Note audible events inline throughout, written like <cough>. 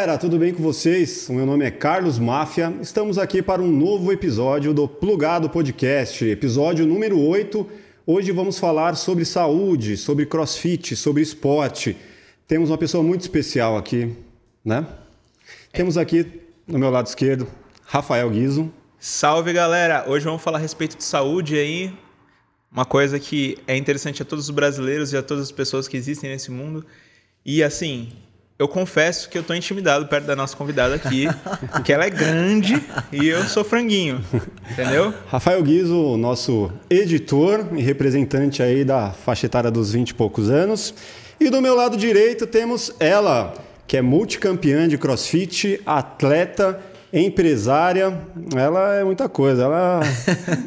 galera, tudo bem com vocês? O meu nome é Carlos Máfia. Estamos aqui para um novo episódio do Plugado Podcast, episódio número 8. Hoje vamos falar sobre saúde, sobre crossfit, sobre esporte. Temos uma pessoa muito especial aqui, né? Temos aqui no meu lado esquerdo Rafael Guizo. Salve galera! Hoje vamos falar a respeito de saúde aí. Uma coisa que é interessante a todos os brasileiros e a todas as pessoas que existem nesse mundo. E assim, eu confesso que eu tô intimidado perto da nossa convidada aqui, <laughs> porque ela é grande e eu sou franguinho, entendeu? Rafael Guizo, nosso editor e representante aí da faixa etária dos 20 e poucos anos. E do meu lado direito temos ela, que é multicampeã de crossfit, atleta, empresária. Ela é muita coisa, ela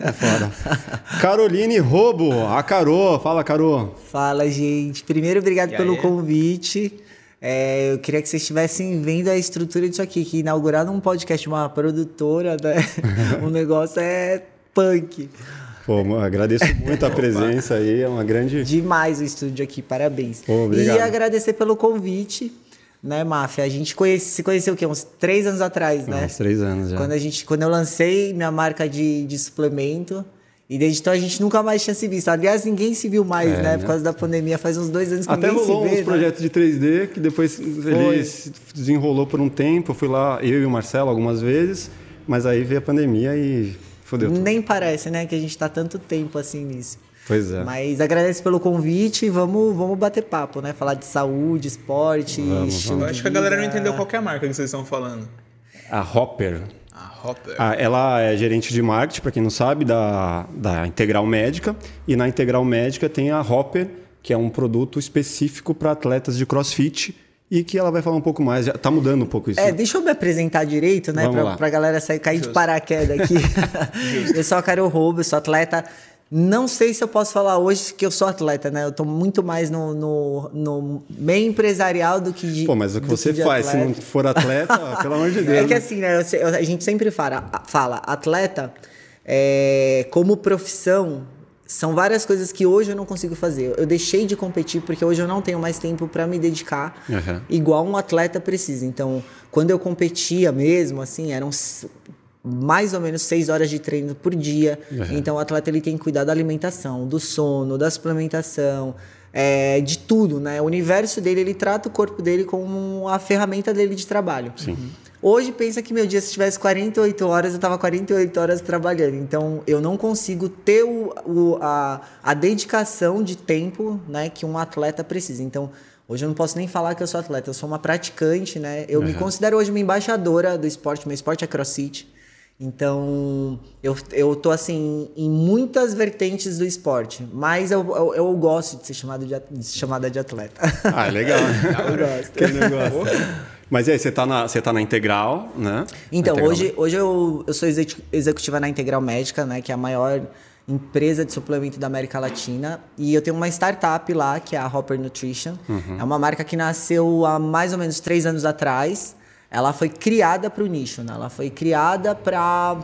é foda. <laughs> Caroline Robo, a Carô. Fala, Carô. Fala, gente. Primeiro, obrigado E pelo aí? convite. É, eu queria que vocês estivessem vendo a estrutura disso aqui, que inaugurar um podcast uma produtora, né? o <laughs> negócio é punk. Pô, mano, agradeço muito a <laughs> presença aí, é uma grande. Demais o estúdio aqui, parabéns. Pô, obrigado. E agradecer pelo convite, né, Máfia? A gente conhece, se conheceu o quê? Uns três anos atrás, né? Uns três anos já. Quando, a gente, quando eu lancei minha marca de, de suplemento. E desde então a gente nunca mais tinha se visto. Aliás, ninguém se viu mais, É, né? né? Por causa da pandemia. Faz uns dois anos que Até ninguém rolou se vê. uns né? projetos de 3D que depois ele se desenrolou por um tempo. Eu fui lá, eu e o Marcelo, algumas vezes, mas aí veio a pandemia e fodeu tudo. Nem parece, né? Que a gente tá tanto tempo assim nisso. Pois é. Mas agradeço pelo convite e vamos, vamos bater papo, né? Falar de saúde, esporte, Vamos, estilo Eu de acho que a galera não entendeu qual que é a marca que vocês estão falando. A Hopper. A Hopper. Ah, ela é gerente de marketing, para quem não sabe, da, da Integral Médica. E na Integral Médica tem a Hopper, que é um produto específico para atletas de crossfit. E que ela vai falar um pouco mais. Já tá mudando um pouco isso. É, deixa eu me apresentar direito, né? Vamos Pra, lá. pra galera sair cair de paraquedas aqui. <laughs> <laughs> eu sou a Carol Roubo, eu sou atleta. Não sei se eu posso falar hoje que eu sou atleta, né? Eu tô muito mais no, no, no meio empresarial do que de. Pô, mas o que você de faz, se atleta. não for atleta, <laughs> pelo amor de Deus. É que né? assim, né? eu a gente sempre fala, fala atleta, é, como profissão, são várias coisas que hoje eu não consigo fazer. Eu deixei de competir porque hoje eu não tenho mais tempo para me dedicar Uhum. igual um atleta precisa. Então, quando eu competia mesmo, assim, eram mais ou menos seis horas de treino por dia. Então, o atleta ele tem que cuidar da alimentação, do sono, da suplementação, é, de tudo, né? O universo dele, ele trata o corpo dele como a ferramenta dele de trabalho. Sim. Hoje, pensa que meu dia, se tivesse 48 horas, eu tava 48 horas trabalhando. Então, eu não consigo ter o, o- a, a dedicação de tempo né, que um atleta precisa. Então, hoje eu não posso nem falar que eu sou atleta, eu sou uma praticante, né? Eu me considero hoje uma embaixadora do esporte, meu esporte é crossfit. Então, eu, eu tô assim em muitas vertentes do esporte, mas eu, eu, eu gosto de ser chamado de, de chamada de atleta. Ah, é legal. <laughs> Eu gosto. que negócio. Mas e aí, você tá na, você tá na Integral, né? Então, Integral hoje, hoje eu, eu sou exec- executiva na Integral Médica, né, que é a maior empresa de suplemento da América Latina. E eu tenho uma startup lá, que é a Hopper Nutrition. É uma marca que nasceu há mais ou menos três anos atrás. Ela foi criada para o nicho, né? Ela foi criada para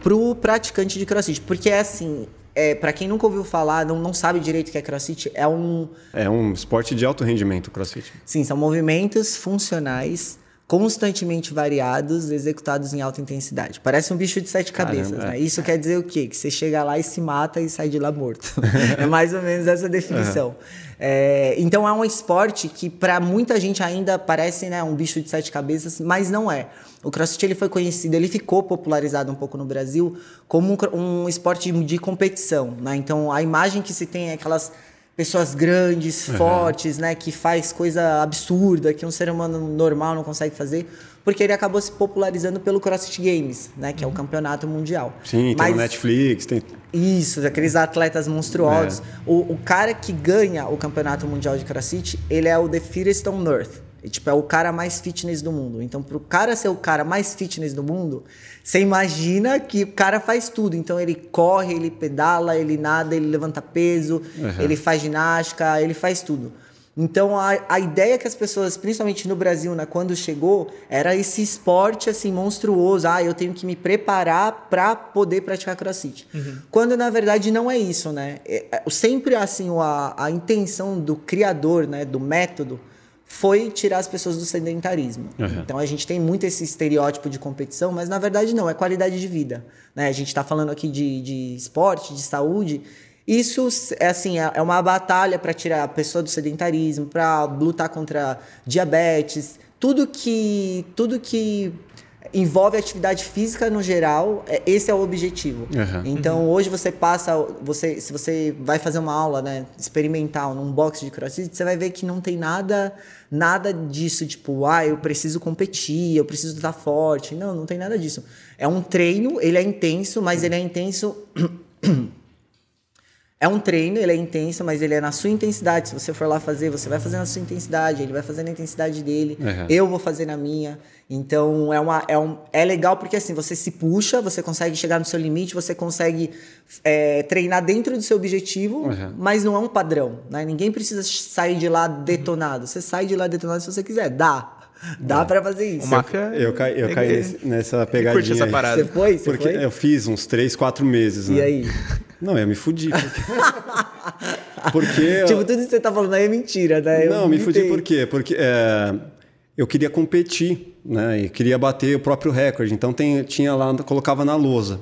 pro praticante de crossfit. Porque é assim, é, para quem nunca ouviu falar, não, não sabe direito o que é crossfit, é um... É um esporte de alto rendimento, crossfit. Sim, são movimentos funcionais constantemente variados, executados em alta intensidade. Parece um bicho de sete Caramba, cabeças, é. né? Isso quer dizer o quê? Que você chega lá e se mata e sai de lá morto. <laughs> é mais ou menos essa definição. É, então é um esporte que para muita gente ainda parece né, um bicho de sete cabeças, mas não é. O CrossFit ele foi conhecido, ele ficou popularizado um pouco no Brasil como um, um esporte de, de competição, né? Então a imagem que se tem é aquelas pessoas grandes, fortes, né, que faz coisa absurda que um ser humano normal não consegue fazer, porque ele acabou se popularizando pelo CrossFit Games, né, que é o campeonato mundial. Sim, tem Mas- no Netflix, tem. isso, aqueles atletas monstruosos. É. O, o cara que ganha o campeonato mundial de crossfit, ele é o The Fittest on Earth. E, tipo, é o cara mais fitness do mundo. Então, pro cara ser o cara mais fitness do mundo, você imagina que o cara faz tudo. Então, ele corre, ele pedala, ele nada, ele levanta peso, ele faz ginástica, ele faz tudo. Então, a, a ideia que as pessoas, principalmente no Brasil, né, quando chegou, era esse esporte assim monstruoso. Ah, eu tenho que me preparar para poder praticar crossfit. Quando na verdade não é isso, né? É- é- sempre assim a, a intenção do criador, né, do método, foi tirar as pessoas do sedentarismo. Uhum. Então a gente tem muito esse estereótipo de competição, mas na verdade não, é qualidade de vida. Né? A gente está falando aqui de, de esporte, de saúde. Isso é assim, é é uma batalha para tirar a pessoa do sedentarismo, para lutar contra diabetes, tudo que tudo que envolve atividade física no geral, é- esse é o objetivo. Uhum. Então hoje você passa, você, se você vai fazer uma aula, né, experimental num box de crossfit, você vai ver que não tem nada, nada disso, tipo, ah, eu preciso competir, eu preciso estar forte. Não, não tem nada disso. É um treino, ele é intenso, mas ele é intenso <clears throat> é um treino, ele é intenso, mas ele é na sua intensidade. Se você for lá fazer, você vai fazer na sua intensidade, ele vai fazer na intensidade dele, Uhum. eu vou fazer na minha. Então é, uma, é, um, é legal porque assim, você se puxa, você consegue chegar no seu limite, você consegue é, treinar dentro do seu objetivo, Uhum. mas não é um padrão. Né? Ninguém precisa sair de lá detonado. Você sai de lá detonado se você quiser. Dá. Dá pra fazer isso. O Mafia. Eu caí, eu caí nessa pegadinha. curte essa parada. Você foi? Você Porque foi? eu fiz uns 3, 4 meses, né? E aí? Não, eu me fudi. Porque, <laughs> porque eu- Tipo, tudo isso que você tá falando aí é mentira, né? Eu Não, me fudi gritei. por quê? Porque é, eu queria competir, né? E queria bater o próprio recorde. Então tem, tinha lá, colocava na lousa.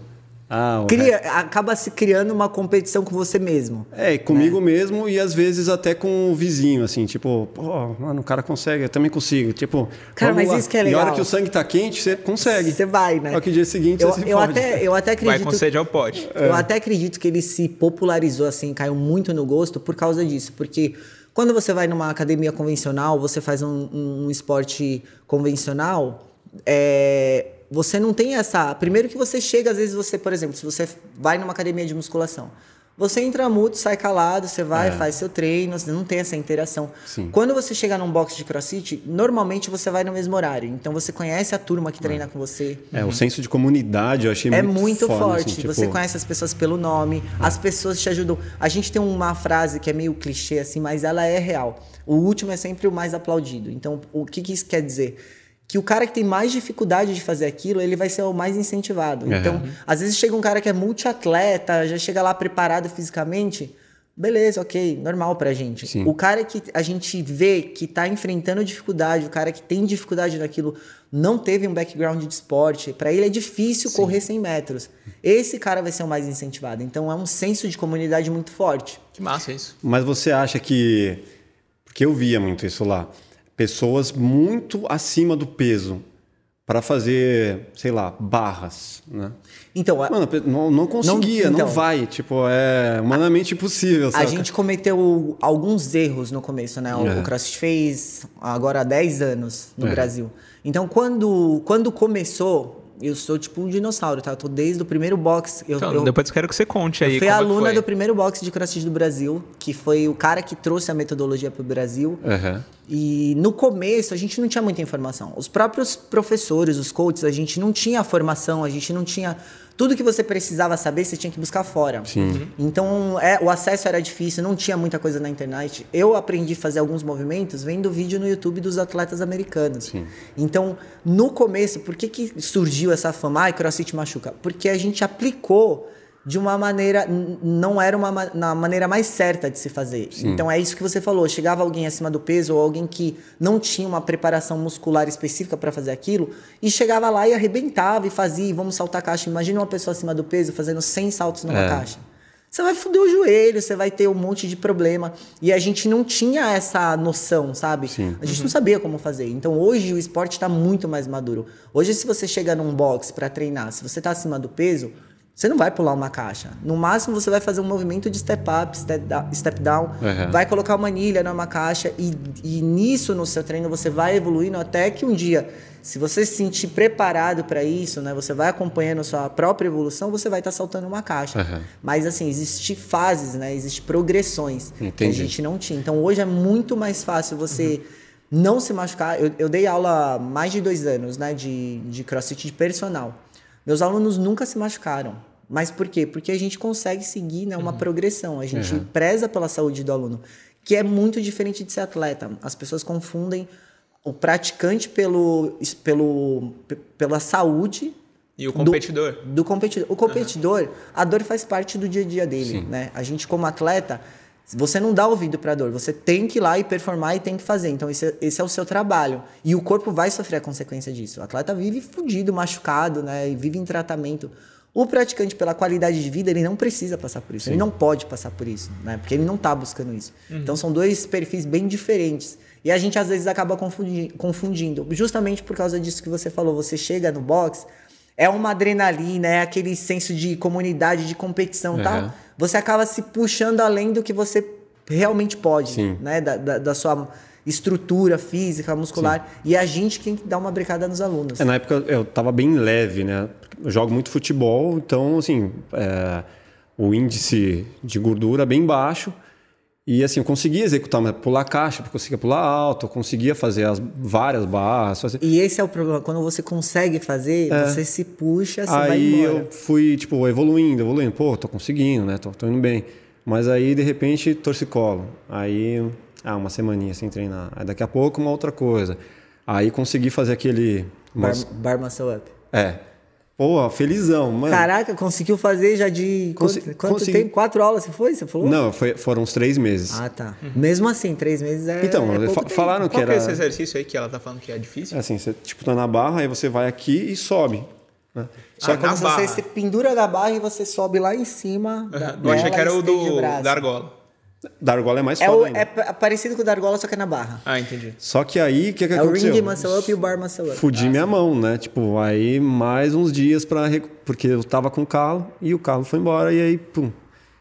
Ah, Cria, acaba se criando uma competição com você mesmo. É, e comigo mesmo e às vezes até com o vizinho, assim, tipo, pô, mano, o cara consegue, eu também consigo. Tipo, Cara, mas lá. isso que é E a legal. hora que o sangue tá quente, você consegue. Você vai, né? Só que dia seguinte eu, você se eu até, eu até Vai acredito. com sede ao pote. Eu até acredito que ele se popularizou assim, caiu muito no gosto por causa disso. Porque quando você vai numa academia convencional, você faz um, um esporte convencional, é, você não tem essa. Primeiro que você chega, às vezes você, por exemplo, se você vai numa academia de musculação. Você entra mudo, sai calado, você vai, faz seu treino, você não tem essa interação. Sim. Quando você chega num box de crossfit, normalmente você vai no mesmo horário. Então você conhece a turma que treina com você. É, o senso de comunidade eu achei É muito muito foda, forte. assim, tipo, Você conhece as pessoas pelo nome, as pessoas te ajudam. A gente tem uma frase que é meio clichê, assim, mas ela é real. O último é sempre o mais aplaudido. Então, o que, que isso quer dizer? Que o cara que tem mais dificuldade de fazer aquilo, ele vai ser o mais incentivado. Uhum. Então, às vezes chega um cara que é multiatleta, já chega lá preparado fisicamente. Beleza, ok, normal pra gente. Sim. O cara que a gente vê que tá enfrentando dificuldade, o cara que tem dificuldade naquilo, não teve um background de esporte, pra ele é difícil correr 100 metros. Esse cara vai ser o mais incentivado. Então é um senso de comunidade muito forte. Que massa isso. Mas você acha que. Porque eu via muito isso lá. Pessoas muito acima do peso para fazer, sei lá, barras, né? Então, a, Mano, não, não conseguia, não, então. vai. Tipo, é humanamente impossível, a gente cometeu alguns erros no começo, né? O, É. o CrossFit fez agora há 10 anos no É. Brasil. Então, quando, quando começou, eu sou tipo um dinossauro, tá? Eu tô desde o primeiro box. Eu, Então, eu, depois eu quero que você conte aí. Eu fui aluna foi. do primeiro box de crossfit do Brasil, que foi o cara que trouxe a metodologia para o Brasil. Aham. E no começo a gente não tinha muita informação. Os próprios professores, os coaches, a gente não tinha a formação, a gente não tinha. Tudo que você precisava saber, você tinha que buscar fora. Sim. Então é, o acesso era difícil, não tinha muita coisa na internet. Eu aprendi a fazer alguns movimentos vendo vídeo no YouTube dos atletas americanos. Sim. Então, no começo, por que, que surgiu essa fama? Ai, crossfit machuca. Porque a gente aplicou de uma maneira. Não era uma ma- na maneira mais certa de se fazer. Então é isso que você falou. Chegava alguém acima do peso ou alguém que não tinha uma preparação muscular específica para fazer aquilo e chegava lá e arrebentava e fazia, e vamos saltar a caixa. Imagina uma pessoa acima do peso fazendo 100 saltos numa É. caixa. Você vai foder o joelho, você vai ter um monte de problema. E a gente não tinha essa noção, sabe? Sim. A gente não sabia como fazer. Então hoje o esporte está muito mais maduro. Hoje, se você chega num box para treinar, se você tá acima do peso, você não vai pular uma caixa. No máximo, você vai fazer um movimento de step up, step down, Uhum. vai colocar uma anilha numa caixa e, e nisso no seu treino você vai evoluindo até que um dia, se você se sentir preparado para isso, né, você vai acompanhando a sua própria evolução, você vai estar saltando uma caixa. Uhum. Mas assim, existem fases, né? Existem progressões que a Entendi. gente não tinha. Então hoje é muito mais fácil você não se machucar. Eu, eu dei aula há mais de dois anos, né? De, de crossfit de personal. Meus alunos nunca se machucaram. Mas por quê? Porque a gente consegue seguir né, uma progressão. A gente Uhum. preza pela saúde do aluno, que é muito diferente de ser atleta. As pessoas confundem o praticante pelo, pelo, pela saúde E o do- competidor? Do, competidor. O competidor, a dor faz parte do dia a dia dele, né? A gente como atleta Você não dá ouvido para dor, você tem que ir lá e performar e tem que fazer. Então, esse, é, esse é o seu trabalho. E o corpo vai sofrer a consequência disso. O atleta vive fudido, machucado, né? E vive em tratamento. O praticante, pela qualidade de vida, ele não precisa passar por isso. Sim. Ele não pode passar por isso, né? Porque ele não está buscando isso. Uhum. Então, são dois perfis bem diferentes. E a gente, às vezes, acaba confundindo. Justamente por causa disso que você falou. Você chega no box, é uma adrenalina, é aquele senso de comunidade, de competição e uhum. tal você acaba se puxando além do que você realmente pode, Sim. né? Da, da, da, sua estrutura física, muscular. Sim. E a gente tem que dar uma brecada nos alunos. É, na época eu estava bem leve, né? Eu jogo muito futebol, então, assim, é, o índice de gordura bem baixo. E assim, eu conseguia executar, pular caixa, eu conseguia pular alto, eu conseguia fazer as várias barras. Fazer... E esse é o problema, quando você consegue fazer, é. você se puxa, você aí vai embora. Aí eu fui, tipo, evoluindo, evoluindo. Pô, tô conseguindo, né? Tô, tô indo bem. Mas aí, de repente, torcicolo. Aí, ah, uma semaninha sem treinar. Aí daqui a pouco, uma outra coisa. Aí consegui fazer aquele... Bar, bar muscle up. É. Pô, felizão, mano. Caraca, conseguiu fazer já de. Consi quanto, quanto consegui... tempo? Quatro aulas você foi? Você falou? Não, foi, foram uns três meses. Ah, tá. Uhum. Mesmo assim, três meses é. Então, é fa falaram que Qual era. Qual é esse exercício aí que ela tá falando que é difícil? É assim, você tipo tá na barra, aí você vai aqui e sobe. Né? Só ah, que você, você pendura da barra e você sobe lá em cima. Uhum. Da, Eu achei que era o do, da argola. Da argola é mais é foda o, ainda. É parecido com o da argola, só que é na barra. Ah, entendi. Só que aí, o que, que é aconteceu? É o ring muscle up e o bar muscle up. Fudi ah, minha sim. mão, né? Tipo, aí mais uns dias para Porque eu tava com o carro e o carro foi embora e aí, pum.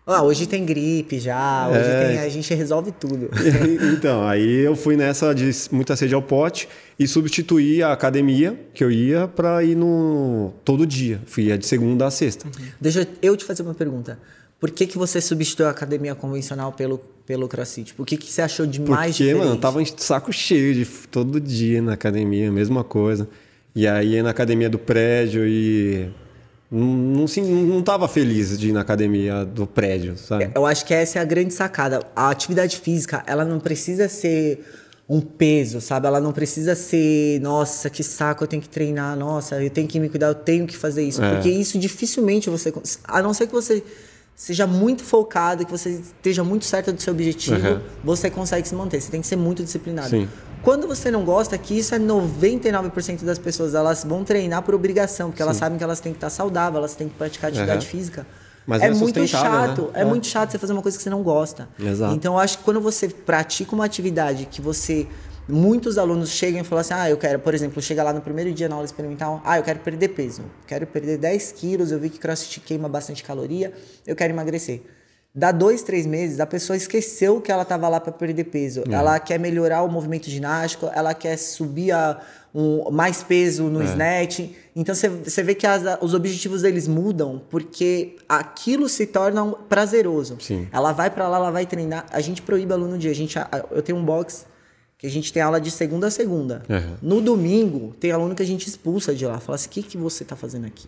Ah, hoje tem gripe já, hoje é... tem, a gente resolve tudo. <laughs> então, aí eu fui nessa de muita sede ao pote e substituí a academia que eu ia para ir no todo dia. Fui de segunda a sexta. Uhum. Deixa eu te fazer uma pergunta. Por que, que você substituiu a academia convencional pelo, pelo CrossFit? Por que, que você achou de mais Porque, diferente? mano, eu tava em saco cheio de todo dia na academia, mesma coisa. E aí na academia do prédio e não, não, não tava feliz de ir na academia do prédio, sabe? Eu acho que essa é a grande sacada. A atividade física, ela não precisa ser um peso, sabe? Ela não precisa ser, nossa, que saco, eu tenho que treinar, nossa, eu tenho que me cuidar, eu tenho que fazer isso. É. Porque isso dificilmente você. A não ser que você seja muito focado, que você esteja muito certo do seu objetivo, uhum. você consegue se manter. Você tem que ser muito disciplinado. Sim. Quando você não gosta, que isso é 99% das pessoas, elas vão treinar por obrigação, porque Sim. elas sabem que elas têm que estar saudáveis, elas têm que praticar atividade uhum. física. Mas é, é muito chato, né? é, é, muito chato você fazer uma coisa que você não gosta. Exato. Então eu acho que quando você pratica uma atividade que você muitos alunos chegam e falam assim: ah, eu quero, por exemplo, chega lá no primeiro dia na aula experimental, ah, eu quero perder peso, quero perder 10 quilos, eu vi que crossfit queima bastante caloria, eu quero emagrecer. Dá dois, três meses, a pessoa esqueceu que ela estava lá para perder peso. É. Ela quer melhorar o movimento ginástico, ela quer subir a, um, mais peso no é. snatch. Então você vê que as, os objetivos deles mudam porque aquilo se torna prazeroso. Sim. Ela vai para lá, ela vai treinar. A gente proíbe aluno de. A gente, eu tenho um box que a gente tem aula de segunda a segunda. Uhum. No domingo, tem aluno que a gente expulsa de lá. Fala assim: o que, que você está fazendo aqui?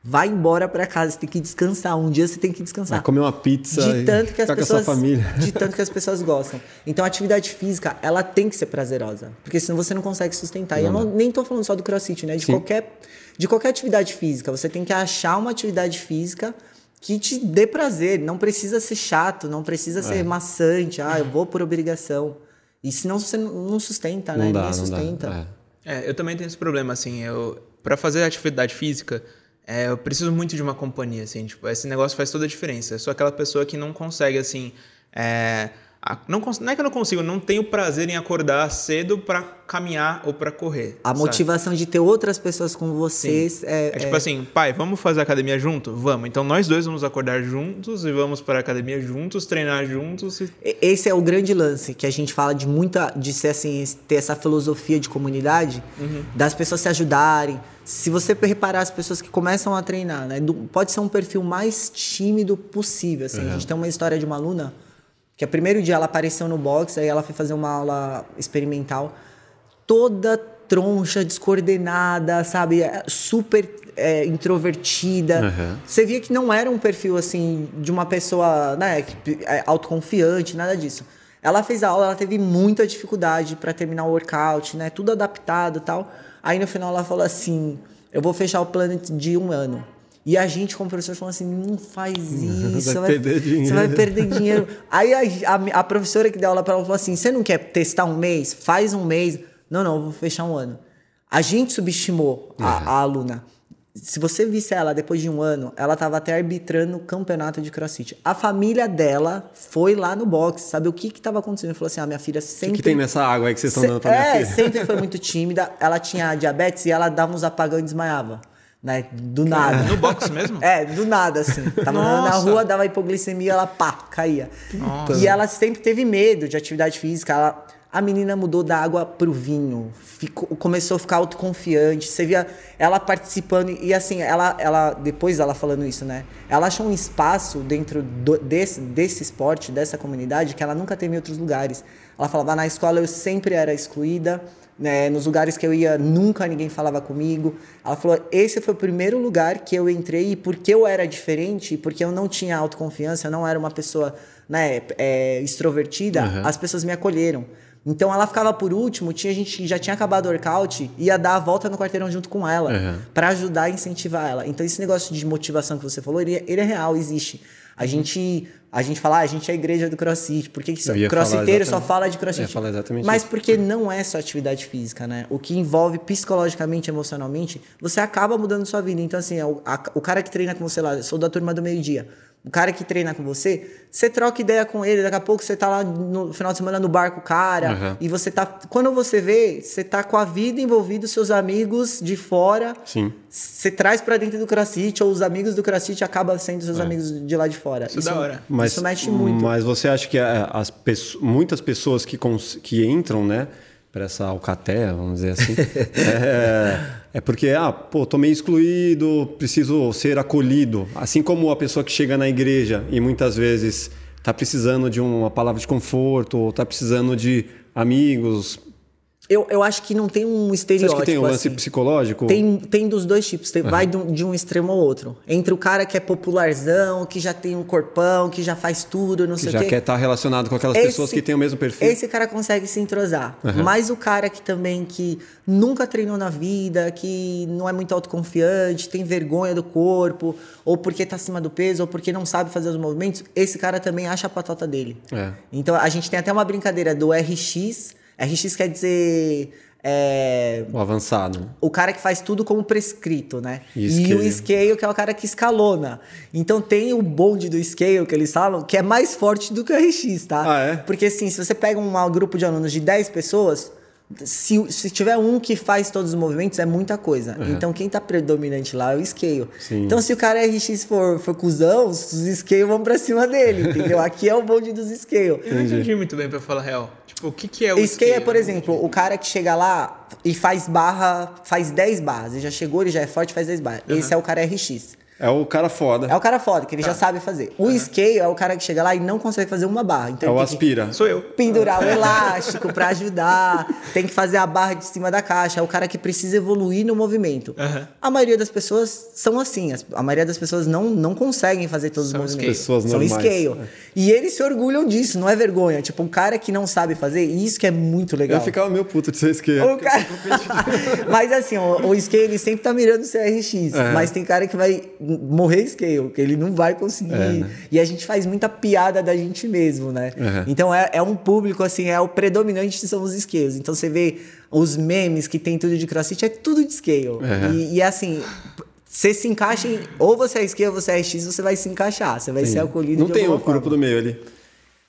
Vai embora para casa, você tem que descansar. Um dia você tem que descansar. Vai comer uma pizza de tanto que as pessoas, sua família. <laughs> De tanto que as pessoas gostam. Então a atividade física, ela tem que ser prazerosa. Porque senão você não consegue sustentar. Não, e eu não, nem tô falando só do crossfit, né? De qualquer, de qualquer atividade física. Você tem que achar uma atividade física que te dê prazer. Não precisa ser chato, não precisa é. ser maçante. Ah, eu vou por obrigação. E senão você não sustenta, né? Não dá, Ninguém sustenta. Não dá. É. é. eu também tenho esse problema, assim. Eu, para fazer atividade física, é, eu preciso muito de uma companhia, assim. Tipo, esse negócio faz toda a diferença. Eu sou aquela pessoa que não consegue, assim. É, não, não, é que eu não consigo, não tenho prazer em acordar cedo para caminhar ou para correr. A sabe? motivação de ter outras pessoas com vocês é, é, tipo é... assim, pai, vamos fazer academia junto? Vamos. Então nós dois vamos acordar juntos e vamos para a academia juntos, treinar juntos. E... Esse é o grande lance que a gente fala de muita, de ser assim, ter essa filosofia de comunidade, uhum. das pessoas se ajudarem. Se você reparar as pessoas que começam a treinar, né, pode ser um perfil mais tímido possível. Assim. Uhum. A gente tem uma história de uma aluna que o primeiro dia ela apareceu no box, aí ela foi fazer uma aula experimental, toda troncha, descoordenada, sabe? É, super é, introvertida. Uhum. Você via que não era um perfil assim de uma pessoa, né, é, autoconfiante, nada disso. Ela fez a aula, ela teve muita dificuldade para terminar o workout, né? Tudo adaptado, tal. Aí no final ela falou assim: "Eu vou fechar o plano de um ano". E a gente, como professor, falou assim: não faz <laughs> isso, vai perder dinheiro. você vai perder dinheiro. <laughs> Aí a, a, a professora que deu aula para ela falou assim: você não quer testar um mês? Faz um mês. Não, não, vou fechar um ano. A gente subestimou a, a aluna. Se você visse ela depois de um ano, ela estava até arbitrando o campeonato de crossfit. A família dela foi lá no box, sabe o que estava acontecendo? Falou assim: ah, minha filha O sempre. que tem nessa água aí que vocês estão dando pra minha É, filha? sempre foi muito tímida. Ela tinha diabetes e ela dava uns apagão e desmaiava. Né? Do nada. No box mesmo? <laughs> É, do nada, assim. Tava andando na rua, dava hipoglicemia, ela pá, caía. Nossa. E ela sempre teve medo de atividade física. Ela, a menina mudou da água pro vinho, ficou, começou a ficar autoconfiante. Você via ela participando e assim, ela, ela depois ela falando isso, né? Ela achou um espaço dentro do- desse, desse esporte, dessa comunidade, que ela nunca teve em outros lugares. Ela falava, na escola eu sempre era excluída, né? nos lugares que eu ia, nunca ninguém falava comigo. Ela falou, esse foi o primeiro lugar que eu entrei e porque eu era diferente, porque eu não tinha autoconfiança, eu não era uma pessoa né, é, extrovertida, as pessoas me acolheram. Então ela ficava por último, tinha gente que já tinha acabado o workout, ia dar a volta no quarteirão junto com ela, Uhum. pra ajudar a incentivar ela. Então esse negócio de motivação que você falou, ele, é- ele é real, existe. A gente, a gente fala, ah, a gente é a igreja do crossfit, por que que falar crossfiteiro só fala de crossfit? Mas isso. porque não é só atividade física, né? O que envolve psicologicamente, emocionalmente, você acaba mudando sua vida. Então, assim, é o, a- o cara que treina com você lá, eu sou da turma do meio-dia. O cara que treina com você, você troca ideia com ele, daqui a pouco você tá lá no final de semana no bar com o cara, Aham. e você tá. Quando você vê, você tá com a vida envolvida, seus amigos de fora. Sim. Você traz pra dentro do crossfit, ou os amigos do crossfit acabam sendo É. seus amigos de lá de fora. Isso é da hora. Mas, isso mexe muito. Mas você acha que é, as muitas pessoas que, que entram, né, para essa alcatéia, vamos dizer assim, <laughs> é, é porque, ah, pô, tô meio excluído, preciso ser acolhido. Assim como a pessoa que chega na igreja e muitas vezes tá precisando de uma palavra de conforto, ou tá precisando de amigos. Eu, eu acho que não tem um Você estereótipo. acha que tem um lance assim. psicológico? Tem, tem dos dois tipos, tem- vai de um, de um extremo ao outro. Entre o cara que é popularzão, que já tem um corpão, que já faz tudo, não que sei já o quê. quer estar relacionado com aquelas Esse- pessoas que têm o mesmo perfil. Esse cara consegue se entrosar. Mas o cara que também que nunca treinou na vida, que não é muito autoconfiante, tem vergonha do corpo, ou porque tá acima do peso, ou porque não sabe fazer os movimentos, esse cara também acha a patota dele. É. Então a gente tem até uma brincadeira do RX. RX quer dizer. é, O avançado. o cara que faz tudo como prescrito, né? E E, o scale, que é o cara que escalona. Então tem o bonde do scale, que eles falam, que é mais forte do que o RX, tá? Ah, é? Porque assim, se você pega um grupo de alunos de 10 pessoas, se, se tiver um que faz todos os movimentos, é muita coisa. Então quem tá predominante lá é o scale. Sim. Então se o cara RX for, for cuzão, os scale vão pra cima dele, entendeu? <laughs> Aqui é o bonde dos scale. Eu não entendi muito bem pra falar a real. O que, que é o Scale é, por né? exemplo, o cara que chega lá e faz barra, faz 10 barras. Ele já chegou, ele já é forte, faz 10 barras. Esse é o cara RX. É o cara foda. É o cara foda, que ele Tá. já sabe fazer. O scale é o cara que chega lá e não consegue fazer uma barra. Então É o aspira. Sou eu. pendurar o elástico pra <laughs> ajudar, tem que fazer a barra de cima da caixa, é o cara que precisa evoluir no movimento. Aham. A maioria das pessoas são assim, as- a maioria das pessoas não, não conseguem fazer todos São os movimentos. scale. Pessoas são normais. scale. E eles se orgulham disso, não é vergonha. Tipo, um cara que não sabe fazer, e isso que é muito legal. Eu ficava meio puto de ser esquerda. O cara... <laughs> mas assim, o, o scale ele sempre tá mirando o CRX. É. Mas tem cara que vai morrer scale, que ele não vai conseguir. É, né? E a gente faz muita piada da gente mesmo, né? Uhum. Então é, é um público, assim, é o predominante são os scales. Então você vê os memes que tem tudo de crossfit, é tudo de scale. Uhum. E, e assim. Você se encaixa em. Ou você é scale ou você é RX, você vai se encaixar. Você vai ser acolhido Não tem o alguma grupo forma. do meio ali.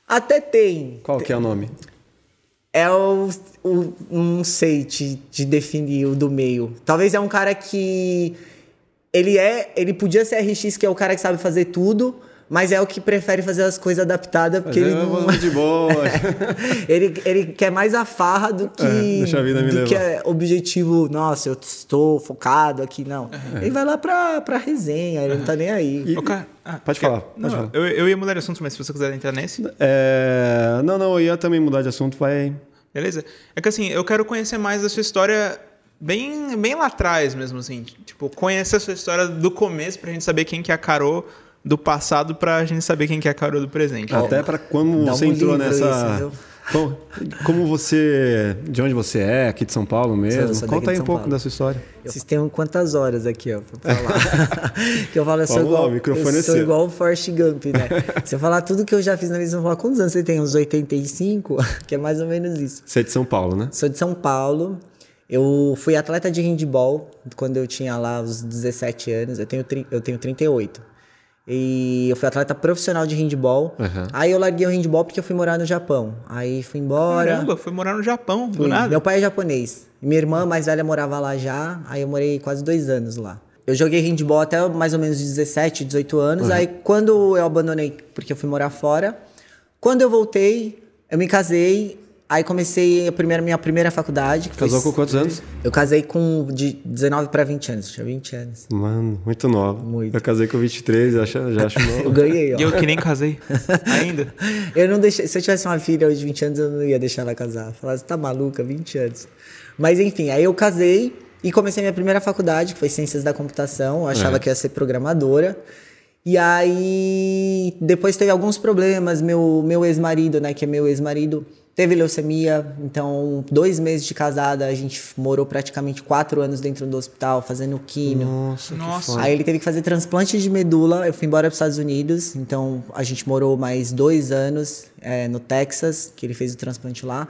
Até tem. Qual que é o nome? É o, o. Não sei te, te definir o do meio. Talvez é um cara que. Ele é. Ele podia ser RX, que é o cara que sabe fazer tudo, mas é o que prefere fazer as coisas adaptadas, porque Mas ele não. de boa. <laughs> ele, ele quer mais a farra do que, É, deixa a vida me do que levar. é objetivo, nossa, eu estou focado aqui, não. Ele vai lá pra, pra resenha, ele não tá nem aí. Ô, cara, ah, Pode falar, pode não, falar. Eu, eu ia mudar de assunto, mas se você quiser entrar nesse, É, Não, não, eu ia também mudar de assunto, vai. beleza? É que assim, eu quero conhecer mais da sua história bem, bem lá atrás mesmo, assim. Tipo, conhecer a sua história do começo pra gente saber quem que é a Carol do passado pra gente saber quem que é a Carol do presente. Até pra quando Dá você um entrou nessa. isso? Bom, como você. De onde você é? Aqui de São Paulo mesmo? Sou- Conta aí um São pouco Paulo. da sua história. Vocês têm quantas horas aqui, ó, pra falar? <laughs> <laughs> que eu falo, eu sou Vamos lá, igual, o microfone eu é sou seu. igual o Forrest Gump, né? <laughs> Se eu falar tudo que eu já fiz na vida, vão falar, quantos anos você tem? Uns 85? que é mais ou menos isso. Você é de São Paulo, né? Sou de São Paulo. Eu fui atleta de handball quando eu tinha lá os 17 anos. Eu tenho, eu tenho 38. E eu fui atleta profissional de handball. Uhum. Aí eu larguei o handball porque eu fui morar no Japão. Aí fui embora. Caramba, foi morar no Japão, do Fui. nada. Meu pai é japonês. Minha irmã mais velha morava lá já. Aí eu morei quase dois anos lá. Eu joguei handball até mais ou menos 17, 18 anos. Aí quando eu abandonei, porque eu fui morar fora. Quando eu voltei, eu me casei. Aí comecei a primeira, minha primeira faculdade. que foi- Casou com quantos anos? Eu casei com de 19 para 20 anos. Tinha 20 anos. Mano, muito nova. Muito. Eu casei com 23, já acho, já acho <laughs> Eu novo. ganhei, ó. E eu que nem casei <laughs> ainda. Eu não deixei. Se eu tivesse uma filha hoje de 20 anos, eu não ia deixar ela casar. Você tá maluca, 20 anos. Mas enfim, aí eu casei e comecei minha primeira faculdade, que foi Ciências da Computação. Eu achava É. que ia ser programadora. E aí, depois teve alguns problemas. Meu, meu ex-marido, né, que é meu ex-marido, teve leucemia. Então, dois meses de casada, a gente morou praticamente quatro anos dentro do hospital, fazendo químio. Nossa, Nossa. Aí ele teve que fazer transplante de medula. Eu fui embora para os Estados Unidos. Então a gente morou mais dois anos é, no Texas, que ele fez o transplante lá.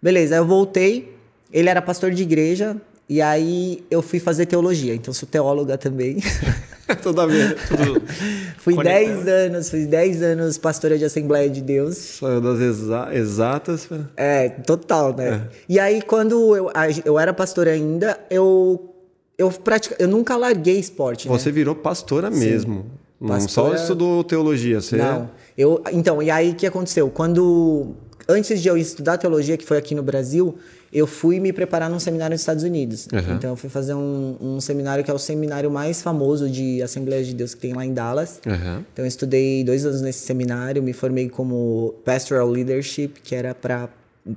Beleza, aí eu voltei. Ele era pastor de igreja. E aí eu fui fazer teologia. Então sou teóloga também. <laughs> <laughs> Toda vez. Tudo. <laughs> fui Conectado. 10 anos, fui 10 anos pastora de Assembleia de Deus. Saiu das exa- exatas. É, total, né? E aí, quando eu, eu era pastor ainda, eu, eu, pratica, eu nunca larguei esporte. né? Você virou pastora mesmo. Não só Pastora- estudou teologia, você. Não. Eu, então, e aí o que aconteceu? Quando. Antes de eu estudar teologia, que foi aqui no Brasil, eu fui me preparar num seminário nos Estados Unidos. Uhum. Então, eu fui fazer um, um seminário que é o seminário mais famoso de Assembleia de Deus que tem lá em Dallas. Aham. Então, eu estudei dois anos nesse seminário, me formei como Pastoral Leadership, que era para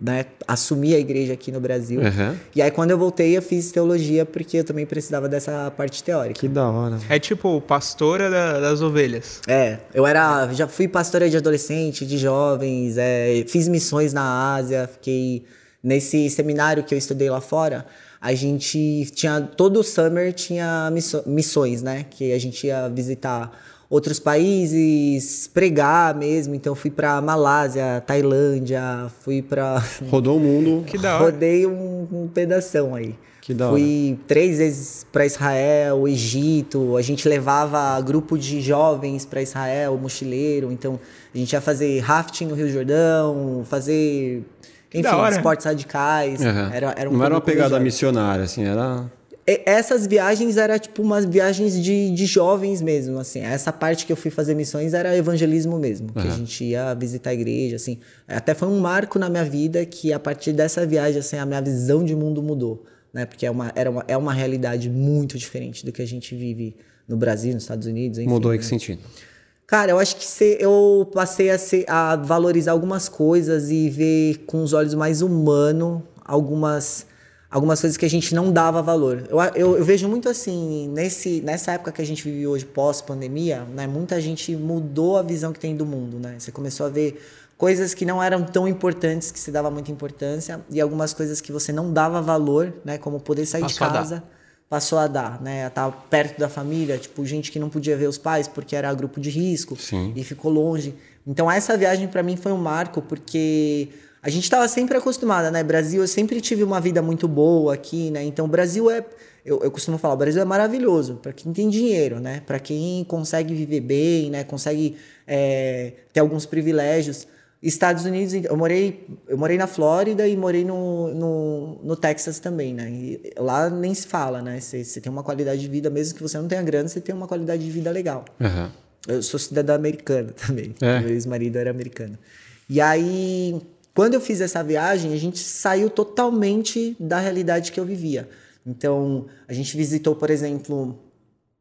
né, assumir a igreja aqui no Brasil. Aham. E aí, quando eu voltei, eu fiz teologia, porque eu também precisava dessa parte teórica. Que da hora. É tipo pastora da- das ovelhas. É, eu era, já fui pastora de adolescente, de jovens, é, fiz missões na Ásia, fiquei nesse seminário que eu estudei lá fora. A gente tinha todo o summer tinha missões, né? Que a gente ia visitar outros países, pregar mesmo. Então eu fui pra Malásia, Tailândia, fui pra <laughs> Rodou o mundo. Que da hora. Rodei um, um pedação aí. Que da Fui três vezes para Israel, Egito. A gente levava grupo de jovens para Israel, mochileiro. Então a gente ia fazer rafting no Rio Jordão, fazer enfim, esportes radicais. Aham. Era, era um Não era uma pegada jovem. missionária, assim, era. E- Essas viagens eram tipo umas viagens de, de jovens mesmo, assim. Essa parte que eu fui fazer missões era evangelismo mesmo, que a gente ia visitar a igreja, assim. Até foi um marco na minha vida que a partir dessa viagem, assim, a minha visão de mundo mudou, né? Porque é uma, era uma, é uma realidade muito diferente do que a gente vive no Brasil, nos Estados Unidos, enfim. Mudou em né? que sentido? Cara, eu acho que se- eu passei a, ser- a valorizar algumas coisas e ver com os olhos mais humanos algumas, algumas coisas que a gente não dava valor. Eu, eu, eu vejo muito assim, nesse, nessa época que a gente vive hoje, pós-pandemia, né, muita gente mudou a visão que tem do mundo. Né? Você começou a ver coisas que não eram tão importantes, que se dava muita importância, e algumas coisas que você não dava valor, né, como poder sair Passou de casa passou a dar, né? A estar perto da família, tipo, gente que não podia ver os pais porque era grupo de risco Sim. e ficou longe. Então essa viagem para mim foi um marco porque a gente estava sempre acostumada, né? Brasil, eu sempre tive uma vida muito boa aqui, né? Então o Brasil é eu, eu costumo falar, o Brasil é maravilhoso para quem tem dinheiro, né? Para quem consegue viver bem, né? Consegue é, ter alguns privilégios. Estados Unidos, eu morei, eu morei na Flórida e morei no, no, no Texas também, né? E lá nem se fala, né? Você, tem uma qualidade de vida, mesmo que você não tenha grana, você tem uma qualidade de vida legal. Aham. Eu sou cidadã americana <laughs> também. É? Meu ex-marido era americano. E aí, quando eu fiz essa viagem, a gente saiu totalmente da realidade que eu vivia. Então, a gente visitou, por exemplo,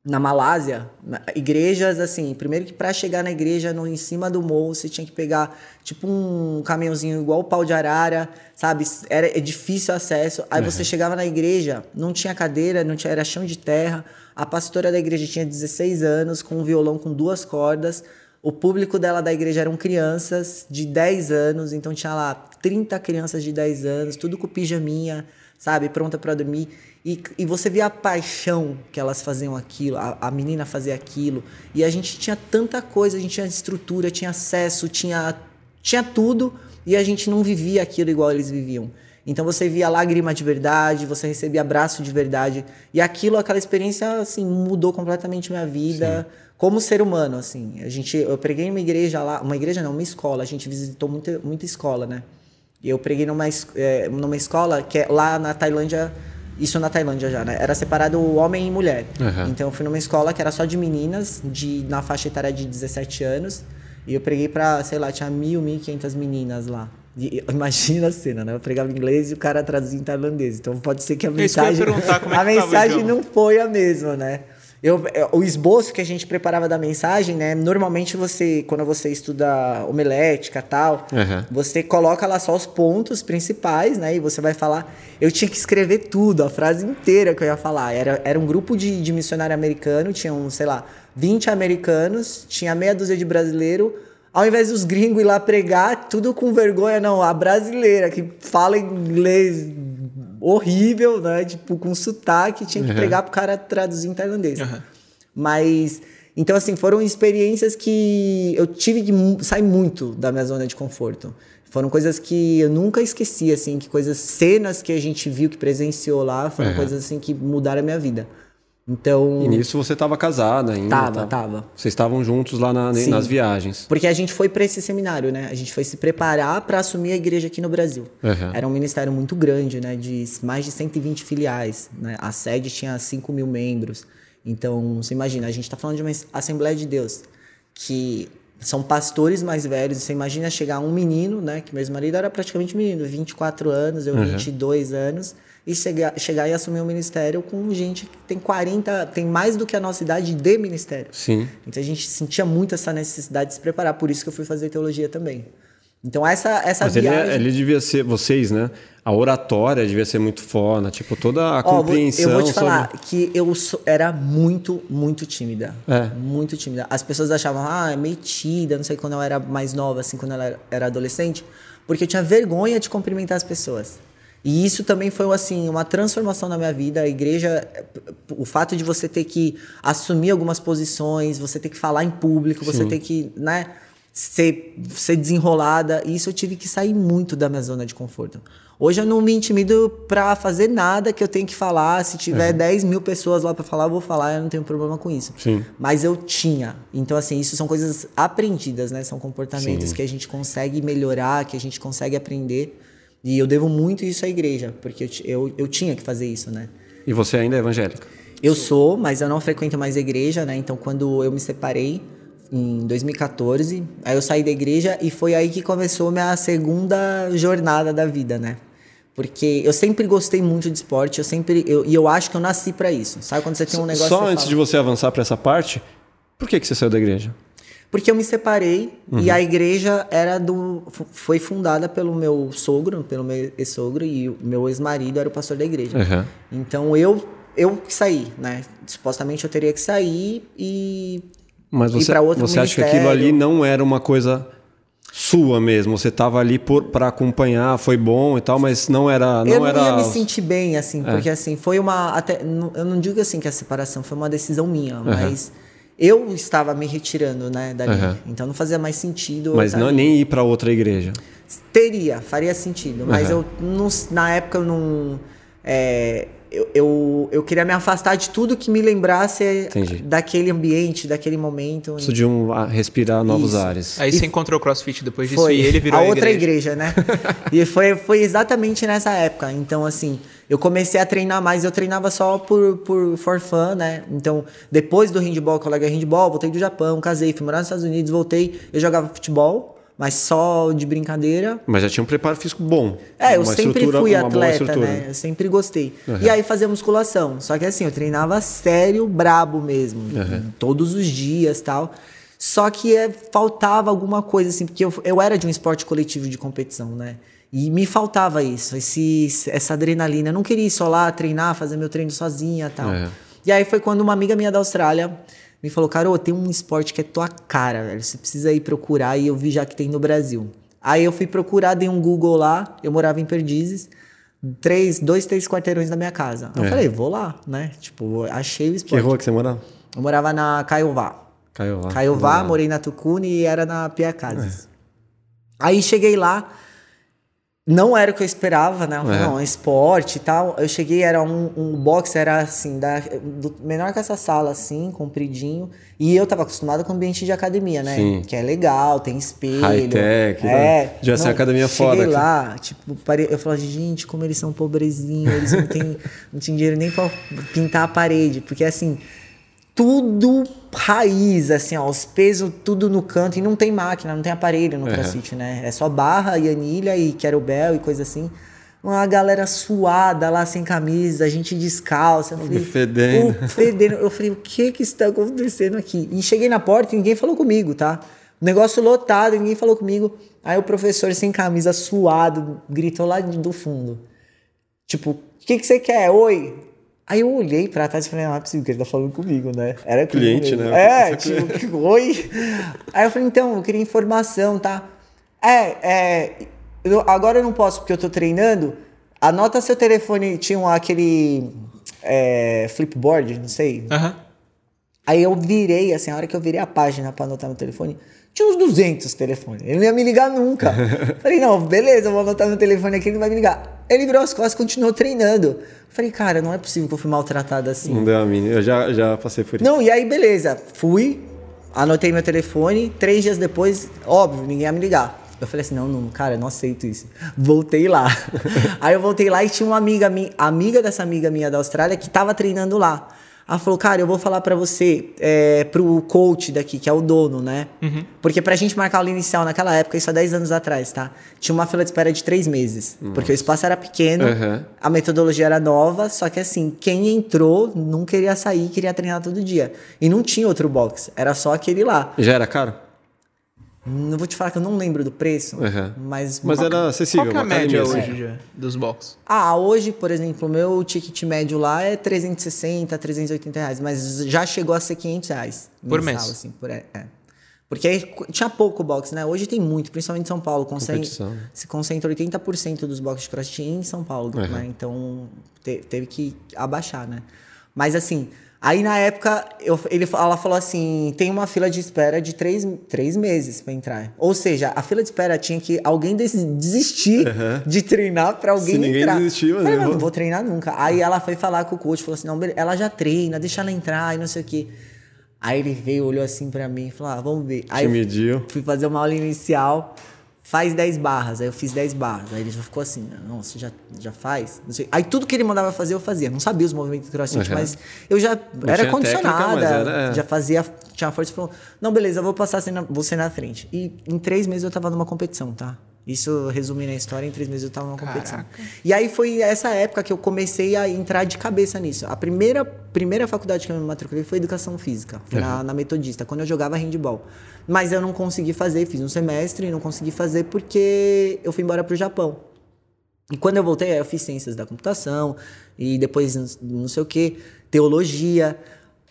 na Malásia, igrejas assim, primeiro que para chegar na igreja no em cima do morro, você tinha que pegar tipo um caminhãozinho igual o pau de arara, sabe? Era é difícil acesso. Aí você chegava na igreja, não tinha cadeira, não tinha era chão de terra. A pastora da igreja tinha 16 anos, com um violão com duas cordas. O público dela da igreja eram crianças de 10 anos, então tinha lá 30 crianças de 10 anos, tudo com pijaminha, sabe, pronta para dormir. E, e você via a paixão que elas faziam aquilo, a, a menina fazia aquilo. E a gente tinha tanta coisa, a gente tinha estrutura, tinha acesso, tinha, tinha tudo, e a gente não vivia aquilo igual eles viviam. Então você via lágrima de verdade, você recebia abraço de verdade. E aquilo, aquela experiência, assim, mudou completamente minha vida. Sim como ser humano, assim. A gente, eu preguei uma igreja lá, uma igreja não, uma escola. A gente visitou muita, muita escola, né? E eu preguei numa, é, numa escola que é lá na Tailândia, isso na Tailândia já, né? Era separado homem e mulher. Uhum. Então eu fui numa escola que era só de meninas, de, na faixa etária de 17 anos. E eu preguei pra, sei lá, tinha mil, mil e quinhentas meninas lá. E, <laughs> imagina a cena, né? Eu pregava inglês e o cara traduzia em tailandês. Então pode ser que a mensagem. Eu como é a mensagem não foi a mesma, né? Eu, é, o esboço que a gente preparava da mensagem, né? Normalmente você, quando você estuda homilética e tal, uhum. você coloca lá só os pontos principais, né? E você vai falar. Eu tinha que escrever tudo, a frase inteira que eu ia falar. Era, era um grupo de, de missionário americano, tinham, sei lá, 20 americanos, tinha meia dúzia de brasileiro. Ao invés dos gringos ir lá pregar, tudo com vergonha, não, a brasileira que fala inglês horrível, né? Tipo, com sotaque, tinha que uhum. pregar pro cara traduzir em tailandês. Uhum. Mas. Então, assim, foram experiências que eu tive que sair muito da minha zona de conforto. Foram coisas que eu nunca esqueci, assim, que coisas, cenas que a gente viu, que presenciou lá, foram uhum. coisas, assim, que mudaram a minha vida. Então. E nisso você estava casada ainda? Tava, tá? tava. Vocês estavam juntos lá na, nas viagens? Porque a gente foi para esse seminário, né? A gente foi se preparar para assumir a igreja aqui no Brasil. Uhum. Era um ministério muito grande, né? De mais de 120 filiais. Né? A sede tinha 5 mil membros. Então, você imagina, a gente está falando de uma Assembleia de Deus que são pastores mais velhos. Você imagina chegar um menino, né? Que meu marido era praticamente menino, 24 anos, eu uhum. 22 anos e chegar, chegar e assumir um ministério com gente que tem 40, tem mais do que a nossa idade de ministério. Sim. Então a gente sentia muito essa necessidade de se preparar, por isso que eu fui fazer teologia também. Então essa essa Mas viagem... ele, ele devia ser vocês, né? A oratória devia ser muito foda, tipo toda a compreensão. eu vou te falar sobre... que eu sou, era muito muito tímida, é. muito tímida. As pessoas achavam ah é metida, não sei quando eu era mais nova, assim quando ela era adolescente, porque eu tinha vergonha de cumprimentar as pessoas. E isso também foi assim uma transformação na minha vida. A igreja, o fato de você ter que assumir algumas posições, você ter que falar em público, você Sim. ter que, né, ser, ser desenrolada. Isso eu tive que sair muito da minha zona de conforto. Hoje eu não me intimido para fazer nada que eu tenho que falar. Se tiver uhum. 10 mil pessoas lá para falar, eu vou falar, eu não tenho problema com isso. Sim. Mas eu tinha. Então, assim, isso são coisas aprendidas, né? São comportamentos Sim. que a gente consegue melhorar, que a gente consegue aprender. E eu devo muito isso à igreja, porque eu, eu, eu tinha que fazer isso, né? E você ainda é evangélica? Eu sou, mas eu não frequento mais a igreja, né? Então, quando eu me separei, em 2014, aí eu saí da igreja e foi aí que começou minha segunda jornada da vida, né? Porque eu sempre gostei muito de esporte, eu sempre eu, e eu acho que eu nasci para isso. Sabe quando você tem um negócio Só antes fala, de você avançar para essa parte, por que que você saiu da igreja? Porque eu me separei uhum. e a igreja era do foi fundada pelo meu sogro, pelo meu ex-sogro e o meu ex-marido era o pastor da igreja. Uhum. Então eu eu que saí, né? Supostamente eu teria que sair e Mas você, ir outro você acha que aquilo ali não era uma coisa sua mesmo, você estava ali para acompanhar, foi bom e tal, mas não era não Eu não era ia me sentir bem assim, é. porque assim, foi uma até eu não digo assim que a separação foi uma decisão minha, uhum. mas eu estava me retirando, né, dali. Uhum. Então não fazia mais sentido. Mas não nem ir para outra igreja. Teria, faria sentido. Mas uhum. eu não, na época eu não. É, eu, eu, eu, queria me afastar de tudo que me lembrasse Entendi. daquele ambiente, daquele momento. Isso de um, respirar novos Isso. ares. Aí e você encontrou o CrossFit depois disso foi e ele virou a, a outra igreja, né? <laughs> e foi, foi exatamente nessa época. Então, assim, eu comecei a treinar mais. Eu treinava só por, por for fun, né? Então, depois do handball, colega handball, voltei do Japão, casei, fui morar nos Estados Unidos, voltei. Eu jogava futebol mas só de brincadeira. Mas já tinha um preparo físico bom. É, eu sempre fui atleta, né? Eu sempre gostei. Uhum. E aí fazia musculação. Só que assim, eu treinava sério, brabo mesmo. Uhum. Todos os dias tal. Só que é, faltava alguma coisa, assim, porque eu, eu era de um esporte coletivo de competição, né? E me faltava isso, esse, essa adrenalina. Eu não queria ir só lá treinar, fazer meu treino sozinha tal. Uhum. E aí foi quando uma amiga minha da Austrália Me falou, Carol, tem um esporte que é tua cara, velho. Você precisa ir procurar e eu vi já que tem no Brasil. Aí eu fui procurar, dei um Google lá, eu morava em Perdizes, três, dois, três quarteirões da minha casa. Aí Eu É. falei, vou lá, né? Tipo, achei o Que esporte. rua que você morava? Eu morava na Caiová. Caiu lá. Caiová, morei na Tucune e era na Pia Casas. Aí cheguei lá, não era o que eu esperava, né? Eu falei, É. Não, é esporte e tal. Eu cheguei, era um, um box, era assim, da, do- menor que essa sala, assim, compridinho. E eu tava acostumado com o ambiente de academia, né? Sim. Que é legal, tem espelho. High-tech, É. né? Já essa academia foda Cheguei aqui. lá, tipo, parei, eu falei, gente, como eles são pobrezinhos, eles não têm, não têm dinheiro nem pra pintar a parede. Porque assim, tudo raiz, assim, ó, os pesos tudo no canto e não tem máquina, não tem aparelho no Uhum. CrossFit, né? É só barra e anilha e kettlebell e coisa assim. Uma galera suada lá sem camisa, a gente descalça. Eu falei, Fedendo. "O- fedendo. Eu falei, o que que está acontecendo aqui? E cheguei na porta e ninguém falou comigo, tá? O negócio lotado, ninguém falou comigo. Aí o professor sem camisa, suado, gritou lá do fundo. Tipo, o que, que você quer? Oi? Aí eu olhei pra trás e falei, não é possível que ele tá falando comigo, né? Era Cliente, mesmo. né? É, tipo, <laughs> oi? Aí eu falei, então, eu queria informação, tá? É, é, eu- agora eu não posso porque eu tô treinando. Anota seu telefone, tinha um- aquele é, flipboard, não sei. Aham. Aí eu virei, assim, a hora que eu virei a página pra anotar meu telefone, tinha uns 200 telefones. Ele não ia me ligar nunca. <laughs> Falei, não, beleza, vou anotar meu telefone aqui, ele não vai me ligar. Ele virou as costas e continuou treinando. Falei, cara, não é possível que eu fui maltratado assim. Não deu a mínima. Eu já, já passei por isso. Não, e aí, beleza. Fui, anotei meu telefone. Três dias depois, óbvio, ninguém ia me ligar. Eu falei assim, não, não, cara, eu não aceito isso. Voltei lá. <laughs> aí eu voltei lá e tinha uma amiga minha, amiga dessa amiga minha da Austrália que tava treinando lá. Ela falou, cara, eu vou falar pra você, é, pro coach daqui, que é o dono, né? Porque pra gente marcar aula inicial naquela época, isso há 10 anos atrás, tá? Tinha uma fila de espera de 3 meses. Porque o espaço era pequeno, Aham. a metodologia era nova, só que assim, quem entrou não queria sair, queria treinar todo dia. E não tinha outro box, era só aquele lá. Já era caro? Não vou te falar que eu não lembro do preço, Aham. mas. Mas era acessível. Qual que é a média academia, hoje assim. já, dos box? Ah, hoje, por exemplo, o meu ticket médio lá é 360, 380 reais, mas já chegou a ser 500 reais. Por mensal, mês? Assim, por, é. é. Porque tinha pouco box, né? Hoje tem muito, principalmente em São Paulo. Concentra, Competição, né? se concentra 80% dos boxes de crossfit em São Paulo, Uhum. né? Então te- teve que abaixar, né? Mas assim, aí na época eu, ele, ela falou assim: tem uma fila de espera de três, três meses pra entrar. Ou seja, a fila de espera tinha que alguém des- desistir de treinar pra alguém Se ninguém entrar. desistir, mas Falei, eu "Mas vou- não vou treinar nunca. Aí ela foi falar com o coach, falou assim: não, ela já treina, deixa ela entrar e não sei o quê. Aí ele veio, olhou assim pra mim e falou: ah, vamos ver. Aí Te mediu. fui fazer uma aula inicial, faz 10 barras. Aí eu fiz 10 barras. Aí ele já ficou assim: não, você já, já faz? Aí tudo que ele mandava fazer, eu fazia. Não sabia os movimentos do crossfit, Uhum. mas eu já Não era condicionada. técnica, era- é. Já fazia, tinha força. Falou: não, beleza, eu vou passar você na, você na frente. E em três meses eu tava numa competição, tá? Isso resumindo a história, em três meses eu tava numa competição. E aí foi essa época que eu comecei a entrar de cabeça nisso. A primeira, primeira faculdade que eu me matriculei foi educação física, foi na, na Metodista, quando eu jogava handball. Mas eu não consegui fazer, fiz um semestre e não consegui fazer porque eu fui embora pro Japão. E quando eu voltei, aí eu fiz ciências da computação e depois não- não sei o que, teologia.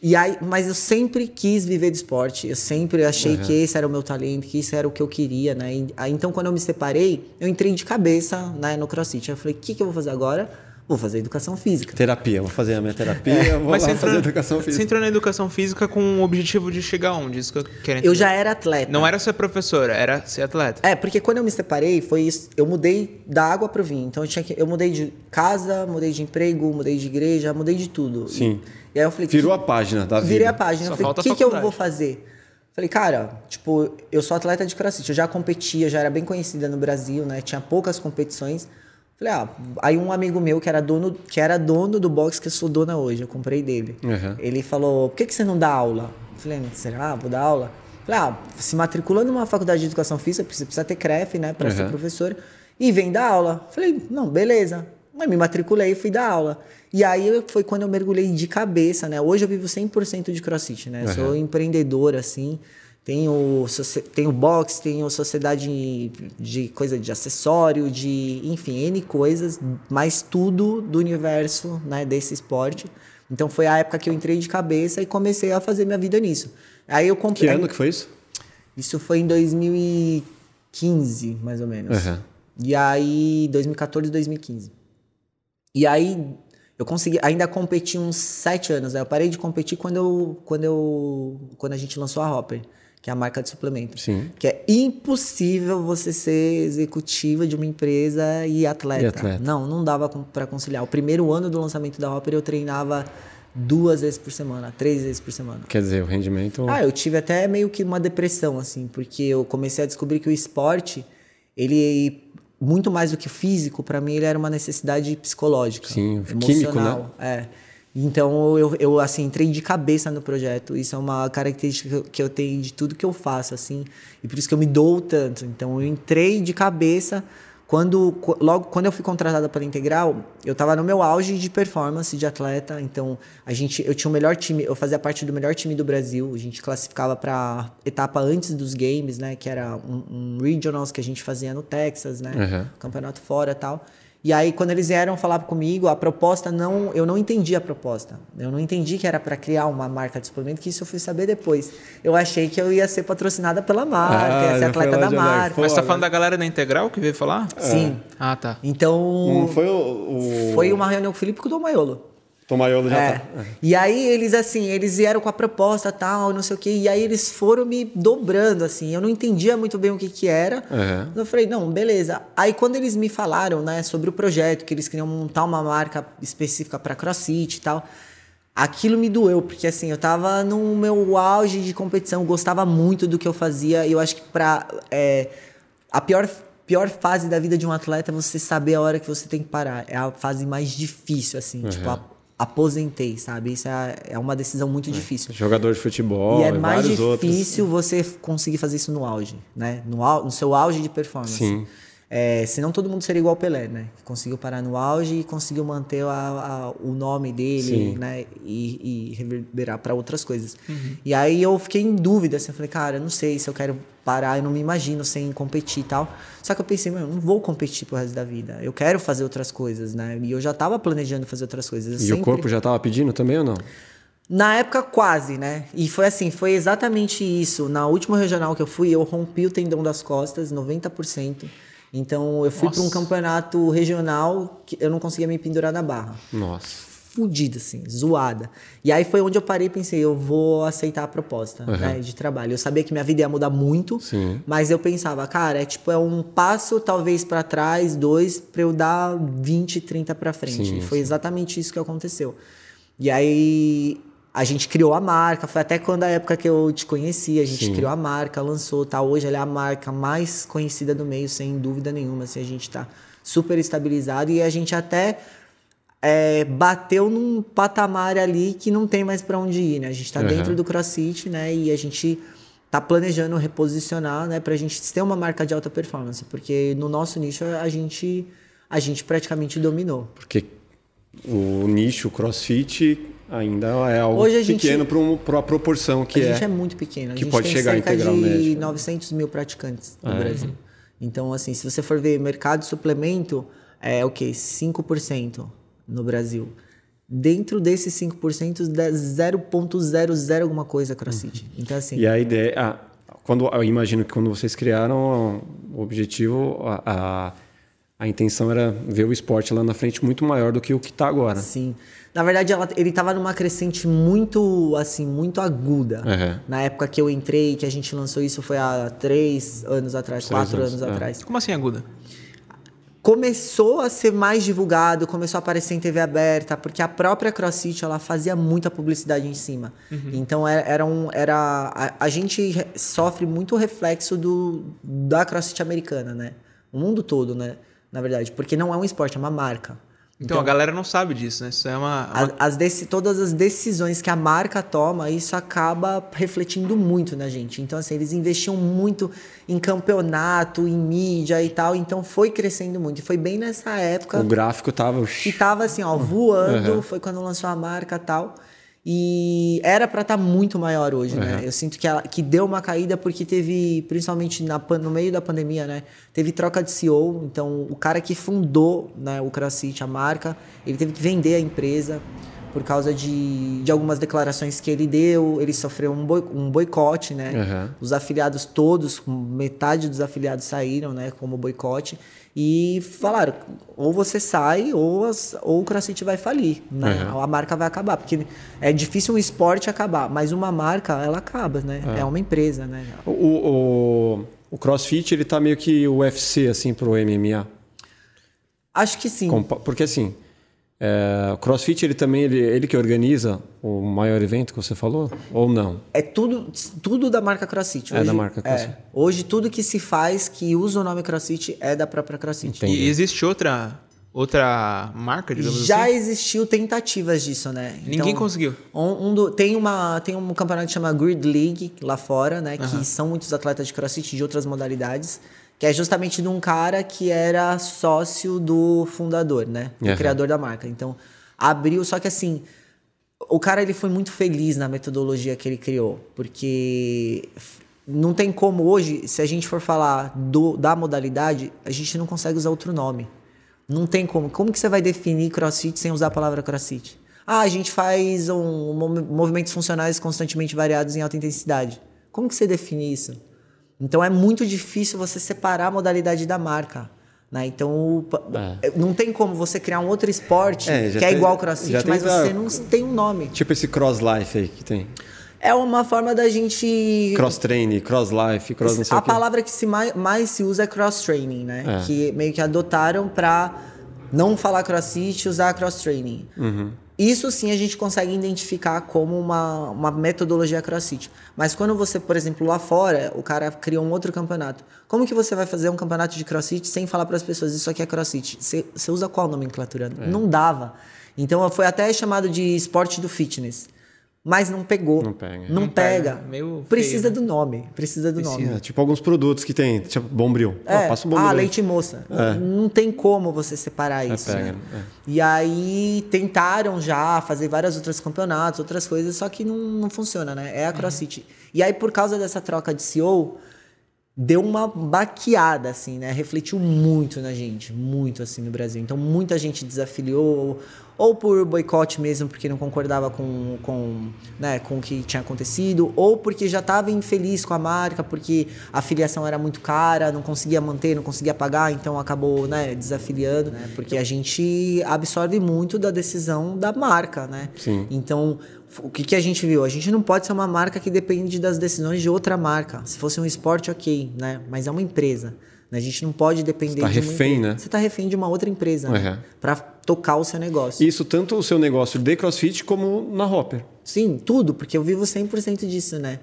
E aí, mas eu sempre quis viver de esporte. Eu sempre achei que esse era o meu talento, que isso era o que eu queria, né? E, aí, então, quando eu me separei, eu entrei de cabeça né, no CrossFit. Eu falei, o que, que eu vou fazer agora? Vou fazer educação física. Terapia. Vou fazer a minha terapia, vou Mas lá você entrou, fazer educação você física. entrou na educação física com o objetivo de chegar onde? Isso que eu quero entender. Eu já era atleta. Não era ser professora, era ser atleta. É, porque quando eu me separei, foi isso. Eu mudei da água pro vinho. Então eu tinha que. Eu mudei de casa, mudei de emprego, mudei de igreja, mudei de tudo. Sim. E, e aí eu falei. Virou que- a página da vida. Virei a página. Só eu falei, o que, que eu vou fazer? Falei, cara, tipo, eu sou atleta de crossfit, eu já competia, já era bem conhecida no Brasil, né? Tinha poucas competições. Falei, ah, aí um amigo meu que era dono, que era dono do box que eu sou dona hoje, eu comprei dele. Uhum. Ele falou, por que, que você não dá aula? Eu falei, será? Vou dar aula? Eu Falei, ah, se matricula numa faculdade de educação física, você precisa ter CREF, né, ser Uhum. professor, e vem dar aula. Eu Falei, não, beleza. Mas me matriculei e fui dar aula. E aí foi quando eu mergulhei de cabeça, né? Hoje eu vivo 100% de crossfit, né? Uhum. Sou empreendedor, assim. Tenho, socie- tenho box, tenho sociedade de coisa de acessório, de, enfim, N coisas, mas tudo do universo, né, desse esporte. Então foi a época que eu entrei de cabeça e comecei a fazer minha vida nisso. Aí eu comprei. Que ano que foi isso? Isso foi em 2015, mais ou menos. Uhum. E aí, 2014, 2015. E aí, eu consegui, ainda competi uns sete anos. Né? Eu parei de competir quando, eu, quando, eu, quando a gente lançou a Hopper, que é a marca de suplemento. Sim. Que é impossível você ser executiva de uma empresa e atleta. E atleta. Não, não dava para conciliar. O primeiro ano do lançamento da Hopper, eu treinava duas vezes por semana, três vezes por semana. Quer dizer, o rendimento. Ah, eu tive até meio que uma depressão, assim, porque eu comecei a descobrir que o esporte, ele muito mais do que físico, para mim ele era uma necessidade psicológica, Sim, emocional, químico, né? É. Então eu, eu assim entrei de cabeça no projeto. Isso é uma característica que eu, tenho de tudo que eu faço, assim, e por isso que eu me dou tanto. Então eu entrei de cabeça quando logo quando eu fui contratada pela Integral, eu estava no meu auge de performance de atleta, então a gente eu tinha o melhor time, eu fazia parte do melhor time do Brasil, a gente classificava para etapa antes dos games, né, que era um, um, regionals que a gente fazia no Texas, né, uhum. campeonato fora, tal. E aí, quando eles vieram falar comigo, a proposta não. Eu não entendi a proposta. Eu não entendi que era para criar uma marca de suplemento, que isso eu fui saber depois. Eu achei que eu ia ser patrocinada pela marca, Ah, ia ser atleta da marca. Mas tá falando da galera da Integral que veio falar? Sim. Ah, tá. Então. Não foi o. o... Foi uma reunião com o Felipe com Tomaiolo já É. tá. E aí eles assim, eles vieram com a proposta tal, não sei o quê, e aí eles foram me dobrando assim. Eu não entendia muito bem o que que era. Uhum. Eu falei, não, beleza. Aí quando eles me falaram, né, sobre o projeto, que eles queriam montar uma marca específica para CrossFit e tal, aquilo me doeu, porque assim, eu tava no meu auge de competição, gostava muito do que eu fazia, e eu acho que para a pior pior fase da vida de um atleta é você saber a hora que você tem que parar. É a fase mais difícil assim, tipo, a- aposentei, sabe? Isso é, é uma decisão muito difícil. Jogador de futebol E é e mais vários outros. difícil você conseguir fazer isso no auge, né? No, au- no seu auge de performance. Sim. É, senão todo mundo seria igual ao Pelé, né? Que Conseguiu parar no auge e conseguiu manter a- a- o nome dele, Sim. né? E, e reverberar para outras coisas. E aí eu fiquei em dúvida, assim, eu falei, cara, eu não sei se eu quero parar, eu não me imagino sem competir e tal. Só que eu pensei, eu não vou competir pro resto da vida. Eu quero fazer outras coisas, né? E eu já tava planejando fazer outras coisas. Eu E o sempre- corpo já tava pedindo também ou não? na época, quase, né? E foi assim, foi exatamente isso. Na última regional que eu fui, eu rompi o tendão das costas, 90%. Então, eu fui para um campeonato regional que eu não conseguia me pendurar na barra. Nossa. Fudida, assim, zoada. E aí foi onde eu parei e pensei, eu vou aceitar a proposta Uhum. né, de trabalho. Eu sabia que minha vida ia mudar muito, Sim. mas eu pensava, cara, é tipo, é um passo talvez para trás, dois, para eu dar 20, 30 para frente. Sim, e foi exatamente isso que aconteceu. E aí a gente criou a marca, foi até quando a época que eu te conheci, a gente Sim. criou a marca, lançou, tá? Hoje ela é a marca mais conhecida do meio, sem dúvida nenhuma, assim, a gente tá super estabilizado e a gente até é, bateu num patamar ali que não tem mais para onde ir, né? A gente tá Uhum. dentro do CrossFit, né? E a gente tá planejando reposicionar, né, pra gente ter uma marca de alta performance, porque no nosso nicho a gente a gente praticamente dominou. Porque o nicho crossfit ainda é algo a gente- pequeno para a proporção que a é. gente é muito pequeno. A que gente pode tem chegar a cerca de médico, né? 900 mil praticantes no Ah, é? Brasil. Então, assim, se você for ver mercado de suplemento, é o quê? 5% no Brasil. Dentro desses 5%, dá 0,00 alguma coisa crossfit. Então, assim, E a ideia. ah, quando, eu imagino que quando vocês criaram o objetivo, a, a, a intenção era ver o esporte lá na frente muito maior do que o que está agora. Sim. Na verdade, ela- ele estava numa crescente muito, assim, muito aguda. Uhum. Na época que eu entrei, que a gente lançou isso, foi há três anos atrás, Três quatro anos, anos, é. atrás. Como assim aguda? Começou a ser mais divulgado, começou a aparecer em TV aberta, porque a própria CrossFit, ela fazia muita publicidade em cima. Então, era, era um... Era, a, a gente re- sofre muito reflexo do, da CrossFit americana, né? O mundo todo, né? Na verdade, porque não é um esporte, é uma marca. Então, a galera não sabe disso, né? Isso é uma. uma- As, as deci- todas as decisões que a marca toma, isso acaba refletindo muito na gente. Então, assim, eles investiam muito em campeonato, em mídia e tal. Então, foi crescendo muito. E foi bem nessa época O gráfico tava. que tava, assim, ó, <laughs> voando. Uhum. Foi quando lançou a marca e tal. E era para estar muito maior hoje, né? Eu sinto que, ela, que deu uma caída porque teve, principalmente na, no meio da pandemia, né? Teve troca de CEO. Então, o cara que fundou né, o CrossFit, a marca, ele teve que vender a empresa. por causa de, de algumas declarações que ele deu. Ele sofreu um, boi, um boicote, né? Uhum. Os afiliados todos, metade dos afiliados saíram, né? Como boicote. E falaram, ou você sai, ou, as, ou o CrossFit vai falir. Né? Uhum. A marca vai acabar. Porque é difícil um esporte acabar, mas uma marca, ela acaba, né? É, uma empresa, né? O, o, o CrossFit, ele tá meio que o UFC, assim, pro MMA. Acho que sim. Compa- Porque assim, é, o CrossFit ele também ele, ele que organiza o maior evento que você falou ou não? É tudo, tudo da marca CrossFit. É da marca CrossFit. é. hoje tudo que se faz que usa o nome CrossFit é da própria CrossFit. Entendi. E existe outra, outra marca, digamos Já assim? existiu tentativas disso, né? Ninguém conseguiu. Um, um do- tem, uma, tem um campeonato que chama Grid League lá fora, né? Que são muitos atletas de crossfit de outras modalidades. Que é justamente de um cara que era sócio do fundador, né? Do Aham. criador da marca. Então, abriu. Só que assim, o cara ele foi muito feliz na metodologia que ele criou. Porque não tem como hoje, se a gente for falar do, da modalidade, a gente não consegue usar outro nome. Não tem como. Como que você vai definir crossfit sem usar a palavra crossfit? Ah, a gente faz um, mov- movimentos funcionais constantemente variados em alta intensidade. Como que você define isso? Então é muito difícil você separar a modalidade da marca. Né? Então o pa- não tem como você criar um outro esporte É, que é tem- igual ao crossfit, mas você não tem um nome. Tipo esse cross life aí que tem. É uma forma da gente Cross training, cross não sei a palavra que se mais, mais se usa é cross training, né? É. Que meio que adotaram pra não falar crossfit e usar cross training. Uhum. Isso sim a gente consegue identificar como uma, uma metodologia crossfit. Mas quando você, por exemplo, lá fora, o cara criou um outro campeonato. Como que você vai fazer um campeonato de crossfit sem falar para as pessoas isso aqui é crossfit? Você, você usa qual nomenclatura? É. Não dava. Então foi até chamado de esporte do fitness. Mas não pegou. Não pega. Não, Não pega. pega. Meio Precisa feio, né? do nome. Precisa do nome. É, tipo alguns produtos que tem, tipo bombril. É, Ó, passa um bombril. ah, leite moça. Não tem como você separar isso. pega, né? é. E aí tentaram já fazer vários outros campeonatos, outras coisas, só que não, não funciona, né? É a CrossFit. E aí, por causa dessa troca de CEO, deu uma baqueada, assim, né? Refletiu muito na gente, muito assim no Brasil. Então, muita gente desafiliou, ou por boicote mesmo, porque não concordava com, com, né, com o que tinha acontecido, ou porque já estava infeliz com a marca, porque a filiação era muito cara, não conseguia manter, não conseguia pagar, então acabou, né, desafiliando, né? Porque a gente absorve muito da decisão da marca, né? Sim. Então, o que, que a gente viu? A gente não pode ser uma marca que depende das decisões de outra marca. Se fosse um esporte, ok, né? Mas é uma empresa. né? A gente não pode depender tá de uma refém, empresa. né? Você está refém de uma outra empresa, Uhum. né? Para tocar o seu negócio. Isso tanto o seu negócio de crossfit como na Hopper. Sim, tudo, porque eu vivo 100% disso, né?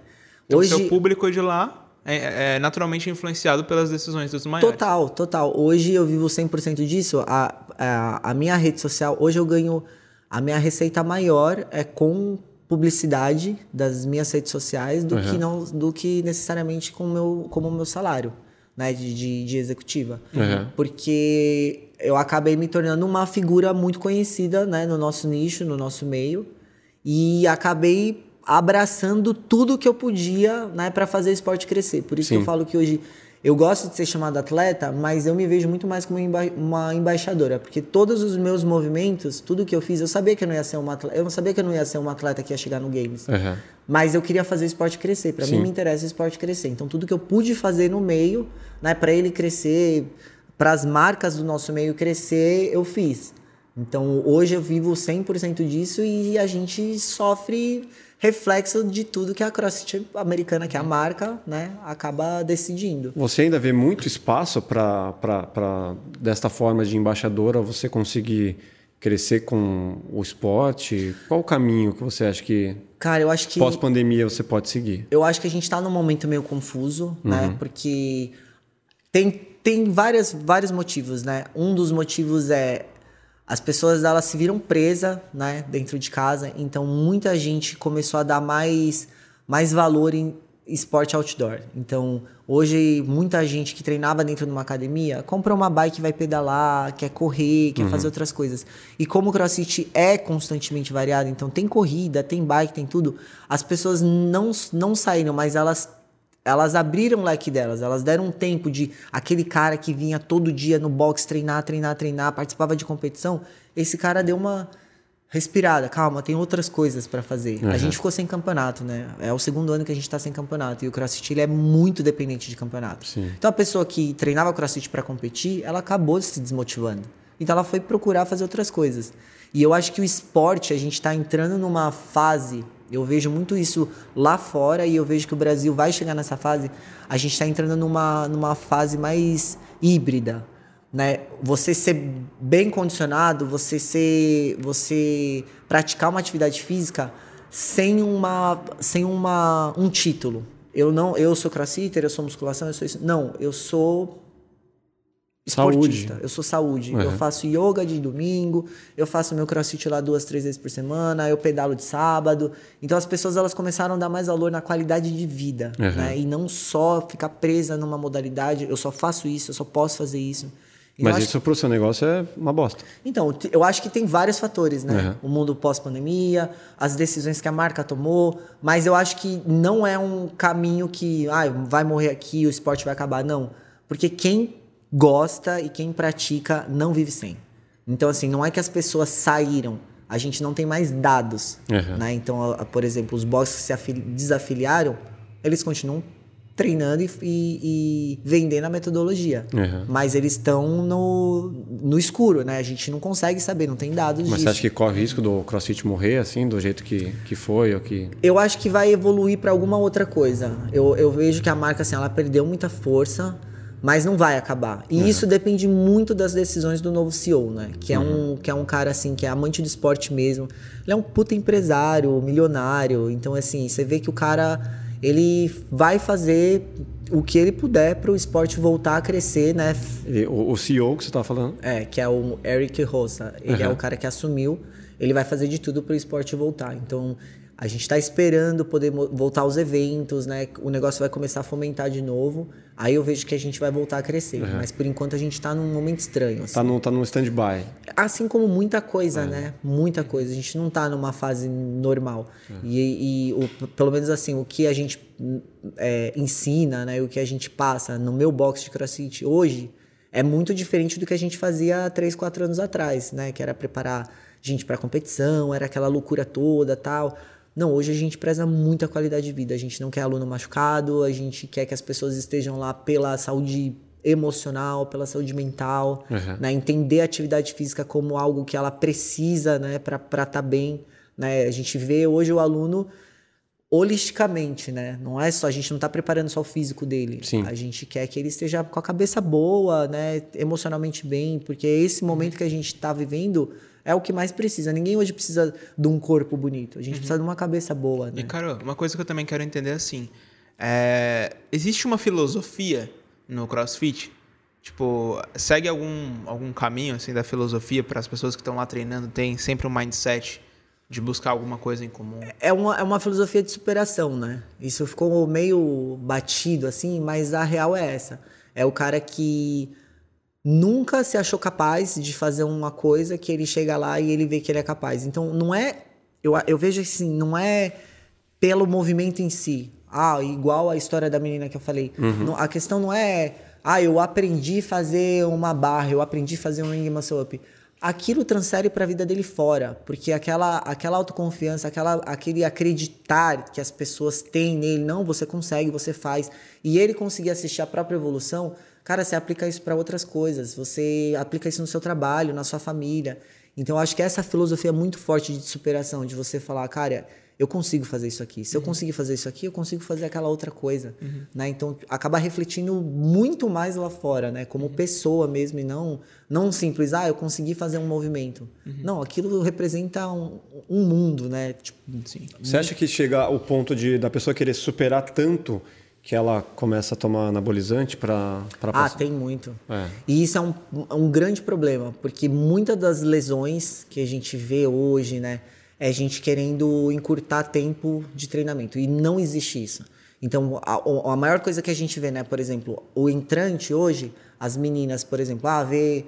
Então, Hoje, seu público de lá é, é naturalmente influenciado pelas decisões dos maiores. Total, total. Hoje eu vivo 100% disso. A, a, a minha rede social, hoje eu ganho. A minha receita maior é com publicidade das minhas redes sociais do, que, não, do que necessariamente com o meu, como o meu salário né, de, de, de executiva. Uhum. Porque eu acabei me tornando uma figura muito conhecida né, no nosso nicho, no nosso meio. E acabei abraçando tudo que eu podia né, para fazer o esporte crescer. Por isso que Sim. eu falo que hoje eu gosto de ser chamado atleta, mas eu me vejo muito mais como emba- uma embaixadora, porque todos os meus movimentos, tudo que eu fiz, eu sabia que eu não ia ser uma atleta, eu não sabia que eu não ia ser uma atleta que ia chegar no games. Uhum. Mas eu queria fazer o esporte crescer. Para mim me interessa o esporte crescer. Então tudo que eu pude fazer no meio, né, para ele crescer, para as marcas do nosso meio crescer, eu fiz. Então hoje eu vivo 100% disso e a gente sofre reflexo de tudo que a CrossFit americana, que é a marca, né, acaba decidindo. Você ainda vê muito espaço para, desta forma de embaixadora, você conseguir crescer com o esporte? Qual o caminho que você acha que Cara, eu acho que pós-pandemia você pode seguir? eu acho que a gente está num momento meio confuso, né? Porque tem, tem várias, vários motivos, né? Um dos motivos é as pessoas elas se viram presas, né, dentro de casa, então muita gente começou a dar mais, mais valor em esporte outdoor. Então, hoje muita gente que treinava dentro de uma academia comprou uma bike, vai pedalar, quer correr, quer fazer outras coisas. E como o CrossFit é constantemente variado, então tem corrida, tem bike, tem tudo, as pessoas não não saíram, mas elas elas abriram o leque delas, elas deram um tempo de aquele cara que vinha todo dia no box treinar, treinar, treinar, participava de competição, esse cara deu uma respirada, calma, tem outras coisas para fazer. Uhum. A gente ficou sem campeonato, né? É o segundo ano que a gente tá sem campeonato e o CrossFit ele é muito dependente de campeonato. Sim. Então a pessoa que treinava CrossFit para competir, ela acabou se desmotivando. Então ela foi procurar fazer outras coisas. E eu acho que o esporte, a gente está entrando numa fase, eu vejo muito isso lá fora e eu vejo que o Brasil vai chegar nessa fase. A gente está entrando numa, numa fase mais híbrida né? Você ser bem condicionado, você ser, você praticar uma atividade física sem uma, sem uma, um título. Eu não, eu sou crossfitter, eu sou musculação, eu sou isso. Não, eu sou esportista. Saúde. Eu sou saúde. Eu faço yoga de domingo, eu faço meu crossfit lá duas, três vezes por semana, eu pedalo de sábado. Então as pessoas elas começaram a dar mais valor na qualidade de vida, uhum. né? E não só ficar presa numa modalidade, eu só faço isso, eu só posso fazer isso. Mas isso para o seu negócio é uma bosta. Então, eu acho que tem vários fatores, né? Uhum. O mundo pós-pandemia, as decisões que a marca tomou, mas eu acho que não é um caminho que ah, vai morrer aqui, o esporte vai acabar. Não. Porque quem gosta e quem pratica não vive sem. Então, assim, não é que as pessoas saíram, a gente não tem mais dados. Uhum. Né? Então, por exemplo, os boxes que se desafiliaram, eles continuam treinando e, e, e vendendo a metodologia. Uhum. Mas eles estão no, no escuro, né? A gente não consegue saber, não tem dados Mas disso. você acha que corre risco do CrossFit morrer, assim, do jeito que, que foi? Ou que... Eu acho que vai evoluir para alguma outra coisa. Eu, eu vejo que a marca, assim, ela perdeu muita força, mas não vai acabar. E uhum. isso depende muito das decisões do novo CEO, né? Que é, uhum. um, que é um cara, assim, que é amante do esporte mesmo. Ele é um puta empresário, milionário. Então, assim, você vê que o cara ele vai fazer o que ele puder para o esporte voltar a crescer, né? O, o CEO que você está falando? É, que é o Eric Rosa. Ele uhum. é o cara que assumiu. Ele vai fazer de tudo para o esporte voltar. Então, a gente está esperando poder voltar aos eventos, né? O negócio vai começar a fomentar de novo. Aí eu vejo que a gente vai voltar a crescer. Uhum. Mas por enquanto a gente está num momento estranho. Assim. Tá, no, tá num stand-by. Assim como muita coisa, né? Muita coisa. A gente não está numa fase normal. E, e o, pelo menos assim, o que a gente é, ensina, né? O que a gente passa no meu box de crossfit hoje é muito diferente do que a gente fazia três, quatro anos atrás, né? Que era preparar gente para competição, era aquela loucura toda tal. Não, hoje a gente preza muita qualidade de vida. A gente não quer aluno machucado, a gente quer que as pessoas estejam lá pela saúde emocional, pela saúde mental, uhum. né? Entender a atividade física como algo que ela precisa, né, para estar tá bem, né? A gente vê hoje o aluno holisticamente, né? Não é só a gente não está preparando só o físico dele. Sim. A gente quer que ele esteja com a cabeça boa, né, emocionalmente bem, porque é esse momento que a gente está vivendo é o que mais precisa. Ninguém hoje precisa de um corpo bonito. A gente uhum. precisa de uma cabeça boa, né? E, cara, uma coisa que eu também quero entender é assim: é... existe uma filosofia no CrossFit? Tipo, segue algum, algum caminho assim da filosofia para as pessoas que estão lá treinando? Tem sempre um mindset de buscar alguma coisa em comum? É uma, é uma filosofia de superação, né? Isso ficou meio batido assim, mas a real é essa. É o cara que nunca se achou capaz de fazer uma coisa que ele chega lá e ele vê que ele é capaz. Então, não é. Eu, eu vejo assim, não é pelo movimento em si. Ah, igual a história da menina que eu falei. Uhum. A questão não é. Ah, eu aprendi a fazer uma barra, eu aprendi a fazer um ring muscle up. Aquilo transfere para a vida dele fora, porque aquela, aquela autoconfiança, aquela, aquele acreditar que as pessoas têm nele, não, você consegue, você faz, e ele conseguir assistir a própria evolução, Cara, você aplica isso para outras coisas, você aplica isso no seu trabalho, na sua família. Então, eu acho que essa filosofia é muito forte de superação, de você falar, cara, eu consigo fazer isso aqui. Se uhum. eu conseguir fazer isso aqui, eu consigo fazer aquela outra coisa, uhum. né? Então, acaba refletindo muito mais lá fora, né? Como uhum. pessoa mesmo e não não simples, ah, eu consegui fazer um movimento. Uhum. Não, aquilo representa um, um mundo, né? Tipo, sim. Você acha que chega ao ponto de da pessoa querer superar tanto que ela começa a tomar anabolizante para Ah, tem muito. É. E isso é um, um grande problema, porque muitas das lesões que a gente vê hoje, né, é gente querendo encurtar tempo de treinamento. E não existe isso. Então, a, a maior coisa que a gente vê, né, por exemplo, o entrante hoje, as meninas, por exemplo, ah, vê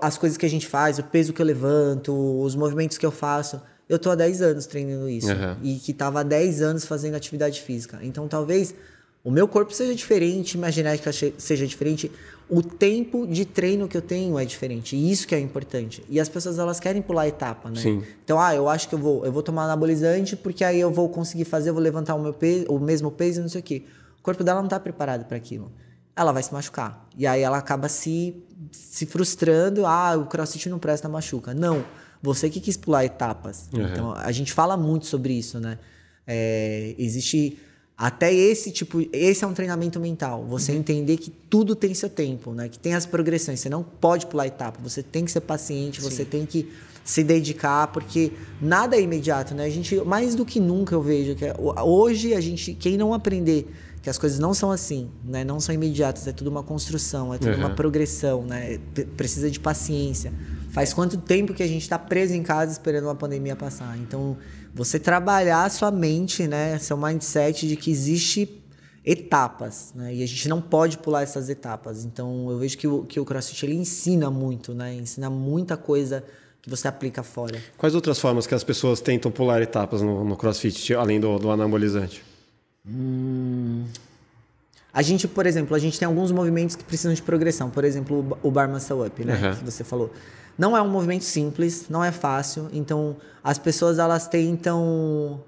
as coisas que a gente faz, o peso que eu levanto, os movimentos que eu faço. Eu tô há 10 anos treinando isso. Uhum. E que tava há 10 anos fazendo atividade física. Então, talvez o meu corpo seja diferente, minha genética seja diferente, o tempo de treino que eu tenho é diferente. E isso que é importante. E as pessoas elas querem pular etapa, né? Sim. Então, ah, eu acho que eu vou, eu vou tomar anabolizante porque aí eu vou conseguir fazer, eu vou levantar o meu peso, o mesmo peso, não sei o quê. O corpo dela não está preparado para aquilo. Ela vai se machucar. E aí ela acaba se se frustrando, ah, o CrossFit não presta, machuca. Não. Você que quis pular etapas. Uhum. Então, a gente fala muito sobre isso, né? É, existe até esse tipo, esse é um treinamento mental. Você uhum. entender que tudo tem seu tempo, né? Que tem as progressões. Você não pode pular etapa. Você tem que ser paciente. Sim. Você tem que se dedicar, porque nada é imediato, né? A gente mais do que nunca eu vejo que é, hoje a gente, quem não aprender que as coisas não são assim, né? Não são imediatas. É tudo uma construção, é tudo uhum. uma progressão, né? Precisa de paciência. Faz quanto tempo que a gente está preso em casa esperando uma pandemia passar? Então você trabalhar a sua mente, né, seu mindset de que existe etapas, né, e a gente não pode pular essas etapas. Então eu vejo que o, que o CrossFit ele ensina muito, né, ensina muita coisa que você aplica fora. Quais outras formas que as pessoas tentam pular etapas no, no CrossFit, além do, do anabolizante? Hum... A gente, por exemplo, a gente tem alguns movimentos que precisam de progressão. Por exemplo, o Bar Muscle Up, né? Uhum. Que você falou. Não é um movimento simples, não é fácil. Então, as pessoas elas tentam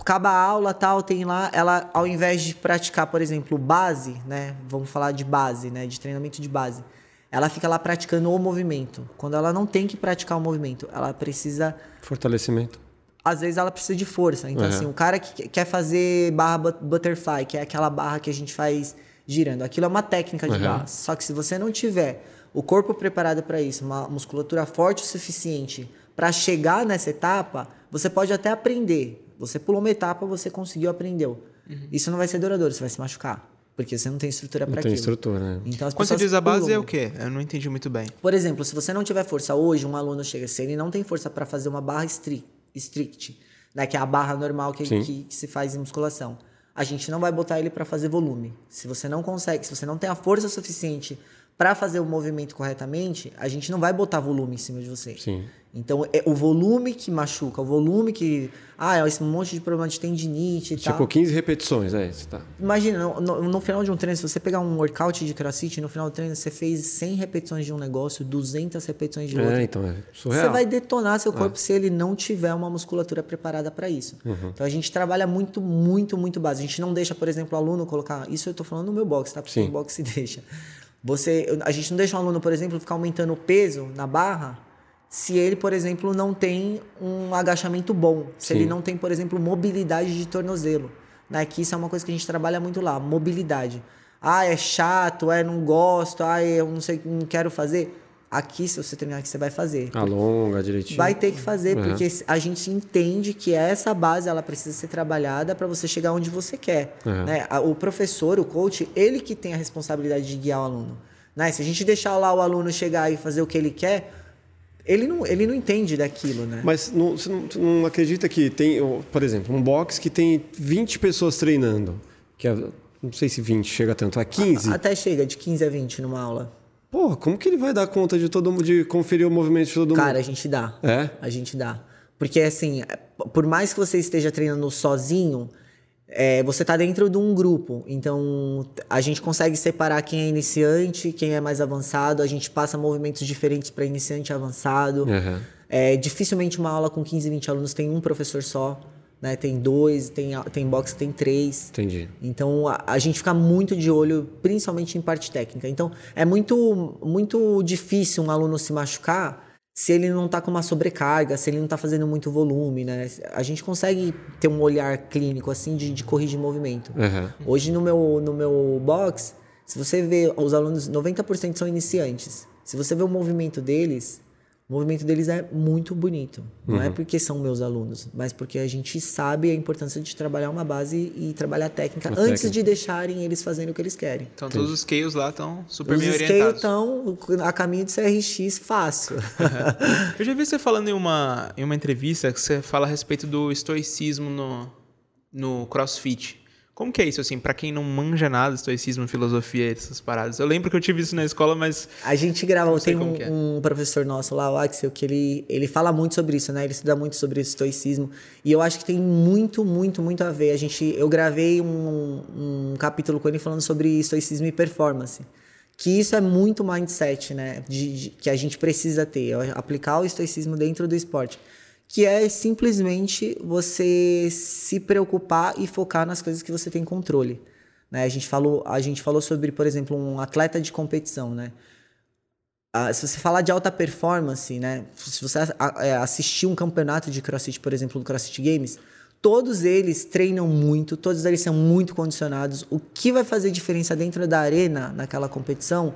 acaba a aula tal tem lá ela ao invés de praticar por exemplo base né vamos falar de base né de treinamento de base ela fica lá praticando o movimento quando ela não tem que praticar o movimento ela precisa fortalecimento às vezes ela precisa de força então uhum. assim o cara que quer fazer barra butterfly que é aquela barra que a gente faz girando aquilo é uma técnica de uhum. barra só que se você não tiver o corpo preparado para isso, uma musculatura forte o suficiente para chegar nessa etapa, você pode até aprender. Você pulou uma etapa, você conseguiu, aprendeu. Uhum. Isso não vai ser duradouro, você vai se machucar. Porque você não tem estrutura para aquilo. Não tem estrutura, né? Então, Quando você diz a base, é o quê? Eu não entendi muito bem. Por exemplo, se você não tiver força hoje, um aluno chega, se ele não tem força para fazer uma barra strict, strict né, que é a barra normal que, que, que se faz em musculação, a gente não vai botar ele para fazer volume. Se você não consegue, se você não tem a força suficiente para fazer o movimento corretamente, a gente não vai botar volume em cima de você. Sim. Então, é o volume que machuca, o volume que. Ah, é esse monte de problema de tendinite e tipo, tal. Tipo, 15 repetições, é isso, tá? Imagina, no, no, no, final de um treino, se você pegar um workout de crossfit, no final do treino você fez 100 repetições de um negócio, 200 repetições de é, outro. É, então é surreal. Você vai detonar seu corpo é. se ele não tiver uma musculatura preparada para isso. Uhum. Então, a gente trabalha muito, muito, muito base. A gente não deixa, por exemplo, o aluno colocar. Isso eu tô falando no meu box, tá? Porque o box <laughs> deixa. Você, a gente não deixa um aluno, por exemplo, ficar aumentando o peso na barra se ele, por exemplo, não tem um agachamento bom, se Sim. ele não tem, por exemplo, mobilidade de tornozelo. Né? Que isso é uma coisa que a gente trabalha muito lá, mobilidade. Ah, é chato, é não gosto, ah, eu não sei, não quero fazer. Aqui, se você terminar aqui, você vai fazer. Alonga direitinho. Vai ter que fazer, uhum. porque a gente entende que essa base ela precisa ser trabalhada para você chegar onde você quer. Uhum. Né? O professor, o coach, ele que tem a responsabilidade de guiar o aluno. Né? Se a gente deixar lá o aluno chegar e fazer o que ele quer, ele não, ele não entende daquilo, né? Mas não, você não, não acredita que tem, por exemplo, um box que tem 20 pessoas treinando, que é, não sei se 20 chega tanto, a 15? Até chega, de 15 a 20 numa aula. Porra, como que ele vai dar conta de todo mundo, de conferir o movimento de todo mundo? Cara, a gente dá. É? A gente dá. Porque, assim, por mais que você esteja treinando sozinho, é, você está dentro de um grupo. Então, a gente consegue separar quem é iniciante, quem é mais avançado. A gente passa movimentos diferentes para iniciante e avançado. Uhum. É, dificilmente uma aula com 15, 20 alunos tem um professor só né? Tem dois, tem, tem box tem três. Entendi. Então a, a, gente fica muito de olho, principalmente em parte técnica. Então é muito, muito difícil um aluno se machucar se ele não está com uma sobrecarga, se ele não está fazendo muito volume, né? A gente consegue ter um olhar clínico assim de, de corrigir movimento. Uhum. Hoje no meu, no meu box, se você vê os alunos, 90% são iniciantes. Se você vê o movimento deles, o movimento deles é muito bonito. Não é uhum. é porque são meus alunos, mas porque a gente sabe a importância de trabalhar uma base e trabalhar a técnica uma antes técnica. de deixarem eles fazerem o que eles querem. Então, todos os scales lá estão super os bem orientados. Os estão a caminho de CRX fácil. <laughs> Eu já vi você falando em uma, em uma entrevista que você fala a respeito do estoicismo no, no crossfit. Como que é isso, assim, para quem não manja nada, estoicismo, filosofia, essas paradas? Eu lembro que eu tive isso na escola, mas. A gente grava, tem um, é. um, professor nosso lá, o Axel, que ele, ele fala muito sobre isso, né? Ele estuda muito sobre estoicismo. E eu acho que tem muito, muito, muito a ver. A gente, eu gravei um, um capítulo com ele falando sobre estoicismo e performance. Que isso é muito mindset, né? De, de, que a gente precisa ter, aplicar o estoicismo dentro do esporte que é simplesmente você se preocupar e focar nas coisas que você tem controle. Né? A, gente falou, a gente falou sobre, por exemplo, um atleta de competição. Né? Ah, se você falar de alta performance, né? se você é, assistir um campeonato de crossfit, por exemplo, do CrossFit Games, todos eles treinam muito, todos eles são muito condicionados. O que vai fazer diferença dentro da arena, naquela competição,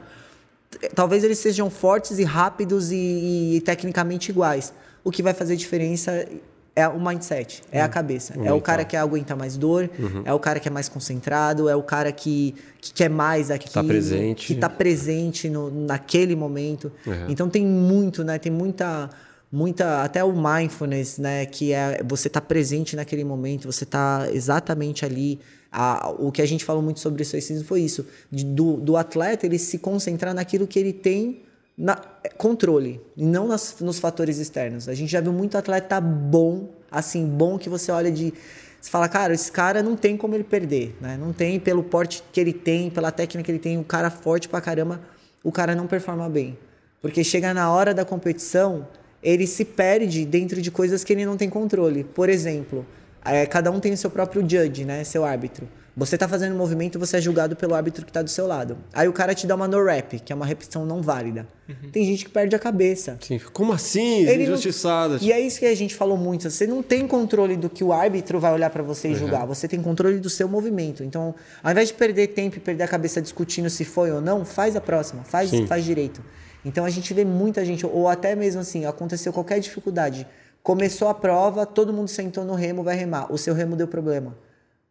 talvez eles sejam fortes e rápidos e, e tecnicamente iguais o que vai fazer diferença é o mindset, é a hum. cabeça. é o cara que aguenta mais dor, uhum. é o cara que é mais concentrado, é o cara que, que quer mais aqui. Tá presente. Que está presente no, naquele momento. Uhum. Então tem muito, né? Tem muita. Muita, até o mindfulness, né? Que é você tá presente naquele momento, você tá exatamente ali. A, o que a gente falou muito sobre isso foi isso. De, do, do atleta ele se concentrar naquilo que ele tem na, controle, e não nas, nos fatores externos. A gente já viu muito atleta bom, assim, bom que você olha de. Você fala, cara, esse cara não tem como ele perder, né? Não tem pelo porte que ele tem, pela técnica que ele tem, um cara forte pra caramba, o cara não performa bem. Porque chega na hora da competição, ele se perde dentro de coisas que ele não tem controle. Por exemplo, é, cada um tem o seu próprio judge, né? Seu árbitro. Você tá fazendo um movimento, você é julgado pelo árbitro que tá do seu lado. Aí o cara te dá uma no rap, que é uma repetição não válida. Uhum. Tem gente que perde a cabeça. Sim. Como assim? Ele Injustiçada. Não... E é isso que a gente falou muito. Você não tem controle do que o árbitro vai olhar para você e uhum. julgar. Você tem controle do seu movimento. Então, ao invés de perder tempo e perder a cabeça discutindo se foi ou não, faz a próxima. Faz, faz direito. Então a gente vê muita gente, ou até mesmo assim, aconteceu qualquer dificuldade. Começou a prova, todo mundo sentou no remo, vai remar. O seu remo deu problema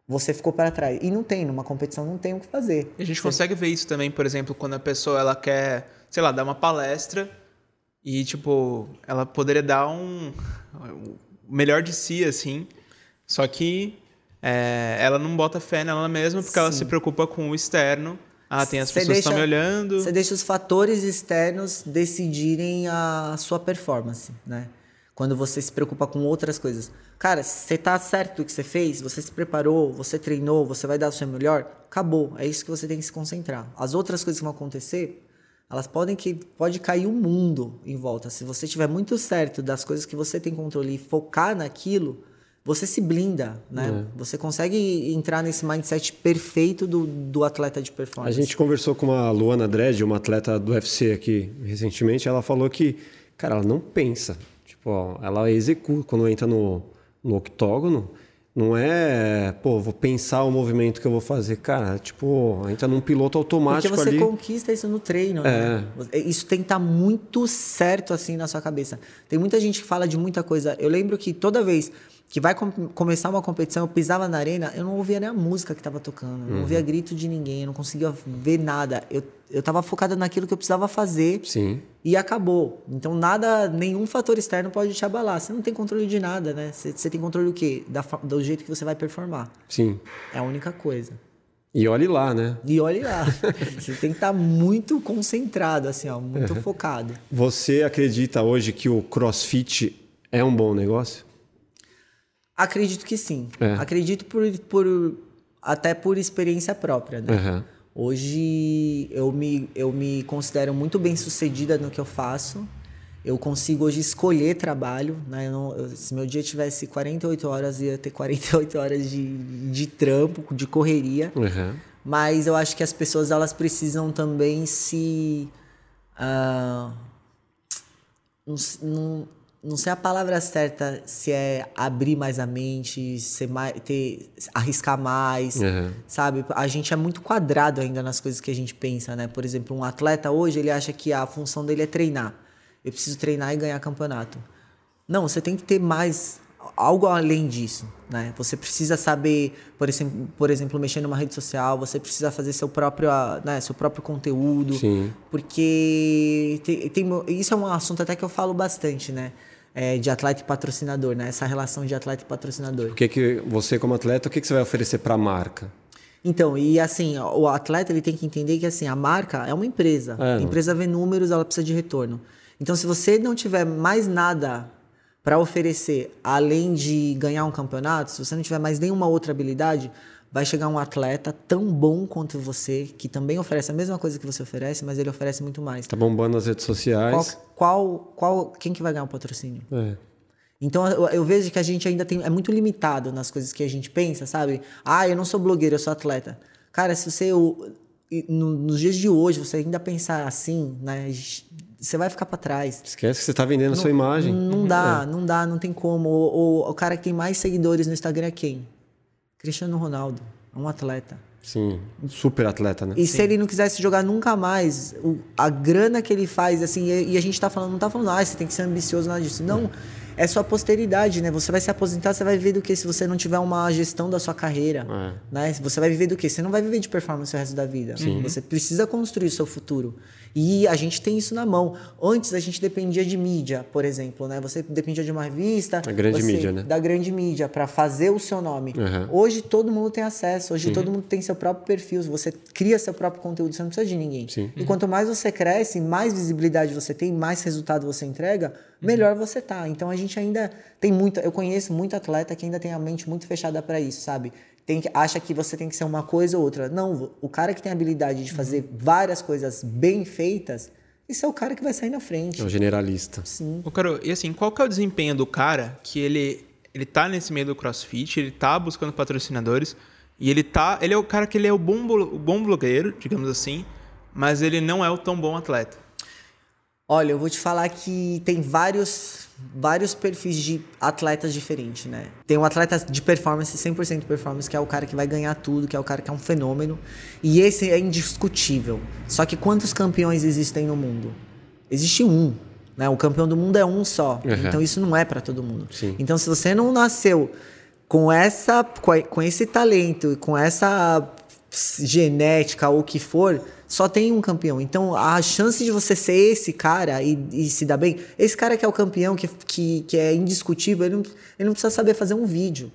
você ficou para trás. E não tem, numa competição não tem o que fazer. E a gente consegue ver isso também, por exemplo, quando a pessoa ela quer, sei lá, dar uma palestra e, tipo, ela poderia dar um. o melhor de si, assim. Só que é, ela não bota fé nela mesma porque Sim. ela se preocupa com o externo. Ah, tem as cê pessoas deixa, que estão me olhando. Você deixa os fatores externos decidirem a sua performance, né? Quando você se preocupa com outras coisas. Cara, você tá certo do que você fez, você se preparou, você treinou, você vai dar o seu melhor, acabou. É isso que você tem que se concentrar. As outras coisas que vão acontecer, elas podem que pode cair um mundo em volta. Se você tiver muito certo das coisas que você tem controle e focar naquilo, você se blinda, né? É. Você consegue entrar nesse mindset perfeito do, do atleta de performance. A gente conversou com a Luana Dredd, uma atleta do UFC aqui recentemente, ela falou que, cara, ela não pensa. Tipo, ela executa quando entra no, no octógono. Não é, pô, vou pensar o movimento que eu vou fazer. Cara, tipo, entra num piloto automático Porque você ali. conquista isso no treino, né? é. né? Isso tem que estar tá muito certo assim na sua cabeça. Tem muita gente que fala de muita coisa. Eu lembro que toda vez que vai com começar uma competição, eu pisava na arena, eu não ouvia nem a música que estava tocando, não uhum. ouvia grito de ninguém, eu não conseguia ver nada. Eu, eu tava focada naquilo que eu precisava fazer Sim. e acabou. Então nada, nenhum fator externo pode te abalar. Você não tem controle de nada, né? Você, você tem controle do quê? Da, do jeito que você vai performar. Sim. É a única coisa. E olhe lá, né? E olhe lá. <laughs> você tem que estar tá muito concentrado, assim, ó, muito uhum. focado. Você acredita hoje que o CrossFit é um bom negócio? Acredito que sim. É. Acredito por, por até por experiência própria, né? Uhum. Hoje eu me, eu me considero muito bem sucedida no que eu faço. Eu consigo hoje escolher trabalho. Né? Eu não, eu, se meu dia tivesse 48 horas, ia ter 48 horas de, de trampo, de correria. Uhum. Mas eu acho que as pessoas elas precisam também se. Uh, não, não sei a palavra certa se é abrir mais a mente, ser mais, ter, arriscar mais, uhum. sabe? A gente é muito quadrado ainda nas coisas que a gente pensa, né? Por exemplo, um atleta hoje, ele acha que a função dele é treinar. Eu preciso treinar e ganhar campeonato. Não, você tem que ter mais algo além disso, né? Você precisa saber, por exemplo, por exemplo, mexer numa rede social, você precisa fazer seu próprio, né, seu próprio conteúdo, Sim. porque tem, tem, isso é um assunto até que eu falo bastante, né? É, de atleta e patrocinador, né? Essa relação de atleta e patrocinador. O que que você como atleta, o que que você vai oferecer para a marca? Então, e assim, o atleta ele tem que entender que assim, a marca é uma empresa. É, a empresa vê números, ela precisa de retorno. Então, se você não tiver mais nada para oferecer além de ganhar um campeonato, se você não tiver mais nenhuma outra habilidade, vai chegar um atleta tão bom quanto você, que também oferece a mesma coisa que você oferece, mas ele oferece muito mais. Tá bombando nas redes Qual, sociais. qual, qual, quem que vai ganhar o patrocínio? É. Então eu, eu vejo que a gente ainda tem, é muito limitado nas coisas que a gente pensa, sabe? Ah, eu não sou blogueiro, eu sou atleta. Cara, se você o- e no- nos dias de hoje você ainda pensar assim, né? Você vai ficar para trás. Esquece que você tá vendendo a sua imagem. Não dá, não dá, não tem como. O, o- o cara que tem mais seguidores no Instagram é quem? Cristiano Ronaldo, é um atleta. Sim, super atleta, né? E se ele não quisesse jogar nunca mais, o- a grana que ele faz, assim, e, e a gente tá falando, não tá falando, ah, você tem que ser ambicioso, nada disso. Não, é sua posteridade, né? Você vai se aposentar, você vai viver do que se você não tiver uma gestão da sua carreira, É. né? Você vai viver do que? Você não vai viver de performance o resto da vida. Você precisa construir o seu futuro. E a gente tem isso na mão. Antes a gente dependia de mídia, por exemplo, né? Você dependia de uma revista, A grande mídia, né? Da grande mídia para fazer o seu nome. Uhum. Hoje todo mundo tem acesso, hoje todo mundo tem seu próprio perfil, você cria seu próprio conteúdo, você não precisa de ninguém. Sim. E quanto mais você cresce, mais visibilidade você tem, mais resultado você entrega, melhor você tá. Então a gente ainda tem muito, eu conheço muito atleta que ainda tem a mente muito fechada para isso, sabe? Tem que, acha que você tem que ser uma coisa ou outra. Não, o cara que tem a habilidade de fazer várias coisas bem feitas, esse é o cara que vai sair na frente. É o generalista. Sim. Ô, Caro, e assim, qual que é o desempenho do cara que ele, ele tá nesse meio do crossfit, ele tá buscando patrocinadores, e ele tá. Ele é o cara que ele é o bom, o bom blogueiro, digamos assim, mas ele não é o tão bom atleta. Olha, eu vou te falar que tem vários, vários perfis de atletas diferentes, né? Tem um atleta de performance, 100% performance, que é o cara que vai ganhar tudo, que é o cara que é um fenômeno. E esse é indiscutível. Só que quantos campeões existem no mundo? Existe um. Né? O campeão do mundo é um só. Uhum. Então isso não é para todo mundo. Sim. Então se você não nasceu com essa com esse talento e com essa genética ou o que for, só tem um campeão. Então a chance de você ser esse cara e, e se dar bem, esse cara que é o campeão, que, que, que é indiscutível, ele não, ele não precisa saber fazer um vídeo.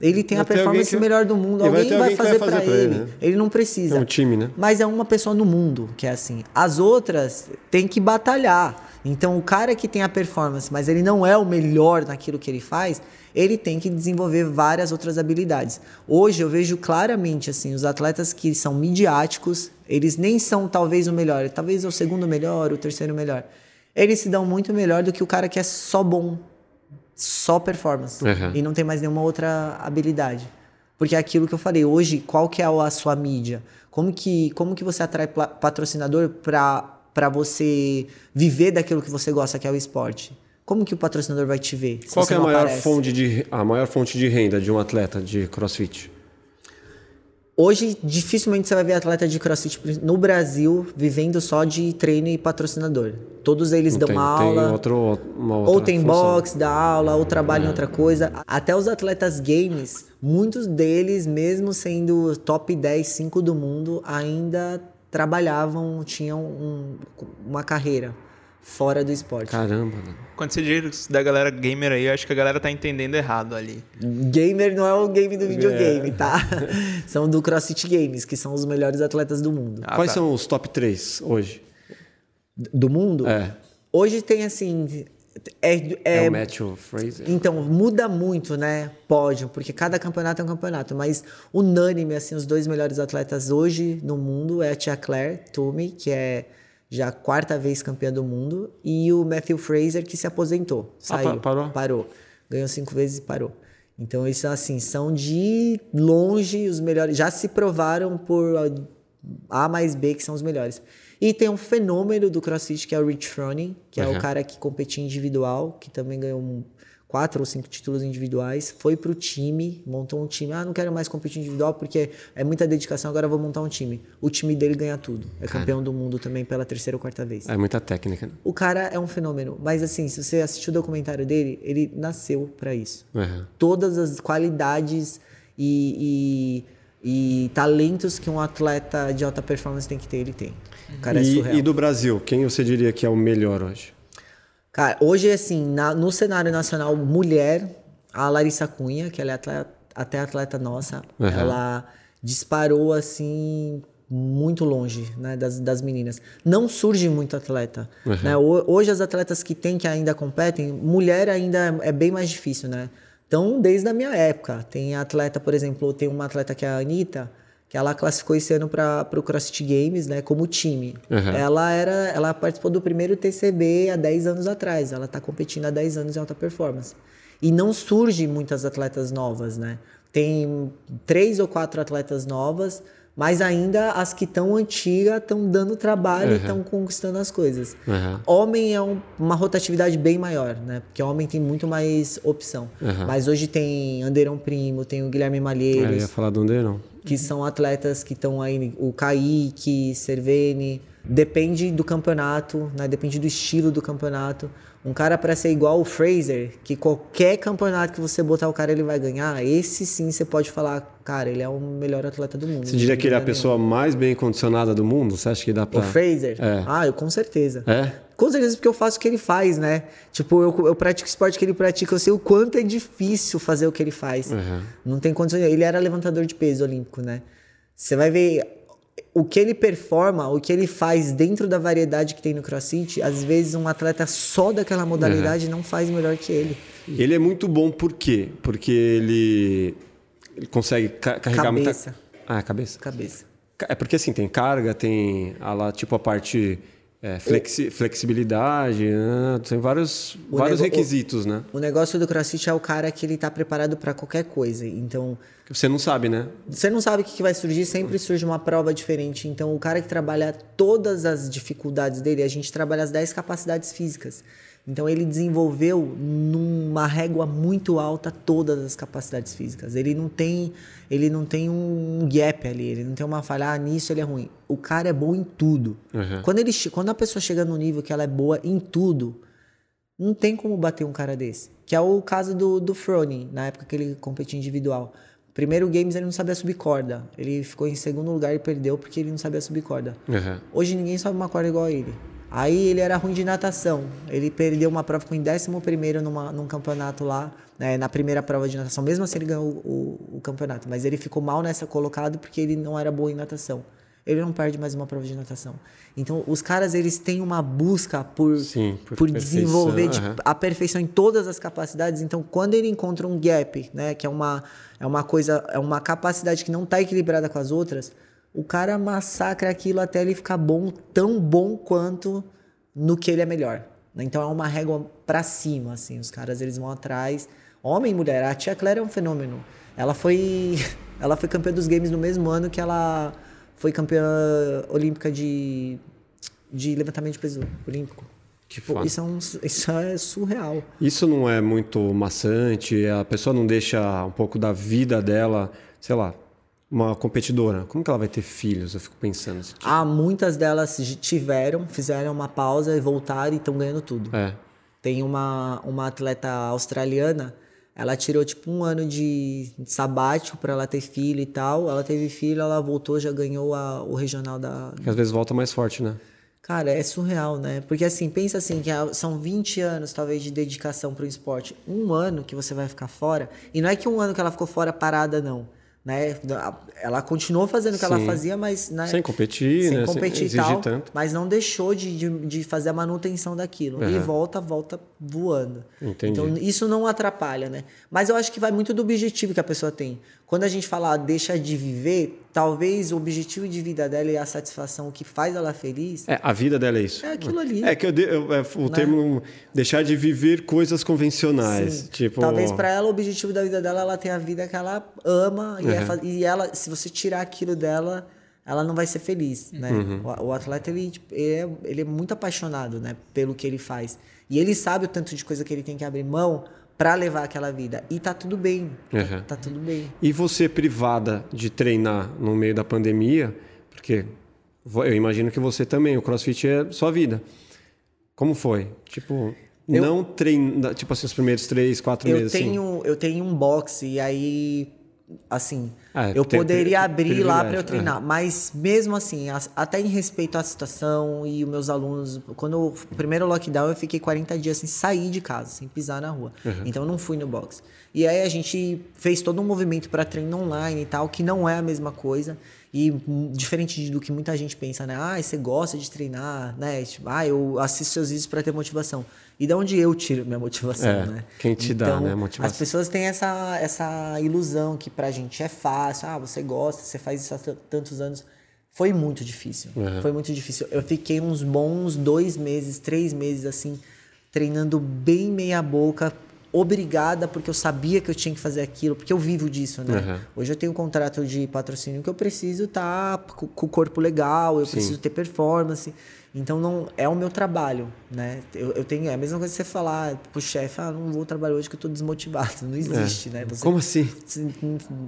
Ele tem Vai a performance que- melhor do mundo, vai alguém vai, alguém fazer, vai fazer pra pra ele. ele, né? Ele não precisa. É um time, né? Mas é uma pessoa no mundo que é assim. As outras têm que batalhar. Então, o cara que tem a performance, mas ele não é o melhor naquilo que ele faz, ele tem que desenvolver várias outras habilidades. Hoje eu vejo claramente assim, os atletas que são midiáticos, eles nem são talvez o melhor, talvez o segundo melhor, o terceiro melhor. Eles se dão muito melhor do que o cara que é só bom, só performance Uhum. e não tem mais nenhuma outra habilidade. Porque é aquilo que eu falei, hoje, qual que é a sua mídia? Como que, como que você atrai patrocinador para para você viver daquilo que você gosta, que é o esporte? Como que o patrocinador vai te ver? Qual é a maior, aparece? fonte de, a maior fonte de renda de um atleta de crossfit? Hoje, dificilmente você vai ver atleta de crossfit no Brasil vivendo só de treino e patrocinador. Todos eles Não dão tem, aula. tem outro, ou tem função. box, dá aula, ou trabalha em outra coisa. Até os atletas games, muitos deles, mesmo sendo top 10, 5 do mundo, ainda trabalhavam, tinham um- uma carreira fora do esporte. Caramba, mano. Quando você diz da galera gamer aí, eu acho que a galera tá entendendo errado ali. Gamer não é o game do É. videogame, tá? <laughs> são do CrossFit Games, que são os melhores atletas do mundo. Ah, Quais tá. são os top 3 hoje? Do mundo? É. Hoje tem assim. É, É, é- o Matthew Fraser? Então, muda muito, né? Pódio, porque cada campeonato é um campeonato. Mas unânime, assim, os dois melhores atletas hoje no mundo é a Tia Claire Toomey, que é já a quarta vez campeã do mundo, e o Matthew Fraser, que se aposentou. Ah, Saiu. pa- parou? Parou. Ganhou cinco vezes e parou. Então, isso, assim, são de longe os melhores. Já se provaram por A mais B, que são os melhores. E tem um fenômeno do CrossFit, que é o Rich Froning, que é Uhum. o cara que competia individual, que também ganhou um- quatro ou cinco títulos individuais, foi pro time, montou um time. Ah, não quero mais competir individual porque é muita dedicação, agora vou montar um time. O time dele ganha tudo. É campeão do mundo também pela terceira ou quarta vez. É muita técnica. né? O cara é um fenômeno, mas assim, se você assistiu o documentário dele, ele nasceu pra isso Uhum. todas as qualidades e, e- e talentos que um atleta de alta performance tem que ter, ele tem. Cara é surreal. E, e do Brasil, quem você diria que é o melhor hoje? Cara, hoje, assim, na- no cenário nacional, mulher, a Larissa Cunha, que ela é atleta- até atleta nossa, Uhum. ela disparou assim muito longe né, das, das meninas. Não surge muito atleta. Uhum. Né? Hoje as atletas que tem que ainda competem, mulher ainda é bem mais difícil, né? Então, desde a minha época, tem atleta, por exemplo, tem uma atleta que é a Anitta, que ela classificou esse ano para o CrossFit Games, né, como time. Uhum. Ela era, ela participou do primeiro TCB há 10 anos atrás. Ela está competindo há 10 anos em alta performance. E não surge muitas atletas novas, né? Tem três ou quatro atletas novas, mas ainda as que estão antigas estão dando trabalho uhum. estão conquistando as coisas. Uhum. Homem é um, uma rotatividade bem maior, né? Porque homem tem muito mais opção. Uhum. Mas hoje tem Anderão Primo, tem o Guilherme Malheiros. É, eu ia falar do Anderão que são atletas que estão aí, o Kaique, Servene, depende do campeonato, né? depende do estilo do campeonato. Um cara para ser igual o Fraser, que qualquer campeonato que você botar o cara ele vai ganhar, esse sim você pode falar, cara, ele é o melhor atleta do mundo. Você diria que ele é a pessoa mais bem condicionada do mundo? Você acha que dá pra... O Fraser? É. Ah, eu com certeza. É? Com certeza porque eu faço o que ele faz, né? Tipo, eu, eu pratico o esporte que ele pratica, eu sei o quanto é difícil fazer o que ele faz. Uhum. Não tem condições. Ele era levantador de peso olímpico, né? Você vai ver o que ele performa, o que ele faz dentro da variedade que tem no CrossFit, às vezes um atleta só daquela modalidade uhum. não faz melhor que ele. Ele é muito bom por quê? Porque ele, ele consegue ca carregar cabeça. muita... Ah, cabeça? Cabeça. É porque assim, tem carga, tem a lá, tipo a parte é, flexi flexibilidade, né? tem vários, vários requisitos, o, né? O negócio do CrossFit é o cara que ele está preparado para qualquer coisa. Então você não sabe, né? Você não sabe o que vai surgir, sempre surge uma prova diferente. Então, o cara que trabalha todas as dificuldades dele, a gente trabalha as 10 capacidades físicas. Então, ele desenvolveu numa régua muito alta todas as capacidades físicas. Ele não tem, ele não tem um gap ali, ele não tem uma falha, ah, nisso ele é ruim. O cara é bom em tudo. Uhum. Quando, ele, quando a pessoa chega no nível que ela é boa em tudo, não tem como bater um cara desse. Que é o caso do, do Froning, na época que ele competia individual. Primeiro Games ele não sabia subir corda. Ele ficou em segundo lugar e perdeu porque ele não sabia subir corda. Uhum. Hoje ninguém sobe uma corda igual a ele. Aí ele era ruim de natação. Ele perdeu uma prova, ficou em 11 numa, num campeonato lá, né, na primeira prova de natação. Mesmo assim ele ganhou o, o, campeonato. Mas ele ficou mal nessa colocado porque ele não era bom em natação. Ele não perde mais uma prova de natação. Então, os caras, eles têm uma busca por, Sim, por, por desenvolver tipo, a perfeição em todas as capacidades. Então, quando ele encontra um gap, né, que é uma, é uma coisa, é uma capacidade que não está equilibrada com as outras, o cara massacra aquilo até ele ficar bom, tão bom quanto no que ele é melhor. Né? Então, é uma régua para cima, assim. Os caras, eles vão atrás. Homem e mulher. A tia Claire é um fenômeno. Ela foi, <laughs> ela foi campeã dos games no mesmo ano que ela foi campeã olímpica de, de levantamento de peso olímpico. Que Pô, isso, é um, isso é surreal. Isso não é muito maçante? A pessoa não deixa um pouco da vida dela, sei lá, uma competidora, como que ela vai ter filhos? Eu fico pensando. Assim, tipo... Ah, muitas delas tiveram, fizeram uma pausa e voltaram e estão ganhando tudo. É. Tem uma, uma atleta australiana ela tirou tipo um ano de sabático para ela ter filho e tal. Ela teve filho, ela voltou, já ganhou a, o regional da. Porque às vezes volta mais forte, né? Cara, é surreal, né? Porque assim, pensa assim, que são 20 anos talvez de dedicação para o esporte. Um ano que você vai ficar fora. E não é que um ano que ela ficou fora parada, não né? Ela continuou fazendo o que Sim. ela fazia, mas né? sem competir, sem né? competir sem e tal, tanto. mas não deixou de, de, de, fazer a manutenção daquilo uhum. e volta, volta voando. Entendi. Então isso não atrapalha, né? Mas eu acho que vai muito do objetivo que a pessoa tem. Quando a gente fala ah, deixa de viver, talvez o objetivo de vida dela e a satisfação, o que faz ela feliz. É, a vida dela é isso. É aquilo ali. É que eu, eu é, o né? termo deixar de viver coisas convencionais. Sim. Tipo... Talvez para ela o objetivo da vida dela, ela tem a vida que ela ama e, é, e ela, se você tirar aquilo dela, ela não vai ser feliz, né? Uhum. O, o, atleta ele, tipo, ele, é, ele é muito apaixonado, né, pelo que ele faz. E ele sabe o tanto de coisa que ele tem que abrir mão para levar aquela vida. E tá tudo bem. Uhum. Tá tudo bem. E você privada de treinar no meio da pandemia, porque eu imagino que você também, o CrossFit é sua vida. Como foi? Tipo, eu, não treina, tipo assim, os primeiros três, quatro eu meses. Tenho, assim. Eu tenho um boxe e aí assim, Ah, eu poderia abrir lá para eu privilégio, treinar, mas mesmo assim, as- até em respeito à situação e os meus alunos, quando eu- o primeiro lockdown eu fiquei 40 dias sem sair de casa, sem pisar na rua. Então eu não fui no box. E aí a gente fez todo um movimento para treino online e tal, que não é a mesma coisa. E hum, diferente do que muita gente pensa, né? Ah, você gosta de treinar, né? Tipo, ah, eu assisto seus vídeos para ter motivação. E da onde eu tiro minha motivação, É, né? quem te dá, né, motivação. As pessoas têm essa, essa ilusão que pra gente é fácil. Ah, você gosta, você faz isso há tantos anos. Foi muito difícil. Uhum. Foi muito difícil. Eu fiquei uns bons dois meses, três meses, assim, treinando bem meia boca, obrigada, porque eu sabia que eu tinha que fazer aquilo, porque eu vivo disso, né? Uhum. Hoje eu tenho um contrato de patrocínio que eu preciso estar com com o corpo legal, eu preciso ter performance. Então não é o meu trabalho, né? Eu, eu tenho é a mesma coisa que você falar pro chefe, ah, não vou trabalhar hoje que eu tô desmotivado. Não existe, né? Você, Como assim? você-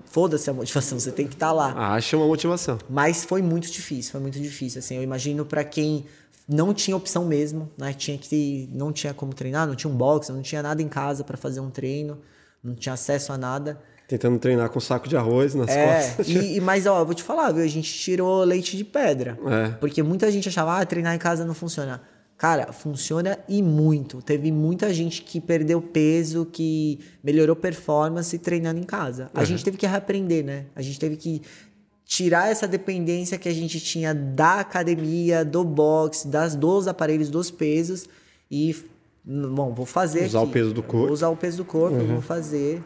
Foda-se a motivação, você tem que estar lá. Acha uma motivação. Mas foi muito difícil, foi muito difícil. Assim, eu imagino para quem não tinha opção mesmo, né? Tinha que não tinha como treinar, não tinha um box, não tinha nada em casa para fazer um treino, não tinha acesso a nada. Tentando treinar com um saco de arroz nas É, costas. e, e- mas ó, eu vou te falar, viu? A gente tirou leite de pedra. É. Porque muita gente achava, ah, treinar em casa não funciona. Cara, funciona e muito. Teve muita gente que perdeu peso, que melhorou performance treinando em casa. A gente teve que reaprender, né? A gente teve que tirar essa dependência que a gente tinha da academia, do box, das dos aparelhos, dos pesos e bom, vou fazer Usar o aqui. peso do corpo. Vou usar o peso do corpo, vou fazer.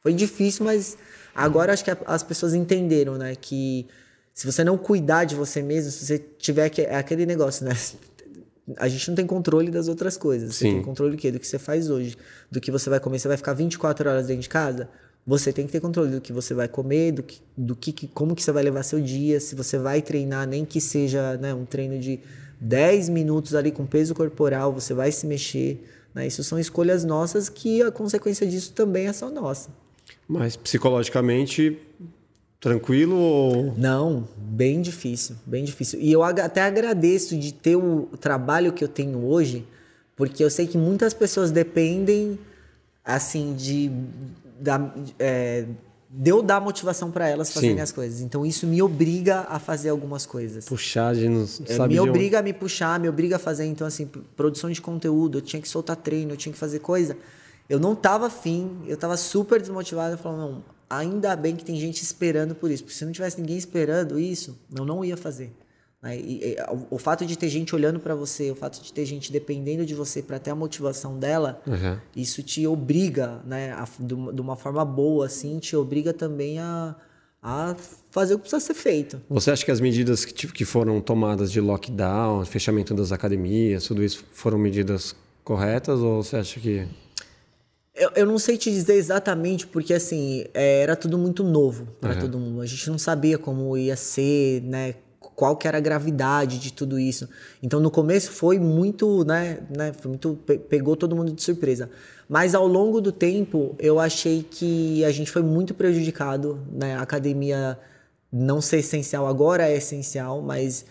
Foi difícil, mas agora acho que as pessoas entenderam, né? Que se você não cuidar de você mesmo, se você tiver que. É aquele negócio, né? <laughs> A gente não tem controle das outras coisas. Você Sim. tem controle do quê? Do que você faz hoje. Do que você vai comer. Você vai ficar 24 horas dentro de casa? Você tem que ter controle do que você vai comer, do que, do que como que você vai levar seu dia, se você vai treinar, nem que seja né, um treino de 10 minutos ali com peso corporal, você vai se mexer. Né? Isso são escolhas nossas que a consequência disso também é só nossa. Mas psicologicamente, tranquilo ou. Não, bem difícil, bem difícil. E eu até agradeço de ter o trabalho que eu tenho hoje, porque eu sei que muitas pessoas dependem, assim, de, da, é, de eu dar motivação para elas fazerem Sim. as coisas. Então isso me obriga a fazer algumas coisas. Puxar de não É, sabe me de onde. obriga a me puxar, me obriga a fazer. Então, assim, produção de conteúdo, eu tinha que soltar treino, eu tinha que fazer coisa. Eu não tava afim, eu tava super desmotivado. Eu falava, não, ainda bem que tem gente esperando por isso. Porque se não tivesse ninguém esperando isso, eu não ia fazer. Né? E, e, o, o fato de ter gente olhando para você, o fato de ter gente dependendo de você para ter a motivação dela, Uhum. isso te obriga, né, a- de uma de uma forma boa, assim, te obriga também a, a fazer o que precisa ser feito. Você acha que as medidas que, que foram tomadas de lockdown, fechamento das academias, tudo isso foram medidas corretas ou você acha que. Eu, eu não sei te dizer exatamente, porque assim, é, era tudo muito novo para Uhum. todo mundo. A gente não sabia como ia ser, né? Qual que era a gravidade de tudo isso. Então, no começo foi muito, né? né foi muito, pe- pegou todo mundo de surpresa. Mas ao longo do tempo, eu achei que a gente foi muito prejudicado, né? A academia não ser essencial agora é essencial, mas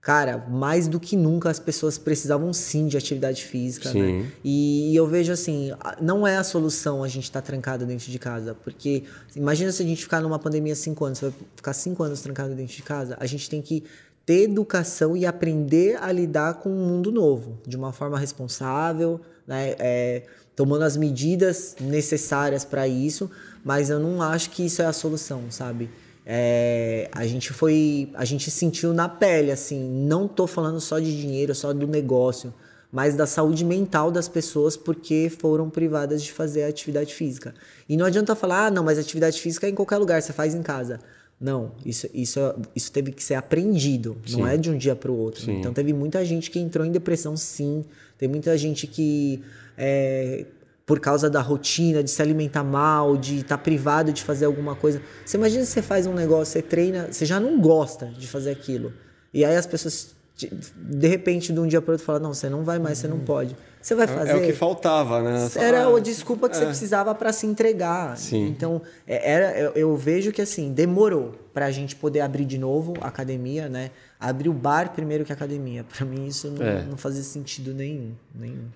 cara, mais do que nunca as pessoas precisavam sim de atividade física, Sim. né? E eu vejo assim, não é a solução a gente estar trancado dentro de casa, porque imagina se a gente ficar numa pandemia cinco anos, você vai ficar cinco anos trancado dentro de casa, a gente tem que ter educação e aprender a lidar com um mundo novo, de uma forma responsável, né? É, tomando as medidas necessárias para isso, mas eu não acho que isso é a solução, sabe? É, a gente foi, a gente sentiu na pele, assim, não tô falando só de dinheiro, só do negócio, mas da saúde mental das pessoas porque foram privadas de fazer atividade física. E não adianta falar, ah, não, mas atividade física é em qualquer lugar, você faz em casa. Não, isso, isso, isso teve que ser aprendido, não é de um dia para o outro. Sim. Então teve muita gente que entrou em depressão, sim. Tem muita gente que, é, por causa da rotina, de se alimentar mal, de estar privado de fazer alguma coisa. Você imagina se você faz um negócio, você treina, você já não gosta de fazer aquilo. E aí as pessoas, de repente, de um dia para outro, falam: não, você não vai mais, você não pode. Você vai fazer. É o que faltava, né? Era ah, a desculpa que você precisava para se entregar. Sim. Então, é- era, eu, vejo que assim, demorou para a gente poder abrir de novo a academia, né? Abrir o bar primeiro que a academia. Para mim, isso não, É. não fazia sentido nenhum. nenhum.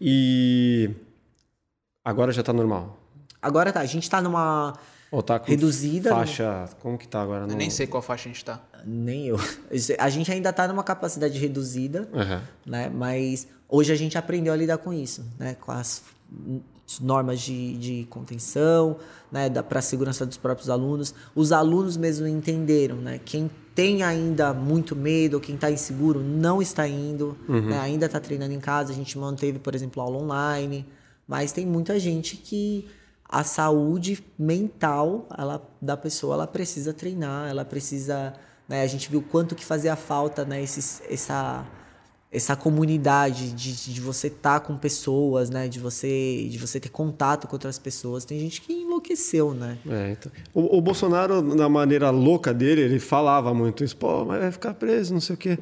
E agora já tá normal. Agora tá, a gente tá numa. Ou tá com reduzida. Faixa. Como que tá agora? Eu No... nem sei qual faixa a gente tá. Nem eu. A gente ainda está numa capacidade reduzida, Uhum. né? Mas hoje a gente aprendeu a lidar com isso, né? Com as normas de, de contenção, né? Para a segurança dos próprios alunos. Os alunos mesmo entenderam, né? Quem tem ainda muito medo, quem está inseguro, não está indo, né? ainda está treinando em casa. A gente manteve, por exemplo, aula online, mas tem muita gente que a saúde mental ela, da pessoa ela precisa treinar, ela precisa. Né, a gente viu quanto que fazia falta né, esses, essa, essa comunidade de, de você estar com pessoas, né, de você de você ter contato com outras pessoas. Tem gente que enlouqueceu, né? É, então. o, o Bolsonaro, na maneira louca dele, ele falava muito isso, pô, mas vai ficar preso, não sei o quê.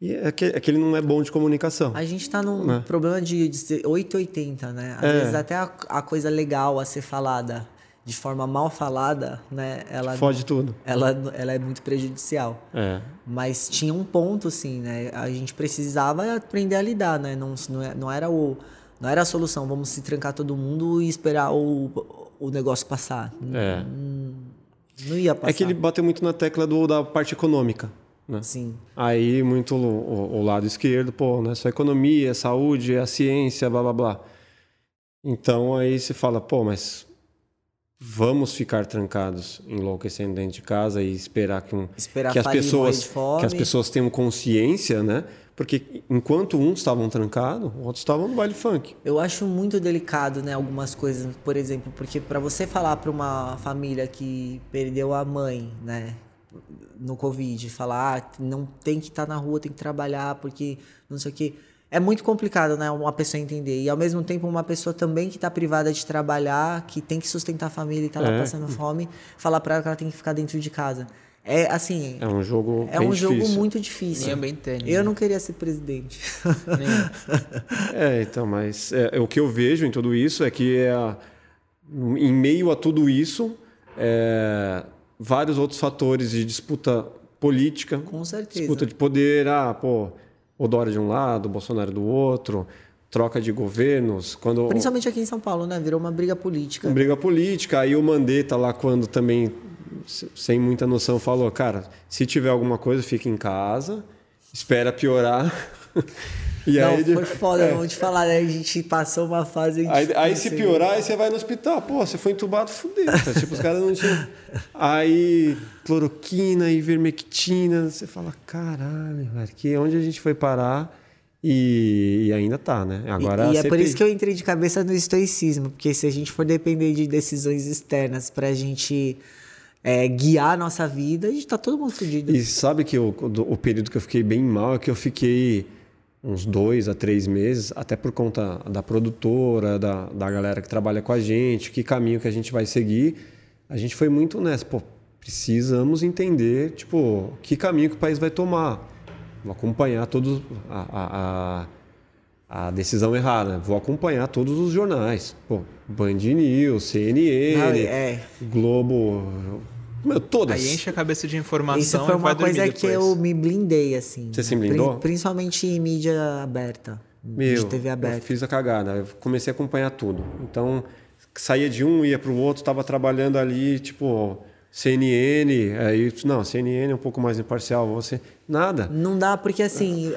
E é que, é que ele não é bom de comunicação. A gente tá num Né? problema de, de ser 880, né? Às É. vezes até a, a coisa legal a ser falada de forma mal falada, né? Ela, Fode tudo. ela, ela é muito prejudicial. É. Mas tinha um ponto, sim, né? A gente precisava aprender a lidar, né? Não, não, é- não era o não era a solução, vamos se trancar todo mundo e esperar o, o negócio passar. É. Não ia passar. É que ele bateu muito na tecla do, da parte econômica. Né? Sim. Aí, muito o, o- lado esquerdo, pô, não é só economia, saúde, é a ciência, blá blá blá. Então aí se fala, pô, mas vamos ficar trancados, enlouquecendo dentro de casa e esperar que, um, Esperar que as pessoas que as pessoas tenham consciência, né? Porque enquanto uns estavam trancados, outros estavam no baile funk. Eu acho muito delicado, né, algumas coisas, por exemplo, porque para você falar para uma família que perdeu a mãe, né, no Covid, falar ah, não tem que estar na rua, tem que trabalhar porque não sei o quê, é muito complicado, né, uma pessoa entender. E ao mesmo tempo uma pessoa também que está privada de trabalhar, que tem que sustentar a família e está lá É. passando fome, falar para ela que ela tem que ficar dentro de casa. É assim, É um jogo é bem um jogo difícil. muito difícil. Nem é bem tênis. Eu não queria ser presidente. Nem- É, então, mas é, o que eu vejo em tudo isso é que é em meio a tudo isso, é, vários outros fatores de disputa política, Com certeza. disputa de poder, ah, pô, o Dória de um lado, Bolsonaro do outro, troca de governos, quando Principalmente aqui em São Paulo, né? Virou uma briga política. uma briga política, aí o Mandetta lá quando também se- sem muita noção falou, cara, se tiver alguma coisa, fica em casa, espera piorar. <laughs> e não, aí foi foda, <laughs> é. vamos te falar, né? A gente passou uma fase. Aí, aí difícil, se piorar, aí você vai no hospital. Pô, você foi entubado, fudeu. tá? tipo, os caras não tinham. Aí, cloroquina, ivermectina. Você fala, caralho, velho, que onde a gente foi parar? E, e ainda tá, né? Agora e, e é por isso que eu entrei de cabeça no estoicismo, porque se a gente for depender de decisões externas pra gente é, guiar a nossa vida, a gente tá todo mundo fudido. E sabe que o, o período que eu fiquei bem mal é que eu fiquei uns dois a três meses, até por conta da produtora, da, da galera que trabalha com a gente, que caminho que a gente vai seguir. A gente foi muito nessa, pô, precisamos entender, tipo, que caminho que o país vai tomar. Vou acompanhar todos a, a, a, decisão errada. Vou acompanhar todos os jornais. Pô, Band News, CNN, Não, é. Globo, meu, todas. Aí enche a cabeça de informação Isso foi e vai uma dormir coisa que depois. eu me blindei, assim. Você se blindou? Pri- Principalmente em mídia aberta. Meu, de TV eu aberta. fiz a cagada. Eu comecei a acompanhar tudo. Então, saía de um, ia para o outro, estava trabalhando ali, tipo, CNN. Aí, não, CNN é um pouco mais imparcial. Você. Nada. Não dá, porque assim,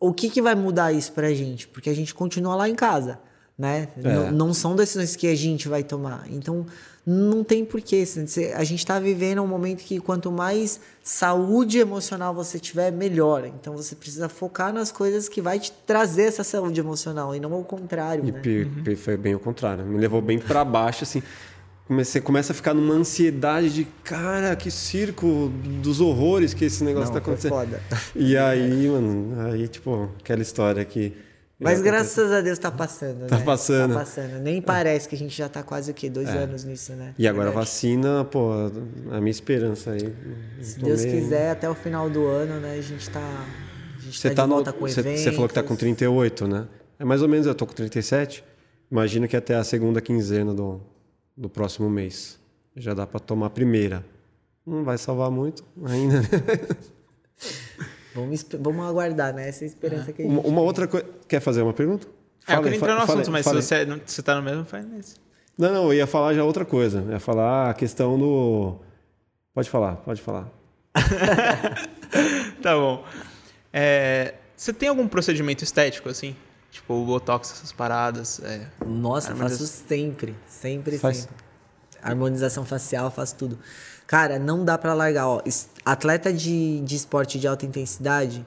o que, que vai mudar isso pra gente? Porque a gente continua lá em casa, né? É. Não, não são decisões que a gente vai tomar. Então, não tem porquê. Você- A gente tá vivendo um momento que quanto mais saúde emocional você tiver, melhor. Então, você precisa focar nas coisas que vai te trazer essa saúde emocional e não ao contrário, E né? pe- foi bem o contrário. Me levou bem para baixo, assim. Comecei, começa a ficar numa ansiedade de, cara, que circo dos horrores que esse negócio Não, tá foi acontecendo. foda. E aí, mano, aí, tipo, aquela história que. Mas graças a Deus tá passando, Tá né? passando. Tá passando. Nem parece que a gente já tá quase o quê? Dois anos nisso, né? E agora vacina, pô, a minha esperança aí. Se Deus quiser, até o final do ano, né? A gente tá. A gente Você tá, tá de no, volta com você, falou que tá com 38, né? É mais ou menos, eu tô com 37. Imagina que até a segunda quinzena do, do próximo mês. Já dá para tomar a primeira. Não vai salvar muito ainda. né? <laughs> Vamos, vamos aguardar, né? Essa é a esperança que a gente. Uma, uma outra coisa. Quer fazer uma pergunta? É, eu Fala queria entrar no fala- assunto, mas fala se você, não- você tá no mesmo, faz nesse. Não, não, eu ia falar já outra coisa. Eu ia falar a questão do. Pode falar, pode falar. <laughs> tá bom. É, você tem algum procedimento estético, assim? Tipo, o Botox, essas paradas? É, Nossa, faço sempre. Sempre, Faz. sempre. Harmonização facial, faço tudo. Cara, não dá para largar, ó. Atleta de, de esporte de alta intensidade,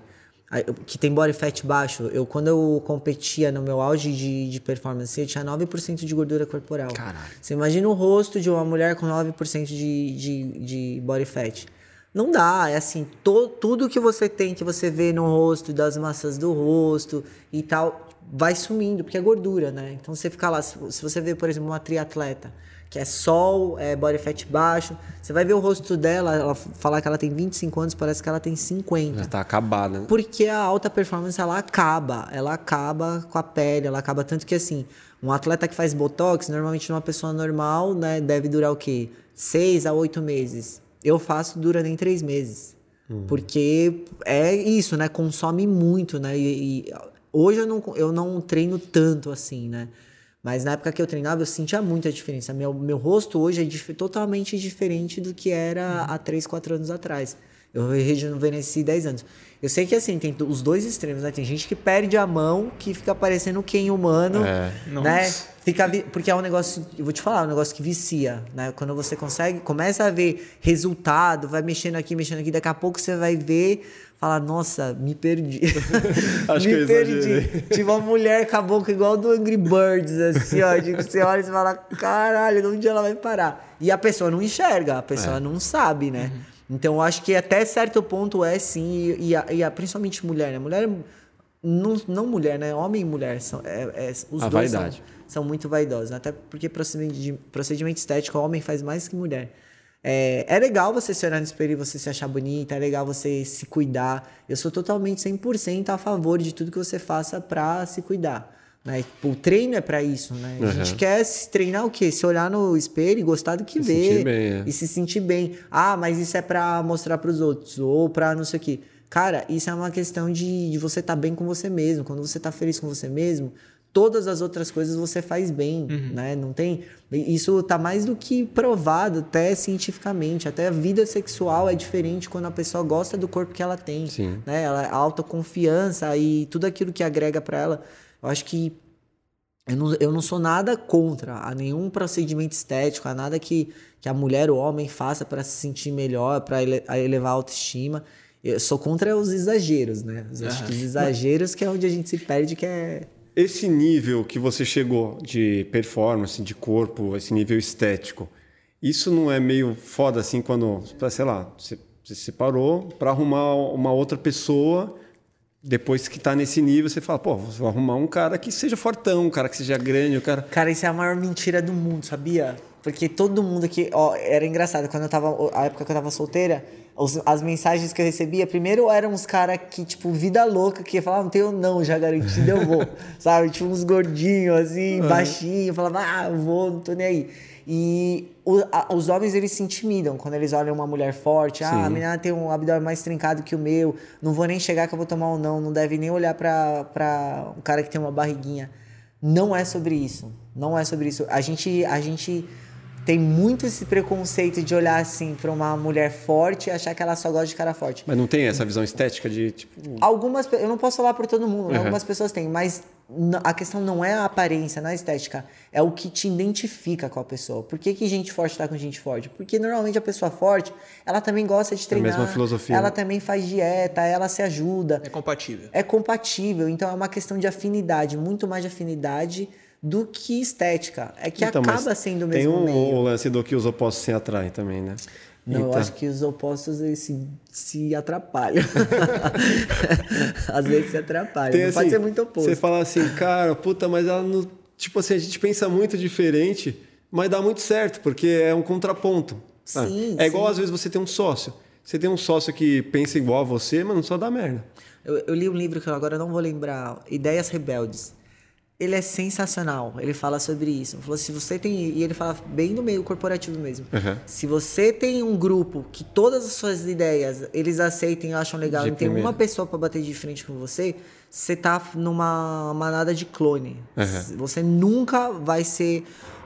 que tem body fat baixo, eu quando eu competia no meu auge de, de performance, eu tinha 9% de gordura corporal. Caralho. Você imagina o rosto de uma mulher com 9% de, de, de body fat. Não dá, é assim, to, tudo que você tem, que você vê no rosto, das massas do rosto e tal, vai sumindo, porque é gordura, né? Então você fica lá, se você vê, por exemplo, uma triatleta, que é sol, é body fat baixo. Você vai ver o rosto dela, ela falar que ela tem 25 anos, parece que ela tem 50. Já tá acabada. Né? Porque a alta performance ela acaba, ela acaba com a pele, ela acaba tanto que assim, um atleta que faz botox, normalmente uma pessoa normal, né, deve durar o quê? 6 a 8 meses. Eu faço dura nem 3 meses. Uhum. Porque é isso, né? Consome muito, né? E, e hoje eu não, eu não treino tanto assim, né? Mas na época que eu treinava, eu sentia muita diferença. Meu, meu rosto hoje é dif totalmente diferente do que era há 3, 4 anos atrás. Eu rejuvenesci 10 anos. Eu sei que assim, tem os dois extremos, né? Tem gente que perde a mão, que fica parecendo quem humano, é. né? Fica porque é um negócio, eu vou te falar, é um negócio que vicia, né? Quando você consegue, começa a ver resultado, vai mexendo aqui, mexendo aqui, daqui a pouco você vai ver Fala, nossa, me perdi. <laughs> Acho me que perdi. Tive uma mulher com a boca igual do Angry Birds, assim, ó. De que você olha e fala, caralho, onde ela vai parar? E a pessoa não enxerga, a pessoa é. não sabe, né? Uhum. Então, eu acho que até certo ponto é sim, e, a, e a, principalmente mulher, né? Mulher, não, não mulher, né? Homem e mulher, são, é, é, os a dois são, são, muito vaidosos. Até porque procedimento, procedimento estético, homem faz mais que mulher. É, é legal você se olhar no espelho e você se achar bonita, é legal você se cuidar. Eu sou totalmente 100% a favor de tudo que você faça para se cuidar. Né? Tipo, o treino é para isso, né? Uhum. A gente quer se treinar o quê? Se olhar no espelho e gostar do que se vê. Bem, é. E se sentir bem. Ah, mas isso é para mostrar para os outros. Ou para não sei o quê. Cara, isso é uma questão de, de você estar tá bem com você mesmo. Quando você está feliz com você mesmo, todas as outras coisas você faz bem, uhum. né? Não tem isso tá mais do que provado até cientificamente, até a vida sexual é diferente quando a pessoa gosta do corpo que ela tem, Sim. né? Ela a autoconfiança e tudo aquilo que agrega para ela. Eu acho que eu não, eu não sou nada contra a nenhum procedimento estético, a nada que, que a mulher ou o homem faça para se sentir melhor, para ele, elevar a autoestima. Eu sou contra os exageros, né? Os, acho que os exageros que é onde a gente se perde, que é esse nível que você chegou de performance, de corpo, esse nível estético, isso não é meio foda assim quando, sei lá, você se separou para arrumar uma outra pessoa, depois que tá nesse nível, você fala, pô, vou arrumar um cara que seja fortão, um cara que seja grande, um cara... Cara, isso é a maior mentira do mundo, sabia? Porque todo mundo que... Ó, era engraçado, quando eu tava... A época que eu tava solteira os, as mensagens que eu recebia, primeiro eram uns caras que, tipo, vida louca, que falavam, não tenho não, já garantido, eu vou. <laughs> Sabe? Tipo, uns gordinhos, assim, uhum. baixinhos, falavam, ah, eu vou, não tô nem aí. E o, a, os homens, eles se intimidam quando eles olham uma mulher forte. Ah, Sim. a menina tem um abdômen mais trincado que o meu, não vou nem chegar que eu vou tomar um não, não deve nem olhar pra um cara que tem uma barriguinha. Não é sobre isso. Não é sobre isso. A gente, a gente tem muito esse preconceito de olhar assim para uma mulher forte e achar que ela só gosta de cara forte. Mas não tem essa visão estética de tipo. Algumas, eu não posso falar por todo mundo, uhum. algumas pessoas têm, mas a questão não é a aparência, não é estética, é o que te identifica com a pessoa. Por que, que gente forte está com gente forte? Porque normalmente a pessoa forte, ela também gosta de treinar. É a mesma filosofia. Ela né? também faz dieta, ela se ajuda. É compatível. É compatível, então é uma questão de afinidade, muito mais de afinidade do que estética. É que então, acaba sendo o mesmo Tem um, meio. o lance do que os opostos se atraem também, né? Não, então... eu acho que os opostos se, se atrapalham. <laughs> Às vezes se atrapalham. Tem, não assim, pode ser muito oposto. Você fala assim, cara, puta, mas ela não. Tipo assim, a gente pensa muito diferente, mas dá muito certo, porque é um contraponto. Sim. É igual às vezes você tem um sócio. Você tem um sócio que pensa igual a você, mas não só dá merda. Eu, eu li um livro que eu agora não vou lembrar, Ideias Rebeldes ele é sensacional. Ele fala sobre isso. Ele falou, se você tem. E ele fala bem no meio corporativo mesmo. Uhum. Se você tem um grupo que todas as suas ideias eles aceitem e acham legal, de e tem uma pessoa para bater de frente com você, você tá numa manada de clone. Uhum. Você nunca vai ser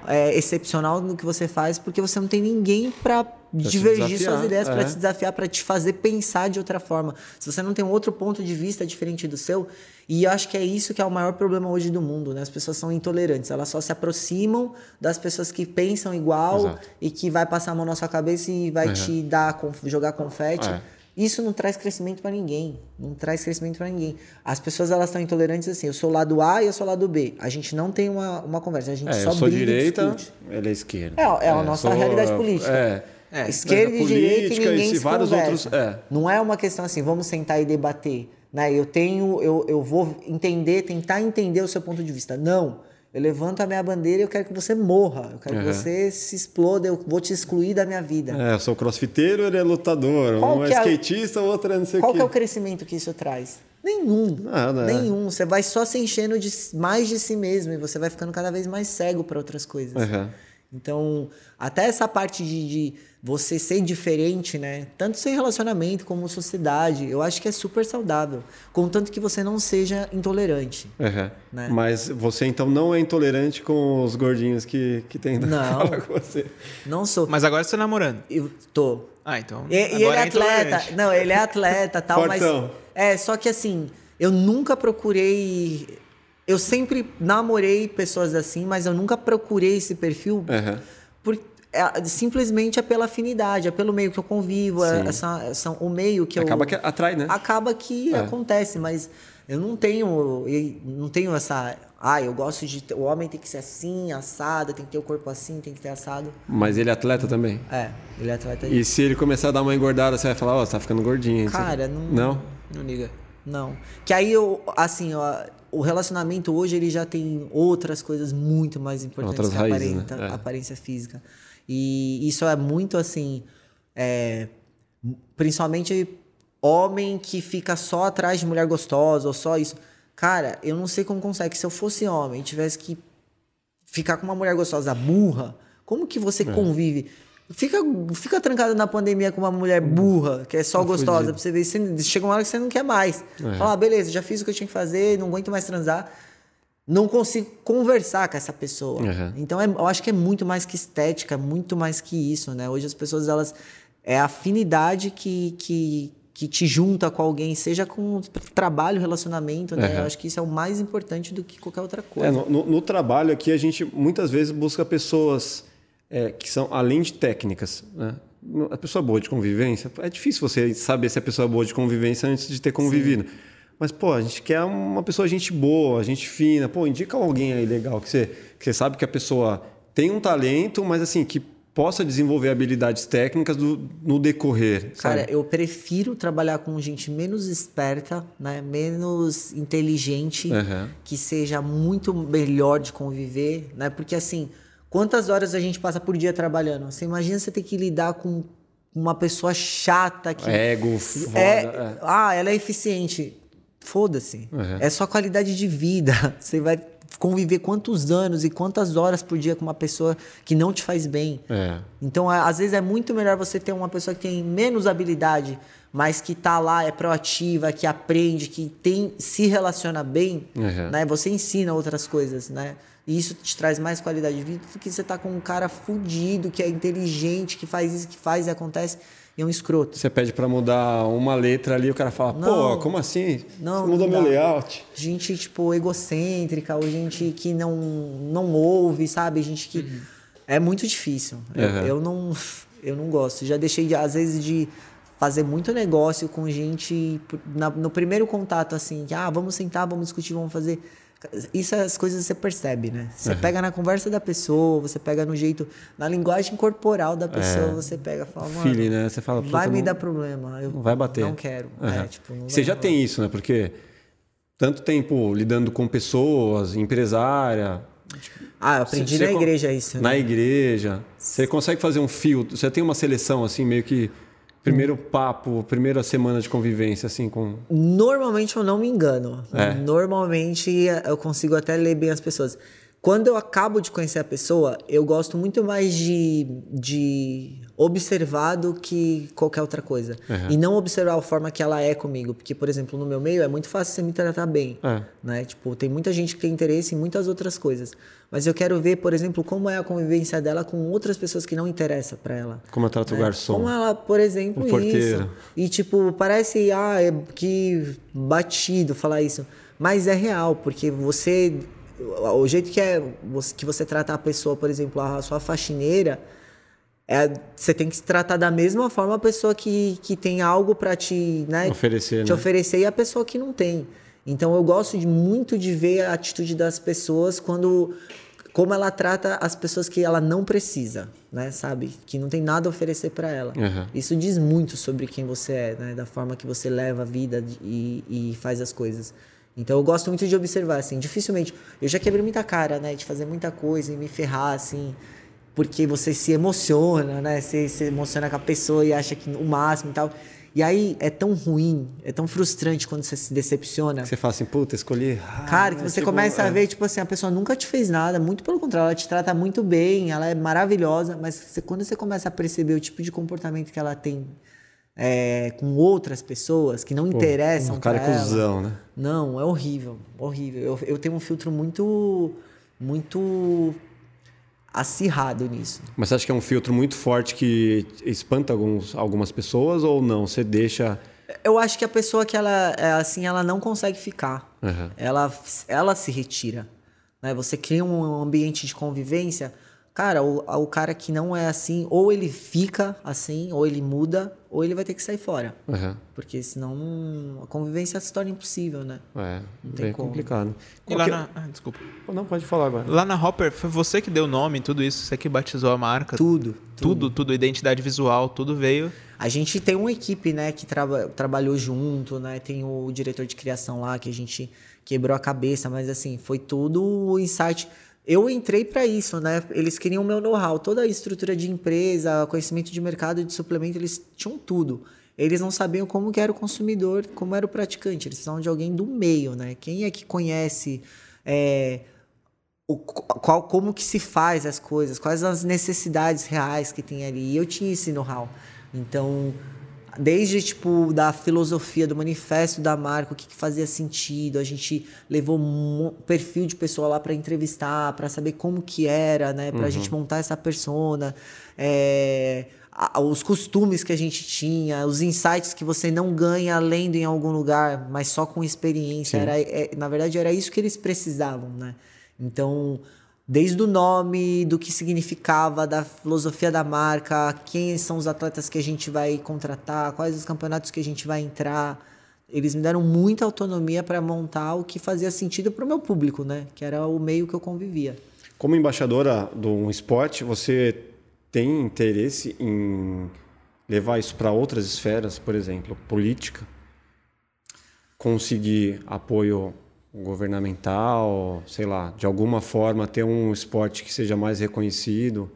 é, excepcional no que você faz, porque você não tem ninguém para divergir suas ideias, para é. te desafiar, para te fazer pensar de outra forma. Se você não tem um outro ponto de vista diferente do seu, e eu acho que é isso que é o maior problema hoje do mundo, né? As pessoas são intolerantes, elas só se aproximam das pessoas que pensam igual Exato. e que vai passar a mão na sua cabeça e vai te dar jogar confete. É. Isso não traz crescimento para ninguém. Não traz crescimento para ninguém. As pessoas elas estão intolerantes assim. Eu sou lado A e eu sou lado B. A gente não tem uma, uma conversa. A gente É, só eu sou direita, ele é esquerda. É, é a nossa realidade política. É. É, Esquerda e direita e ninguém se vários conversa. outros. É. Não é uma questão assim, vamos sentar e debater. Né? Eu tenho, eu, eu vou entender, tentar entender o seu ponto de vista. Não. Eu levanto a minha bandeira e eu quero que você morra. Eu quero que Uhum. você se exploda, eu vou te excluir da minha vida. É, eu sou crossfiteiro, ele é lutador. Qual um é que é skatista, o outro é não sei o Qual quê. que é o crescimento que isso traz? Nenhum. Nada, é. Nenhum. Você vai só se enchendo de mais de si mesmo e você vai ficando cada vez mais cego para outras coisas. Uhum. Então, até essa parte de, de você ser diferente, né? Tanto sem relacionamento como sociedade, eu acho que é super saudável. Contanto que você não seja intolerante. Uhum. Né? Mas você então não é intolerante com os gordinhos que, que tem na Não. <laughs> com você. Não sou. Mas agora você tá namorando. Eu tô. Ah, então. E, e agora ele é intolerante. atleta. Não, ele é atleta tal, <laughs> mas. Fortão. É, só que assim, eu nunca procurei. Eu sempre namorei pessoas assim, mas eu nunca procurei esse perfil Uhum. por, é, simplesmente é pela afinidade, é pelo meio que eu convivo, é, Sim. essa, essa- o meio que Acaba eu. que atrai, né? Acaba que É. acontece, mas eu não tenho. Eu não tenho essa. Ah, eu gosto de. O homem tem que ser assim, assado, tem que ter o corpo assim, tem que ter assado. Mas ele é atleta também. É, ele é atleta E se ele começar a dar uma engordada, você vai falar, ó, você tá ficando gordinho. Cara, não- Não? Não liga. Não. Que aí eu, assim, ó, o relacionamento hoje ele já tem outras coisas muito mais importantes Outras que a raízes, aparenta- né? É. aparência física. E isso é muito assim. é, principalmente homem que fica só atrás de mulher gostosa ou só isso. Cara, eu não sei como consegue. Se eu fosse homem e tivesse que ficar com uma mulher gostosa burra, como que você É. convive? Fica, fica trancado na pandemia com uma mulher burra, que é só gostosa, fudido. pra você ver. Você, chega uma hora que você não quer mais. É. Fala, ah, beleza, já fiz o que eu tinha que fazer, não aguento mais transar. Não consigo conversar com essa pessoa. Uhum. Então, é- eu acho que é muito mais que estética, muito mais que isso, né? Hoje as pessoas, elas... É a afinidade que, que, que te junta com alguém, seja com trabalho, relacionamento, né? Uhum. Eu acho que isso é o mais importante do que qualquer outra coisa. É, no, no- no trabalho aqui, a gente muitas vezes busca pessoas é, que são além de técnicas. Né? A pessoa boa de convivência, é difícil você saber se a pessoa é boa de convivência antes de ter convivido. Mas, pô, a gente quer uma pessoa gente boa, gente fina. Pô, indica alguém aí legal, que você, que você sabe que a pessoa tem um talento, mas assim, que possa desenvolver habilidades técnicas do- no decorrer. Cara, sabe? eu prefiro trabalhar com gente menos esperta, né? Menos inteligente, Aham. que seja muito melhor de conviver, né? Porque assim, quantas horas a gente passa por dia trabalhando? Você imagina você ter que lidar com uma pessoa chata que Ego, foda. é, é. ah, ela é eficiente. Foda-se. Uhum. É só qualidade de vida. <laughs> Você vai conviver quantos anos e quantas horas por dia com uma pessoa que não te faz bem. É. Então, a- às vezes é muito melhor você ter uma pessoa que tem menos habilidade, mas que tá lá, é proativa, que aprende, que tem se relaciona bem, Uhum. né? Você ensina outras coisas, né? E isso te traz mais qualidade de vida do que você tá com um cara fudido, que é inteligente, que faz isso, que faz e acontece, e é um escroto. Você pede pra mudar uma letra ali, o cara fala, pô, Não. como assim? Não, Você mudou não meu layout. gente tipo egocêntrica ou gente que não não ouve sabe gente que é muito difícil eu, Uhum. eu não eu não gosto já deixei de, às vezes de fazer muito negócio com gente na- no primeiro contato assim que ah vamos sentar vamos discutir vamos fazer isso as coisas você percebe né você pega na conversa da pessoa você pega no jeito na linguagem corporal da pessoa você pega e fala mano Feeling, né? Você fala, vai me não- dar problema eu Não vai bater. não quero Uhum. é, tipo, não Você já rolar. tem isso, né? Porque tanto tempo lidando com pessoas, empresária, ah eu aprendi Você- na você igreja isso né? na igreja. Você consegue fazer um filtro? Você tem uma seleção, assim, meio que. Primeiro papo, primeira semana de convivência, assim, com. Normalmente eu não me engano. É. Normalmente eu consigo até ler bem as pessoas. Quando eu acabo de conhecer a pessoa, eu gosto muito mais de, de observar do que qualquer outra coisa. Uhum. E não observar a forma que ela é comigo. Porque, por exemplo, no meu meio é muito fácil você me tratar bem. É. Né? Tipo, tem muita gente que tem interesse em muitas outras coisas. Mas eu quero ver, por exemplo, como é a convivência dela com outras pessoas que não interessam para ela. Como eu trato o garçom. Como ela, por exemplo, O porteiro. isso. E tipo, parece ah, é que batido falar isso, mas é real, porque você o jeito que é você- que você trata a pessoa, por exemplo, a sua faxineira, é, você tem que se tratar da mesma forma a pessoa que, que tem algo para te, né, Oferecer, te né? oferecer e a pessoa que não tem. Então eu gosto de, muito de ver a atitude das pessoas quando como ela trata as pessoas que ela não precisa, né, sabe? Que não tem nada a oferecer para ela. Uhum. Isso diz muito sobre quem você é, né, da forma que você leva a vida e, e faz as coisas. Então eu gosto muito de observar assim, dificilmente eu já quebrei muita cara, né, de fazer muita coisa e me ferrar assim, porque você se emociona, né? Você se emociona com a pessoa e acha que o máximo e tal. E aí é tão ruim, é tão frustrante quando você se decepciona. Você fala assim, puta, escolhi. errado, Cara, que né? você Tipo, começa a é. ver, tipo assim, a pessoa nunca te fez nada, muito pelo contrário, ela te trata muito bem, ela é maravilhosa, mas você- quando você começa a perceber o tipo de comportamento que ela tem é, com outras pessoas que não interessam O cara é cuzão, né? não, é horrível, horrível. Eu, eu tenho um filtro muito, muito acirrado nisso. Mas você acha que é um filtro muito forte que espanta alguns, algumas pessoas ou não? Você deixa. Eu acho que a pessoa que ela é assim, ela não consegue ficar. Uhum. Ela, ela se retira. Né? Você cria um ambiente de convivência. Cara, o, o cara que não é assim, ou ele fica assim, ou ele muda, ou ele vai ter que sair fora. Uhum. Porque senão a convivência se torna impossível, né? É, tem bem como. complicado. E Qual lá na... Ah, desculpa. Não, pode falar agora. Lá na Hopper, foi você que deu o nome, tudo isso, você que batizou a marca. Tudo. Tudo, tudo, identidade visual, tudo veio. A gente tem uma equipe, né, que traba- trabalhou junto, né? Tem o diretor de criação lá que a gente quebrou a cabeça, mas assim, foi tudo o insight. Eu entrei para isso, né? Eles queriam o meu know-how, toda a estrutura de empresa, conhecimento de mercado de suplemento, eles tinham tudo. Eles não sabiam como que era o consumidor, como era o praticante. Eles precisavam de alguém do meio, né? Quem é que conhece é, o, qual, como que se faz as coisas, quais as necessidades reais que tem ali. E eu tinha esse know-how. Então, desde tipo da filosofia do manifesto da marca, o que, que fazia sentido, a gente levou um perfil de pessoa lá para entrevistar, para saber como que era, né, para a gente montar essa persona, é, os costumes que a gente tinha, os insights que você não ganha lendo em algum lugar, mas só com experiência. Era, é, na verdade, era isso que eles precisavam, né? Então, desde o nome, do que significava, da filosofia da marca, quem são os atletas que a gente vai contratar, quais os campeonatos que a gente vai entrar. Eles me deram muita autonomia para montar o que fazia sentido para o meu público, né? Que era o meio que eu convivia. Como embaixadora de um esporte, você tem interesse em levar isso para outras esferas, por exemplo, política? Conseguir apoio governamental, sei lá, de alguma forma ter um esporte que seja mais reconhecido?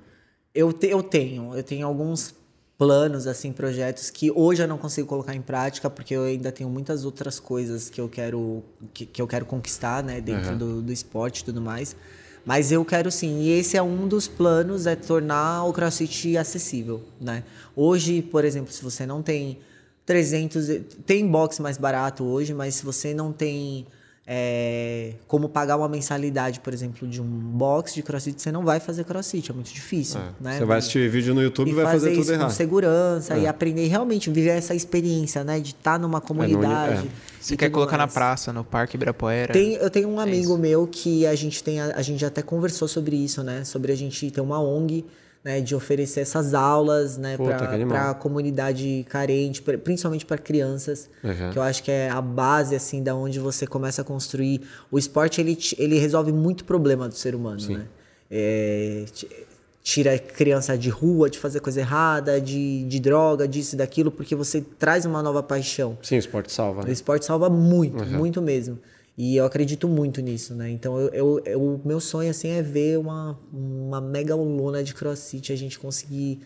Eu, te- eu tenho, eu tenho alguns planos, assim, projetos que hoje eu não consigo colocar em prática porque eu ainda tenho muitas outras coisas que eu quero que, que eu quero conquistar, né, dentro do, do esporte e tudo mais. Mas eu quero sim, e esse é um dos planos, é tornar o CrossFit acessível, né? Hoje, por exemplo, se você não tem 300, e- tem box mais barato hoje, mas se você não tem é, como pagar uma mensalidade, por exemplo, de um box de crossfit, você não vai fazer crossfit, é muito difícil. né? Você vai assistir vídeo no YouTube e vai fazer, isso tudo com errado. segurança É. e aprender realmente viver essa experiência, né, de estar numa comunidade. é. Você quer colocar na mais. praça, no Parque Ibirapuera. Tem, eu tenho um amigo isso. meu que a gente tem, a, a gente até conversou sobre isso, né? Sobre a gente ter uma ONG, né? De oferecer essas aulas, né? Para a comunidade carente, pra- principalmente para crianças, Uhum. que eu acho que é a base, assim, da onde você começa a construir. O esporte, ele, ele resolve muito problema do ser humano, né? É, ti- tira a criança de rua, de fazer coisa errada, de, de droga, disso e daquilo, porque você traz uma nova paixão. Sim, o esporte salva. O né? esporte salva muito, muito mesmo. E eu acredito muito nisso, né? Então, eu, eu, o meu sonho, assim, é ver uma, uma mega lona de crossfit, a gente conseguir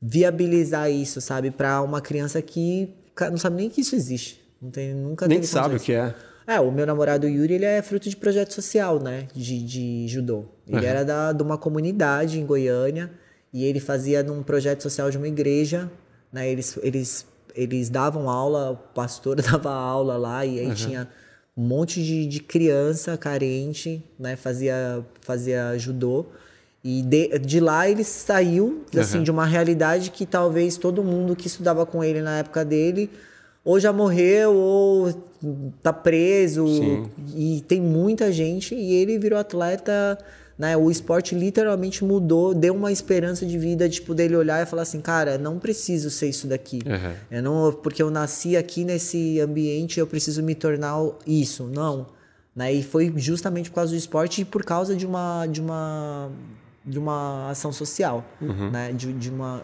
viabilizar isso, sabe? Pra uma criança que não sabe nem que isso existe. Não tem, nunca Nem sabe o que é. É, o meu namorado Yuri, ele é fruto de projeto social, né? De, de judô. Ele Uhum. era da, de uma comunidade em Goiânia e ele fazia num projeto social de uma igreja, né? Eles, eles, eles davam aula, o pastor <laughs> dava aula lá e aí Uhum. tinha um monte de, de criança carente, né? Fazia, fazia judô. E de, de lá ele saiu, assim, Uhum. de uma realidade que talvez todo mundo que estudava com ele na época dele ou já morreu ou tá preso Sim. e tem muita gente e ele virou atleta né o esporte literalmente mudou deu uma esperança de vida tipo dele olhar e falar assim cara não preciso ser isso daqui Uhum. eu não porque eu nasci aqui nesse ambiente eu preciso me tornar isso não né e foi justamente por causa do esporte e por causa de uma de uma de uma ação social né de, de uma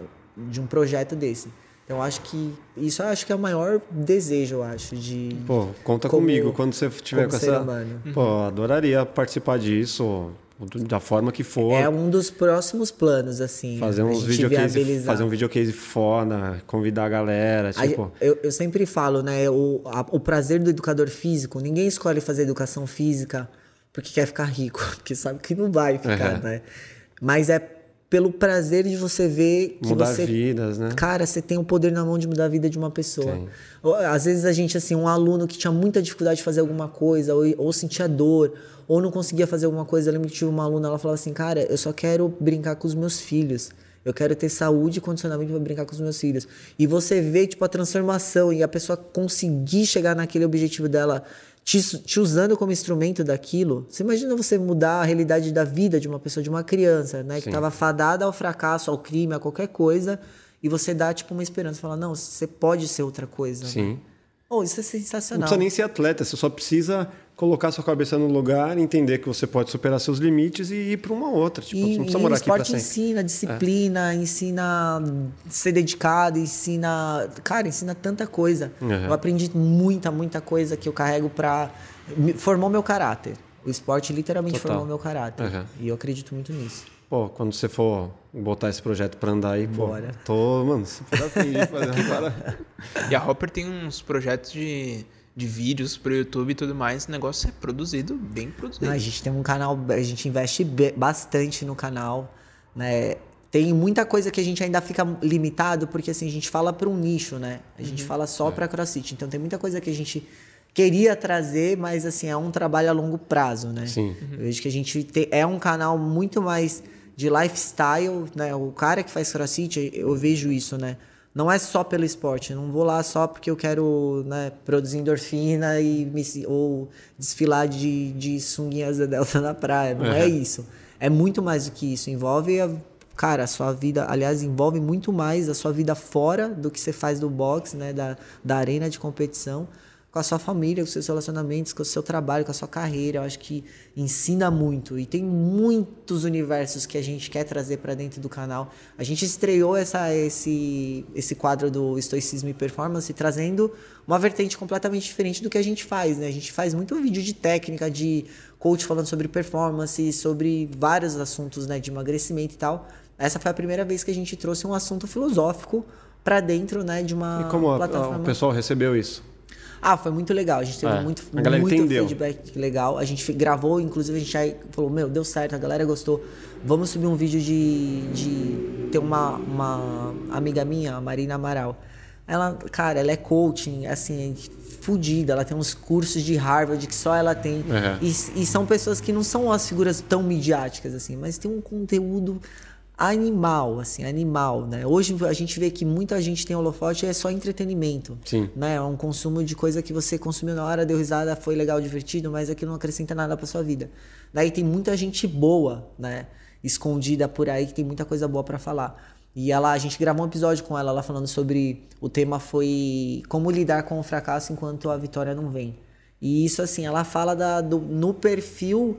de um projeto desse então eu acho que isso acho que é o maior desejo eu acho de Pô, conta Como- comigo quando você tiver com essa. humano. Pô, adoraria participar disso, da forma que for. é um dos próximos planos assim Fazer a uns videocase, fazer um videocase foda, convidar a galera, A- tipo. eu, eu sempre falo, né? O, a- o prazer do educador físico, ninguém escolhe fazer educação física porque quer ficar rico, <laughs> porque sabe que não vai ficar, né? Mas é pelo prazer de você ver que Mudar você. vidas, né? Cara, você tem o poder na mão de mudar a vida de uma pessoa. Tem. Às vezes a gente, assim, um aluno que tinha muita dificuldade de fazer alguma coisa, ou, ou sentia dor, ou não conseguia fazer alguma coisa. Eu lembro que tive uma aluna, ela falava assim, cara, eu só quero brincar com os meus filhos. Eu quero ter saúde e condicionamento para brincar com os meus filhos. E você vê, tipo, a transformação e a pessoa conseguir chegar naquele objetivo dela te, te usando como instrumento daquilo. Você imagina você mudar a realidade da vida de uma pessoa, de uma criança, né? Que Sim. estava fadada ao fracasso, ao crime, a qualquer coisa. E você dá, tipo, uma esperança. Fala, não, você pode ser outra coisa. né? Oh, isso é Não sensacional. precisa nem ser atleta, você só precisa colocar sua cabeça no lugar, entender que você pode superar seus limites e ir para uma outra. Tipo, E, não precisa o morar aqui para esporte sempre. É. ensina disciplina, ensina ser dedicado, ensina. Cara, ensina tanta coisa. Uhum. Eu aprendi muita, muita coisa que eu carrego me- Formou meu caráter. O esporte literalmente Total. formou meu caráter. Uhum. E eu acredito muito nisso. Pô, quando você for botar esse projeto para andar aí, pô, Bora. tô, mano, super afim de <laughs> fazer uma. E a Hopper tem uns projetos de, de vídeos pro YouTube e tudo mais. O negócio é produzido, bem produzido. Ah, a gente tem um canal, a gente investe bastante no canal, né? Tem muita coisa que a gente ainda fica limitado, porque assim, a gente fala para um nicho, né? A gente Uhum. fala É. só para CrossFit. Então tem muita coisa que a gente queria trazer, mas assim, é um trabalho a longo prazo, né? Sim. Eu vejo que a gente te- é um canal muito mais de lifestyle, né? O cara que faz CrossFit, eu vejo isso, né? Não é só pelo esporte, não vou lá só porque eu quero né, produzir endorfina e me, ou desfilar de, de sunguinhas da Delta na praia. Não é isso. É muito mais do que isso. Envolve, a, cara, a sua vida, aliás, envolve muito mais a sua vida fora do que você faz do boxe, né? Da, da arena de competição com a sua família, com os seus relacionamentos, com o seu trabalho, com a sua carreira. Eu acho que ensina muito e tem muitos universos que a gente quer trazer para dentro do canal. A gente estreou essa, esse, esse quadro do estoicismo e performance trazendo uma vertente completamente diferente do que a gente faz, né? A gente faz muito vídeo de técnica, de coach falando sobre performance, sobre vários assuntos, né, de emagrecimento e tal. Essa foi a primeira vez que a gente trouxe um assunto filosófico para dentro, né, de uma E como a- a- plataforma o pessoal recebeu isso? Ah, foi muito legal. A gente teve É, muito, muito entendeu. feedback legal. A gente gravou, inclusive a gente já falou, meu, deu certo, a galera gostou. Vamos subir um vídeo de. de ter uma, uma amiga minha, a Marina Amaral. Ela, cara, ela é coaching, assim, fodida. Ela tem uns cursos de Harvard que só ela tem. Uhum. E, e são pessoas que não são as figuras tão midiáticas, assim, mas tem um conteúdo animal, assim, animal, né? Hoje a gente vê que muita gente tem holofote e é só entretenimento. Sim. Né? É um consumo de coisa que você consumiu na hora, deu risada, foi legal, divertido, mas aquilo não acrescenta nada pra sua vida. Daí tem muita gente boa, né? Escondida por aí, que tem muita coisa boa pra falar. E ela, a gente gravou um episódio com ela, ela falando sobre. O tema foi como lidar com o fracasso enquanto a vitória não vem. E isso, assim, ela fala da, do, no perfil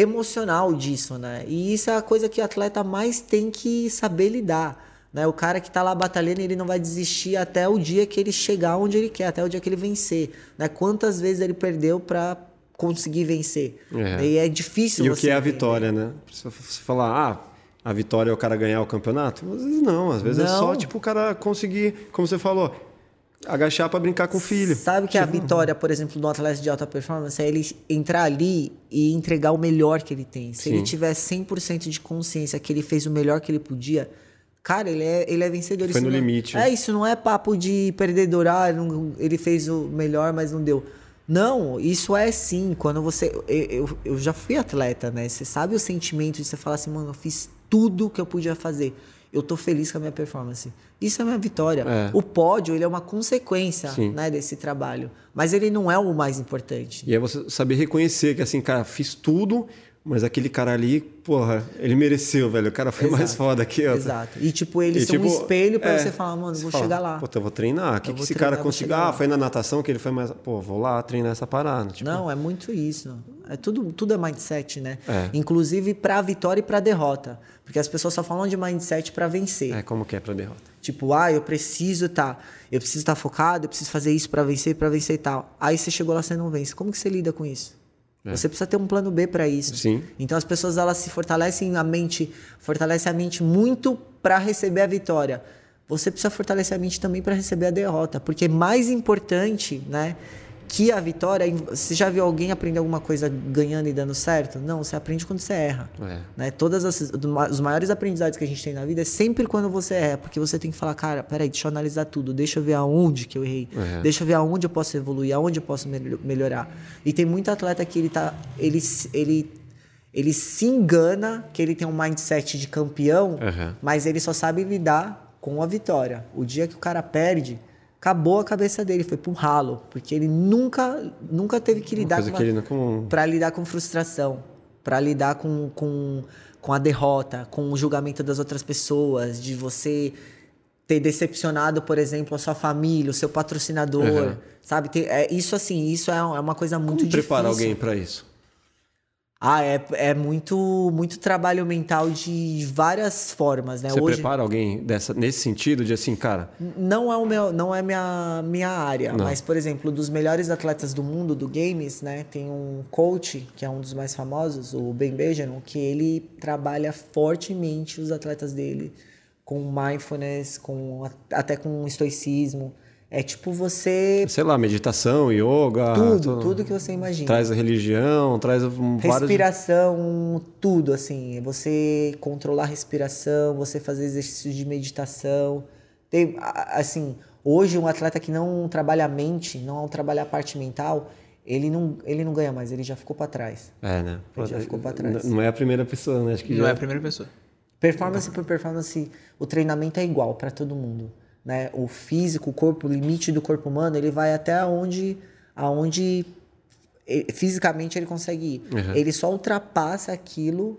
emocional disso, né? E isso é a coisa que o atleta mais tem que saber lidar. Né? O cara que tá lá batalhando, ele não vai desistir até o dia que ele chegar onde ele quer, até o dia que ele vencer. Né? Quantas vezes ele perdeu para conseguir vencer? É. E é difícil E o que é a entender. vitória, né? Se você falar, ah, a vitória é o cara ganhar o campeonato? Às vezes não, às vezes é Não. só tipo o cara conseguir, como você falou, agachar para brincar com o filho. Sabe que a vitória, por exemplo, do atleta de alta performance é ele entrar ali e entregar o melhor que ele tem. Se Sim. ele tiver 100% de consciência que ele fez o melhor que ele podia, cara, ele é, ele é vencedor. Foi Isso no não- limite. É, isso não é papo de perdedor, ah, não- ele fez o melhor, mas não deu. Não, isso é sim. Quando você. Eu, eu, eu já fui atleta, né? Você sabe o sentimento de você falar assim, mano, eu fiz tudo que eu podia fazer. Eu tô feliz com a minha performance. Isso é a minha vitória. É. O pódio, ele é uma consequência né, desse trabalho. Mas ele não é o mais importante. E é você saber reconhecer que assim, cara, fiz tudo, mas aquele cara ali, porra, ele mereceu, velho. O cara foi mais Exato. foda que eu. Exato. E, tipo, eles E, são um tipo, espelho pra é, você falar, mano, vou fala, chegar lá. Puta, eu vou treinar. O que, que esse treinar, cara conseguiu? Ah, lá. foi na natação que ele foi mais. Pô, vou lá treinar essa parada. Tipo, Não, é muito isso. É tudo, tudo é mindset, né? É. Inclusive pra vitória e pra derrota. Porque as pessoas só falam de mindset pra vencer. É como que é pra derrota. Tipo, ah, eu preciso tá, eu preciso estar focado, eu preciso fazer isso pra vencer, pra vencer e tal. Aí você chegou lá, você não vence. Como que você lida com isso? Você precisa ter um plano B pra isso. É. Sim. Então as pessoas elas se fortalecem a mente, fortalecem a mente muito pra receber a vitória. Você precisa fortalecer a mente também pra receber a derrota, porque mais importante, né, que a vitória, você já viu alguém aprender alguma coisa ganhando e dando certo? Não, você aprende quando você erra. É. Né? Todas as, os maiores aprendizados que a gente tem na vida é sempre quando você erra, porque você tem que falar, cara, peraí, deixa eu analisar tudo, deixa eu ver aonde que eu errei, É. deixa eu ver aonde eu posso evoluir, aonde eu posso mel- melhorar. E tem muito atleta que ele tá, ele, se- ele, ele se engana que ele tem um mindset de campeão, Aham. mas ele só sabe lidar com a vitória. O dia que o cara perde, acabou a cabeça dele, foi pro ralo, porque ele nunca, nunca teve que lidar com com- para lidar com frustração, para lidar com, com, com a derrota, com o julgamento das outras pessoas, de você ter decepcionado, por exemplo, a sua família, o seu patrocinador, Uhum. sabe? Tem- é, isso assim, isso é, é uma coisa muito Como difícil. preparar alguém pra isso? Ah, é, é muito, muito trabalho mental de várias formas, né? Você Hoje prepara alguém dessa, nesse sentido de assim, cara, não é o meu, não é minha minha área, Não. mas por exemplo, dos melhores atletas do mundo do games, né, tem um coach que é um dos mais famosos, o Ben Benjamin, que ele trabalha fortemente os atletas dele com mindfulness, com até com estoicismo. É tipo você sei lá, meditação, yoga, tudo, tudo que você imagina. Traz a religião, traz um, vários. Respiração, tudo assim. Você controlar a respiração, você fazer exercícios de meditação. Tem, assim, hoje um atleta que não trabalha a mente, não trabalha a parte mental, ele não, ele não ganha mais, ele já ficou para trás. É, né? Ele já ficou pra trás. Não é a primeira pessoa, né? Acho que Não já... é a primeira pessoa. Performance por performance, o treinamento é igual para todo mundo, né? O físico, o corpo, o limite do corpo humano, ele vai até onde, aonde eh, fisicamente ele consegue ir. Uhum. Ele só ultrapassa aquilo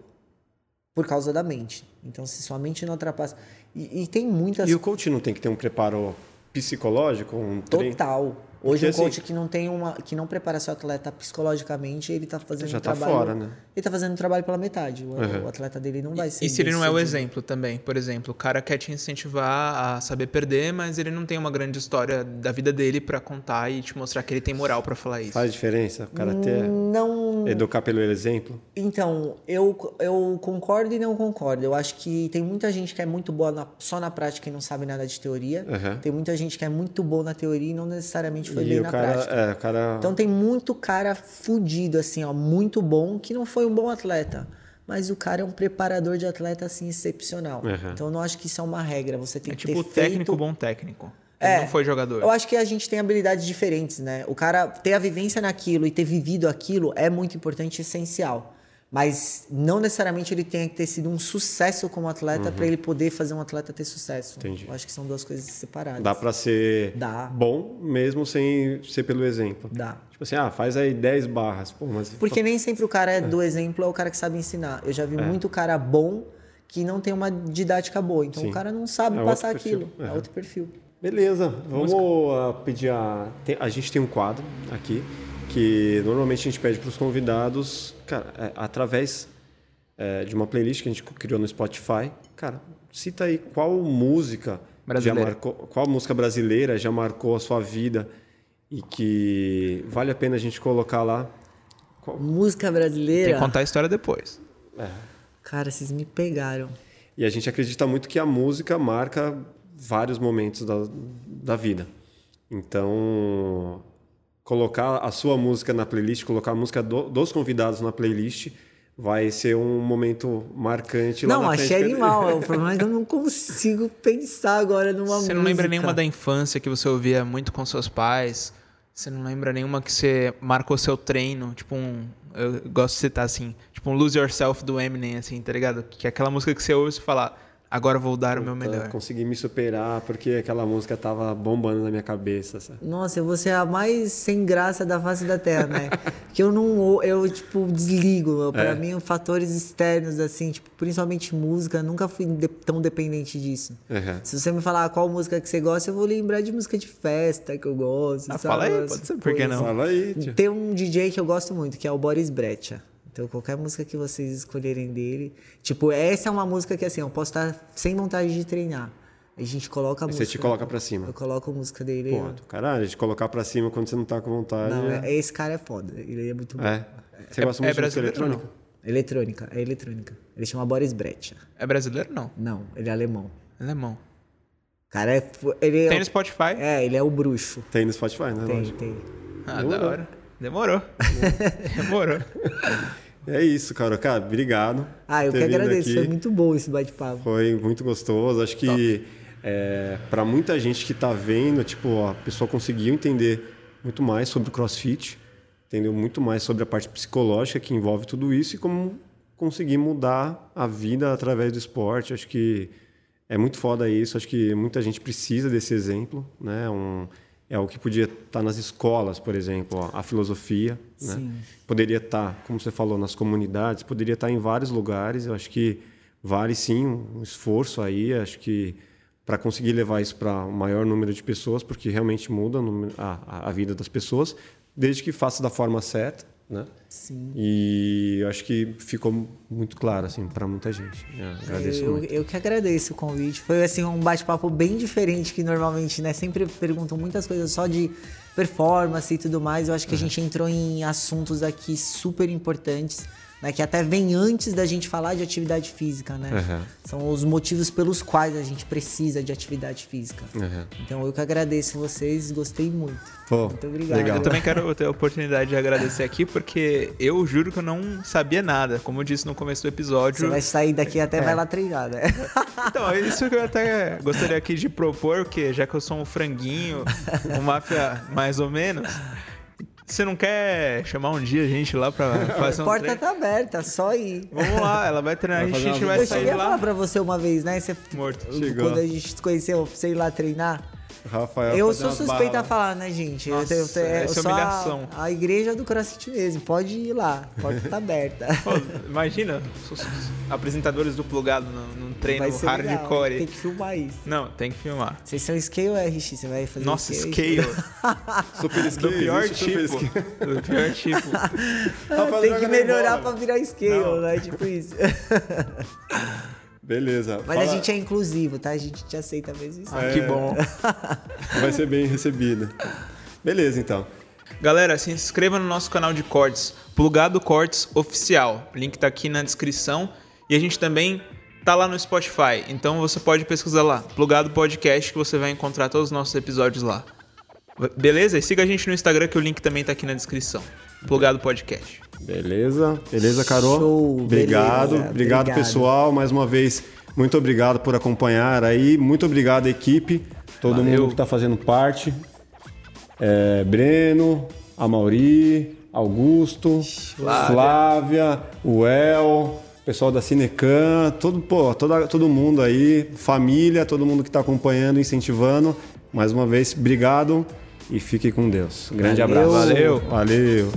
por causa da mente. Então, se sua mente não ultrapassa, e, e tem muitas E o coach não tem que ter um preparo psicológico, um total. Hoje Porque, um coach assim- que não tem uma, que não prepara seu atleta psicologicamente, ele tá fazendo Já um tá trabalho. fora, né? Ele tá fazendo um trabalho pela metade. O, Uhum. o atleta dele não vai ser. E se ele não é o exemplo também, por exemplo, o cara quer te incentivar a saber perder, mas ele não tem uma grande história da vida dele pra contar e te mostrar que ele tem moral pra falar isso. Faz diferença o cara ter... Não. Educar pelo exemplo? Então, eu, eu concordo e não concordo. Eu acho que tem muita gente que é muito boa na- só na prática e não sabe nada de teoria. Uhum. Tem muita gente que é muito boa na teoria e não necessariamente foi e bem o na cara, prática. é, o cara... Então tem muito cara fudido, assim, ó, muito bom, que não foi um bom atleta. Mas o cara é um preparador de atleta, assim, excepcional. Uhum. Então eu não acho que isso é uma regra. Você tem É que tipo ter técnico feito... bom técnico. Ele É, não foi jogador. Eu acho que a gente tem habilidades diferentes, né? O cara ter a vivência naquilo e ter vivido aquilo é muito importante e essencial. Mas não necessariamente ele tem que ter sido um sucesso como atleta para ele poder fazer um atleta ter sucesso. Entendi. Eu acho que são duas coisas separadas. Dá pra ser Dá. bom mesmo sem ser pelo exemplo. Dá. Tipo assim, ah, faz aí 10 barras. Pô, mas... Porque nem sempre o cara é do exemplo é o cara que sabe ensinar. Eu já vi É. muito cara bom que não tem uma didática boa. Então Sim. o cara não sabe É passar aquilo. É Aham. outro perfil. Beleza, vamos ah, pedir a. a gente tem um quadro aqui que normalmente a gente pede para os convidados, cara, é, através é, de uma playlist que a gente criou no Spotify. Cara, cita aí qual música Brasileira. já marcou, qual música brasileira já marcou a sua vida e que vale a pena a gente colocar lá. Música Tem brasileira. que contar a história depois. Cara, vocês me pegaram. E a gente acredita muito que a música marca vários momentos da, da vida. Então, colocar a sua música na playlist, colocar a música do, dos convidados na playlist vai ser um momento marcante não, lá na achei frente. animal. O <laughs> problema é que eu não consigo pensar agora numa música. Você não lembra nenhuma da infância que você ouvia muito com seus pais? Você não lembra nenhuma que você marcou seu treino? Tipo um. Eu gosto de citar assim, tipo um Lose Yourself do Eminem, assim, tá ligado? Que é aquela música que você ouve e fala, agora eu vou dar o meu Puta, melhor. Consegui me superar porque aquela música tava bombando na minha cabeça. sabe? Nossa, eu vou ser a mais sem graça da face da Terra, né? <laughs> que eu não, eu tipo desligo. Pra É. mim, fatores externos assim, tipo, principalmente música, nunca fui de- tão dependente disso. Uhum. Se você me falar qual música que você gosta, eu vou lembrar de música de festa que eu gosto. Ah, sabe? fala aí, pode ser, por que não? Fala aí, tia. Tem um DJ que eu gosto muito, que é o Boris Brecha. Então, qualquer música que vocês escolherem dele. Tipo, essa é uma música que assim, eu posso estar sem vontade de treinar. A gente coloca a Você música. te coloca pra cima. Eu coloco a música dele. Pô, do caralho, de colocar pra cima quando você não tá com vontade. Não, é... é- esse cara é foda. Ele é muito bom. é. Você É- gosta é muito de música eletrônica? Eletrônica, é eletrônica. Ele chama Boris Brecha. É brasileiro não? Não, ele é alemão. Alemão. O cara é. Ele é, Tem no Spotify? é, ele é o bruxo. Tem no Spotify, né? Tem, Lógico. tem. Ah, da hora. Demorou. <laughs> Demorou. <laughs> É isso, cara. Cara, obrigado. Ah, eu que agradeço. aqui. Foi muito bom esse bate-papo. Foi muito gostoso. Acho que é, para muita gente que tá vendo, tipo, a pessoa conseguiu entender muito mais sobre o CrossFit, entendeu muito mais sobre a parte psicológica que envolve tudo isso e como conseguir mudar a vida através do esporte. Acho que é muito foda isso. Acho que muita gente precisa desse exemplo, né? Um, é o que podia estar nas escolas, por exemplo, ó, a filosofia, né? Poderia estar, como você falou, nas comunidades, poderia estar em vários lugares. Eu acho que vale sim um esforço aí. Acho que para conseguir levar isso para o maior número de pessoas, porque realmente muda a, a- a vida das pessoas, desde que faça da forma certa, né? Sim. E acho que ficou muito claro assim para muita gente. Eu agradeço eu, muito. eu que agradeço o convite. Foi assim um bate-papo bem diferente que normalmente, né? Sempre perguntam muitas coisas só de performance e tudo mais. Eu acho que a gente entrou em assuntos aqui super importantes, né? Que até vem antes da gente falar de atividade física, né? Uhum. São os motivos pelos quais a gente precisa de atividade física. Uhum. Então eu que agradeço vocês, gostei muito. Pô, Muito obrigado. legal. Eu também quero ter a oportunidade de agradecer aqui, porque eu juro que eu não sabia nada. Como eu disse no começo do episódio. Você vai sair daqui e É. até vai lá treinar, né? <laughs> Então, é isso que eu até gostaria aqui de propor, porque já que eu sou um franguinho, <laughs> um máfia mais ou menos, você não quer chamar um dia a gente lá pra <laughs> fazer A um porta treino? tá aberta, só ir. Vamos lá, ela vai treinar, Vai a gente vai Eu sair cheguei a falar lá pra você uma vez, né? Você, morto. Chegou. Quando a gente se conheceu, sei lá treinar. Rafael eu sou suspeita a falar, né, gente? Nossa, eu, tenho- eu essa é sou humilhação. A, a igreja do CrossFit mesmo. Pode ir lá. A porta tá aberta. <laughs> Pô, imagina, apresentadores do plugado num, num treino Vai ser legal. hardcore. Tem que filmar isso. Não, tem que filmar. Vocês são scale ou RX? Você vai fazer Nossa, scale? scale. <laughs> Super Do scale, pior existe super tipo. Do pior tipo. <laughs> Rafael Tem que melhorar bola. pra virar scale, Não. né? Tipo isso. Beleza. Mas Fala- a gente é inclusivo, tá? A gente te aceita mesmo isso. Ah, que bom. <laughs> Vai ser bem recebido. Beleza, então. Galera, se inscreva no nosso canal de cortes, Plugado Cortes Oficial. O link tá aqui na descrição. E a gente também tá lá no Spotify. Então você pode pesquisar lá, Plugado Podcast, que você vai encontrar todos os nossos episódios lá. Beleza? E siga a gente no Instagram, que o link também tá aqui na descrição. Plugado Podcast. Beleza. Beleza, Carol? Show, Obrigado. beleza. Obrigado, Obrigado. pessoal. Mais uma vez, muito obrigado por acompanhar aí. Muito obrigado, equipe. Todo Valeu. mundo que tá fazendo parte. É, Breno, Amauri, Augusto, Flávia, o El, pessoal da Cinecan, todo, pô, toda, todo mundo aí, família, todo mundo que está acompanhando, incentivando. Mais uma vez, obrigado e fique com Deus. Grande Valeu. abraço. Valeu. Valeu.